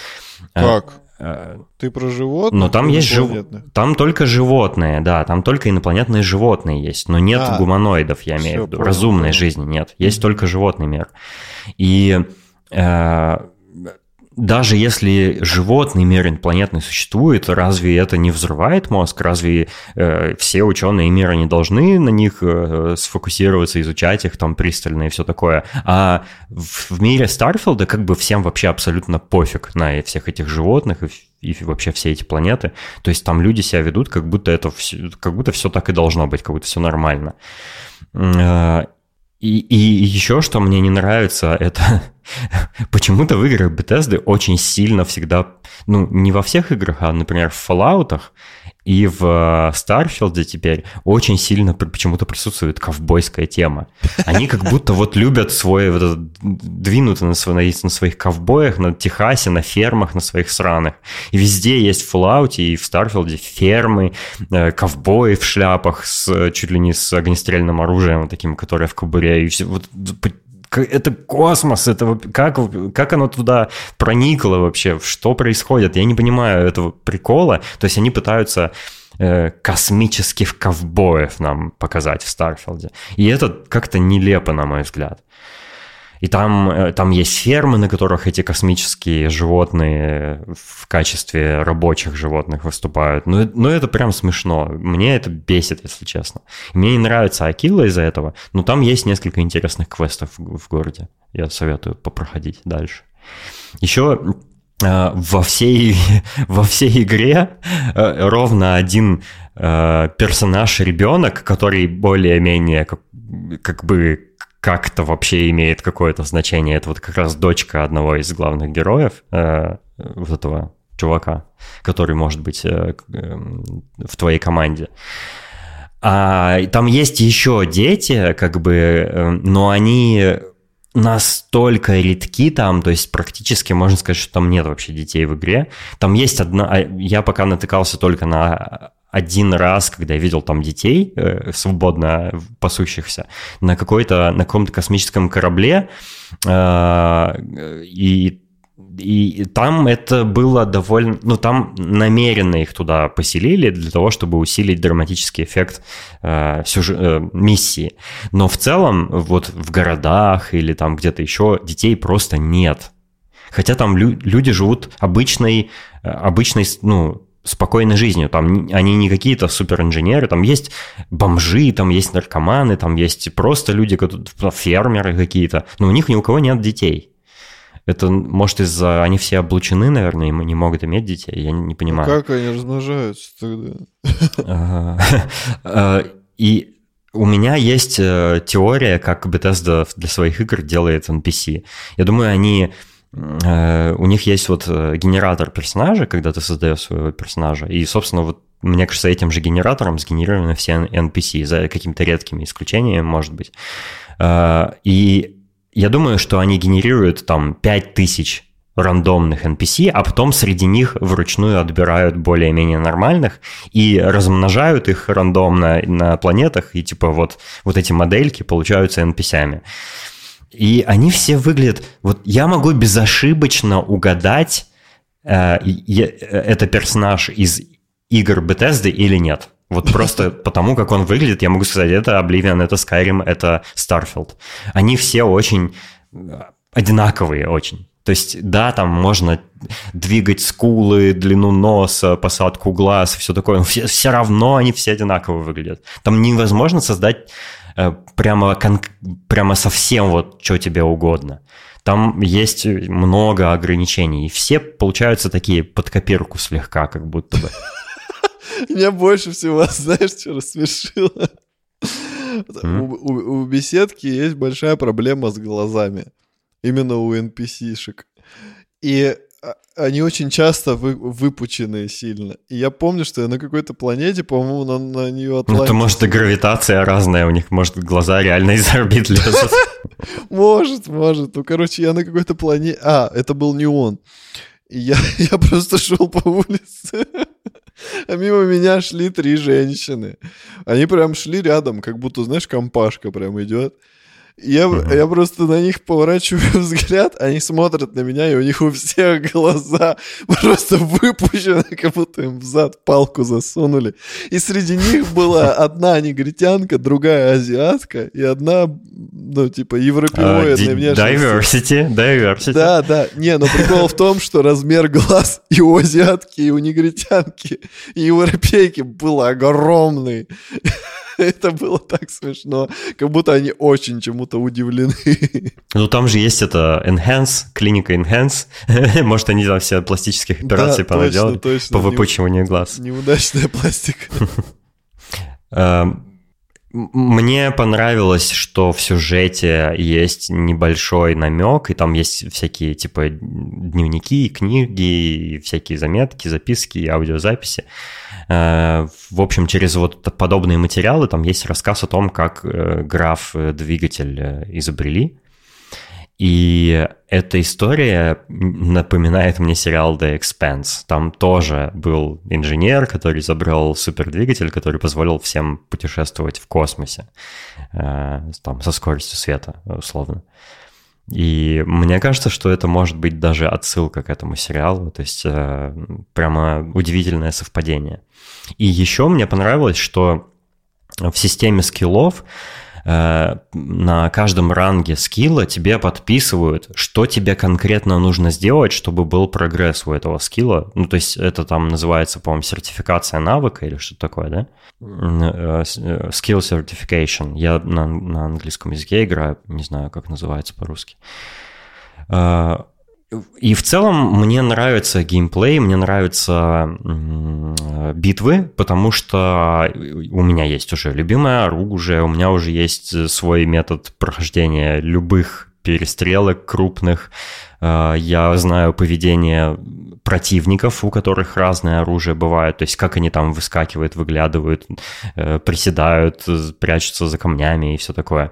Как? Э, Ты про животных? Но там есть жив... Там только животные, да, там только инопланетные животные есть, но нет а, гуманоидов, я имею в виду. Разумной понял. жизни нет. Есть mm-hmm. только животный мир. И э, даже если животный мир инопланетный существует, разве это не взрывает мозг? Разве э, все ученые мира не должны на них э, сфокусироваться, изучать их там пристально и все такое? А в, в мире Старфилда как бы всем вообще абсолютно пофиг на всех этих животных и, и вообще все эти планеты. То есть там люди себя ведут, как будто это все, как будто все так и должно быть, как будто все нормально. И, еще что мне не нравится, это почему-то в играх Bethesda очень сильно всегда, ну, не во всех играх, а, например, в Fallout и в Старфилде э, теперь очень сильно почему-то присутствует ковбойская тема. Они как будто вот любят свой, вот этот, двинуты на, свои, на своих ковбоях, на Техасе, на фермах, на своих сраных. И везде есть в Fallout и в Старфилде фермы, э, ковбои в шляпах с чуть ли не с огнестрельным оружием, таким, которое в кобуре. И все, вот, это космос, это как, как оно туда проникло вообще, что происходит, я не понимаю этого прикола, то есть они пытаются э, космических ковбоев нам показать в Старфилде, и это как-то нелепо, на мой взгляд. И там, э, там есть фермы, на которых эти космические животные в качестве рабочих животных выступают. Ну, ну это прям смешно. Мне это бесит, если честно. Мне не нравится Акила из-за этого, но там есть несколько интересных квестов в, в городе. Я советую попроходить дальше. Еще э, во всей, во всей игре э, ровно один персонаж ребенок, который более-менее как, как бы как-то вообще имеет какое-то значение. Это вот как раз дочка одного из главных героев, э, вот этого чувака, который может быть э, э, в твоей команде. А там есть еще дети, как бы, э, но они настолько редки там, то есть практически можно сказать, что там нет вообще детей в игре. Там есть одна, а, я пока натыкался только на один раз, когда я видел там детей, э, свободно пасущихся, на какой-то, на каком-то космическом корабле, э, и и там это было довольно... Ну, там намеренно их туда поселили для того, чтобы усилить драматический эффект э, сюжет, э, миссии. Но в целом, вот в городах или там где-то еще детей просто нет. Хотя там лю- люди живут обычной, э, обычной, ну, спокойной жизнью. Там они не какие-то суперинженеры, там есть бомжи, там есть наркоманы, там есть просто люди, фермеры какие-то, но у них ни у кого нет детей. Это, может, из-за... Они все облучены, наверное, и не могут иметь детей, я не понимаю. А как они размножаются тогда? А, и у меня есть э, теория, как Bethesda для своих игр делает NPC. Я думаю, они Э, у них есть вот э, генератор персонажа, когда ты создаешь своего персонажа, и, собственно, вот мне кажется, этим же генератором сгенерированы все NPC, за какими-то редкими исключениями, может быть. Э, и я думаю, что они генерируют там 5000 рандомных NPC, а потом среди них вручную отбирают более-менее нормальных и размножают их рандомно на планетах, и типа вот, вот эти модельки получаются NPC-ами. И они все выглядят... Вот я могу безошибочно угадать, э, это персонаж из игр Bethesda или нет. Вот просто потому, как он выглядит, я могу сказать, это Oblivion, это Skyrim, это Starfield. Они все очень э, одинаковые очень. То есть, да, там можно двигать скулы, длину носа, посадку глаз, все такое, но все, все равно они все одинаково выглядят. Там невозможно создать э, прямо, кон, прямо совсем вот что тебе угодно. Там есть много ограничений, и все получаются такие под копирку слегка, как будто бы. Меня больше всего, знаешь, что рассмешило? У беседки есть большая проблема с глазами именно у NPC-шек. И они очень часто вы, выпученные сильно. И я помню, что я на какой-то планете, по-моему, на, на нее Атлантис... Ну, это может и гравитация разная у них, может глаза реально из орбит лезут. Может, может. Ну, короче, я на какой-то планете... А, это был не он. И я, я просто шел по улице, а мимо меня шли три женщины. Они прям шли рядом, как будто, знаешь, компашка прям идет. Я, uh-huh. я просто на них поворачиваю взгляд, они смотрят на меня, и у них у всех глаза просто выпущены, как будто им в зад палку засунули. И среди них была одна негритянка, другая азиатка и одна, ну, типа, европеоидная uh, внешность. Diversity, diversity. Да, да. Не, но прикол в том, что размер глаз и у азиатки, и у негритянки, и у европейки был огромный. Это было так смешно, как будто они очень чему-то удивлены. Ну, там же есть это Enhance, клиника Enhance. Может, они там все пластических операций да, понаделали точно, точно. по выпучиванию глаз. Неудачная пластика. Эм, мне понравилось, что в сюжете есть небольшой намек, и там есть всякие типа дневники, книги, всякие заметки, записки, аудиозаписи. В общем, через вот подобные материалы там есть рассказ о том, как э, граф э, изобрели. И эта история напоминает мне сериал The Expanse. Там тоже был инженер, который изобрел супердвигатель, который позволил всем путешествовать в космосе, там, со скоростью света, условно. И мне кажется, что это может быть даже отсылка к этому сериалу, то есть э, прямо удивительное совпадение. И еще мне понравилось, что в системе скиллов На каждом ранге скилла тебе подписывают, что тебе конкретно нужно сделать, чтобы был прогресс у этого скилла. Ну, то есть это там называется, по-моему, сертификация навыка или что-то такое, да? Э, э, skill certification. Я на, на английском языке играю, не знаю, как называется по-русски. И в целом мне нравится геймплей, мне нравятся битвы, потому что у меня есть уже любимое оружие, у меня уже есть свой метод прохождения любых перестрелок крупных. А, я знаю поведение противников, у которых разное оружие бывает, то есть как они там выскакивают, выглядывают, э, приседают, прячутся за камнями и все такое.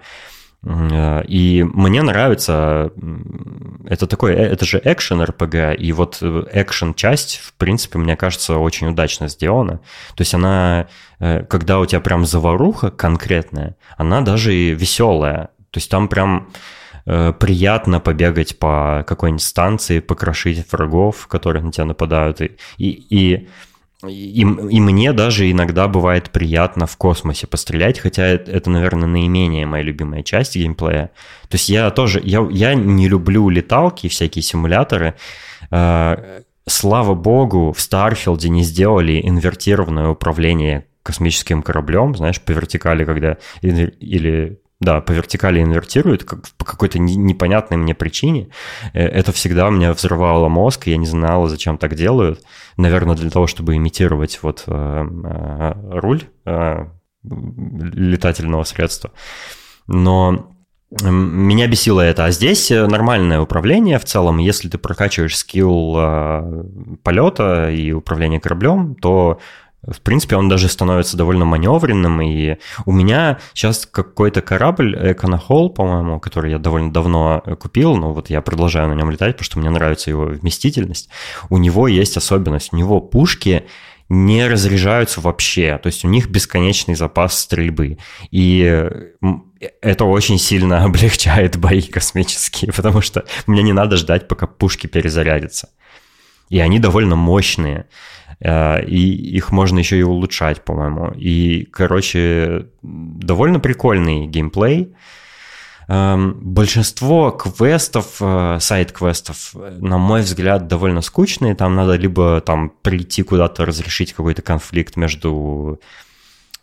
Э, и мне нравится, это такой, э, это же экшен РПГ, и вот э, экшен часть, в принципе, мне кажется, очень удачно сделана. То есть она, когда у тебя прям заваруха конкретная, она даже и веселая. То есть там прям приятно побегать по какой-нибудь станции, покрошить врагов, которые на тебя нападают. И, и, и и, и мне даже иногда бывает приятно в космосе пострелять, хотя это, наверное, наименее моя любимая часть геймплея. То есть я тоже, я, я не люблю леталки, всякие симуляторы. А, слава богу, в Старфилде не сделали инвертированное управление космическим кораблем, знаешь, по вертикали, когда или да, по вертикали инвертирует как, по какой-то непонятной мне причине. Э, это всегда меня взрывало мозг, я не знала, зачем так делают. Наверное, для того, чтобы имитировать вот э, э, руль э, летательного средства. Но меня бесило это. А здесь нормальное управление в целом. Если ты прокачиваешь скилл э, полета и управления кораблем, то в принципе, он даже становится довольно маневренным, и у меня сейчас какой-то корабль Econohol, по-моему, который я довольно давно купил, но вот я продолжаю на нем летать, потому что мне нравится его вместительность. У него есть особенность, у него пушки не разряжаются вообще, то есть у них бесконечный запас стрельбы. И это очень сильно облегчает бои космические, потому что мне не надо ждать, пока пушки перезарядятся. И они довольно мощные. Э, и их можно еще и улучшать, по-моему. И, короче, довольно прикольный геймплей. Эм, большинство квестов, э, сайт-квестов, на мой взгляд, довольно скучные. Там надо либо там прийти куда-то разрешить какой-то конфликт между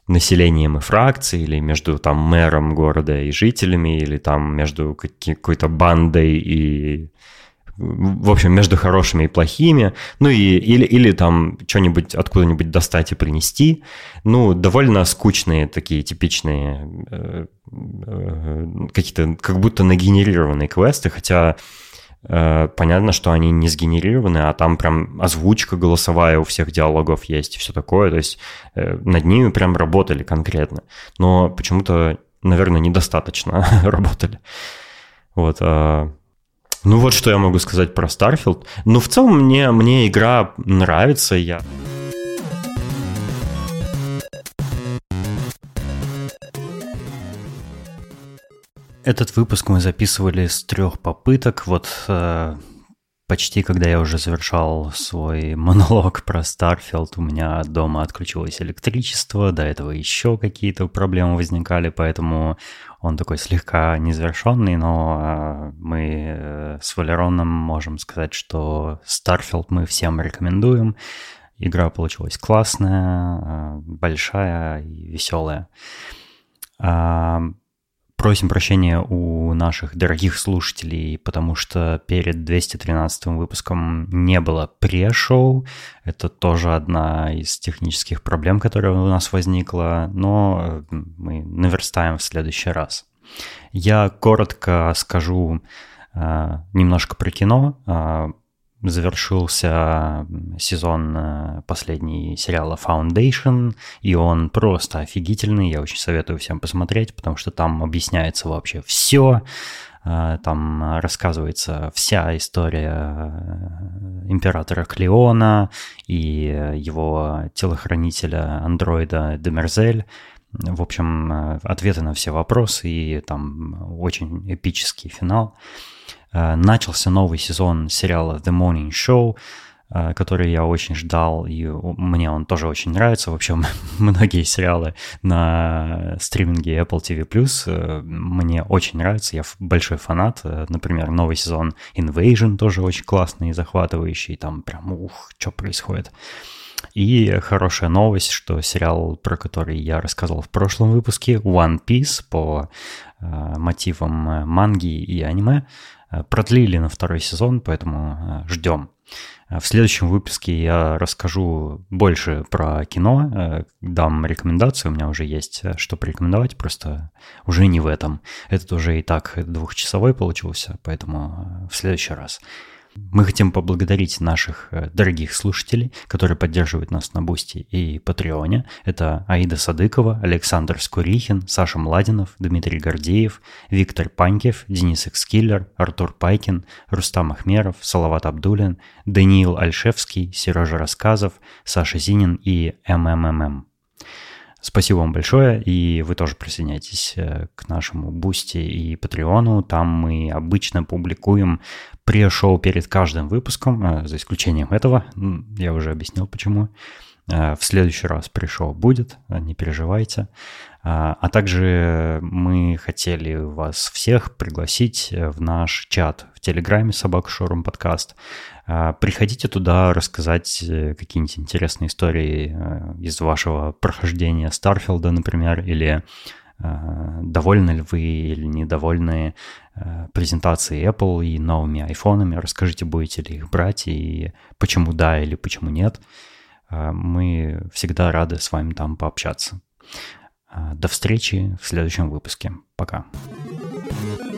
населением и фракцией, или между там мэром города и жителями, или там между какой-то бандой и в общем, между хорошими и плохими, ну и или, или там что-нибудь откуда-нибудь достать и принести. Ну, довольно скучные такие типичные э, э, какие-то как будто нагенерированные квесты, хотя э, понятно, что они не сгенерированы, а там прям озвучка голосовая у всех диалогов есть и все такое, то есть э, над ними прям работали конкретно, но почему-то, наверное, недостаточно работали. Вот, э, ну вот что я могу сказать про Starfield. Ну в целом мне, мне игра нравится, я... Этот выпуск мы записывали с трех попыток. Вот э, почти когда я уже завершал свой монолог про Starfield, у меня дома отключилось электричество, до этого еще какие-то проблемы возникали, поэтому он такой слегка незавершенный, но а, мы э, с Валероном можем сказать, что Starfield мы всем рекомендуем. Игра получилась классная, а, большая и веселая. Просим прощения у наших дорогих слушателей, потому что перед 213 выпуском не было пре-шоу. Это тоже одна из технических проблем, которая у нас возникла, но мы наверстаем в следующий раз. Я коротко скажу э, немножко про кино. Завершился сезон э, последний сериала Foundation, и он просто офигительный, я очень советую всем посмотреть, потому что там объясняется вообще все, э, там рассказывается вся история э, императора Клеона и его телохранителя андроида Демерзель, в общем, ответы на все вопросы и там очень эпический финал. Э, начался новый сезон сериала The Morning Show, э, который я очень ждал, и мне он тоже очень нравится. Вообще, многие сериалы на стриминге Apple TV Plus э, мне очень нравятся, я большой фанат. Например, новый сезон Invasion тоже очень классный и захватывающий, там прям ух, что происходит. И хорошая новость, что сериал, про который я рассказывал в прошлом выпуске, One Piece по э, мотивам манги и аниме, продлили на второй сезон, поэтому э, ждем. Э, в следующем выпуске я расскажу больше про кино, дам рекомендации, у меня уже есть что порекомендовать, просто уже не в этом. Этот уже и так двухчасовой получился, поэтому в следующий раз. Мы хотим поблагодарить наших э, дорогих слушателей, которые поддерживают нас на Бусти и Патреоне. Это Аида Садыкова, Александр Скурихин, Саша Младинов, Дмитрий Гордеев, Виктор Панькев, Денис Экскиллер, Артур Пайкин, Рустам Ахмеров, Салават Абдулин, Даниил Альшевский, Сережа Рассказов, Саша Зинин и МММ. Спасибо вам большое, и вы тоже присоединяйтесь э, к нашему Бусти и Патреону. Там мы обычно публикуем пре-шоу перед каждым выпуском, э, за исключением этого. Я уже объяснил, почему. Э, в следующий раз пре-шоу будет, не переживайте. А также мы хотели вас всех пригласить в наш чат в Телеграме «Собака Шорум подкаст». Приходите туда рассказать э, какие-нибудь интересные истории э, из вашего прохождения Старфилда, например, или э, довольны ли вы или недовольны презентацией Apple и новыми айфонами. Расскажите, будете ли их брать и почему да или почему нет. Мы всегда рады с вами там пообщаться. До встречи в следующем выпуске. Пока. thank you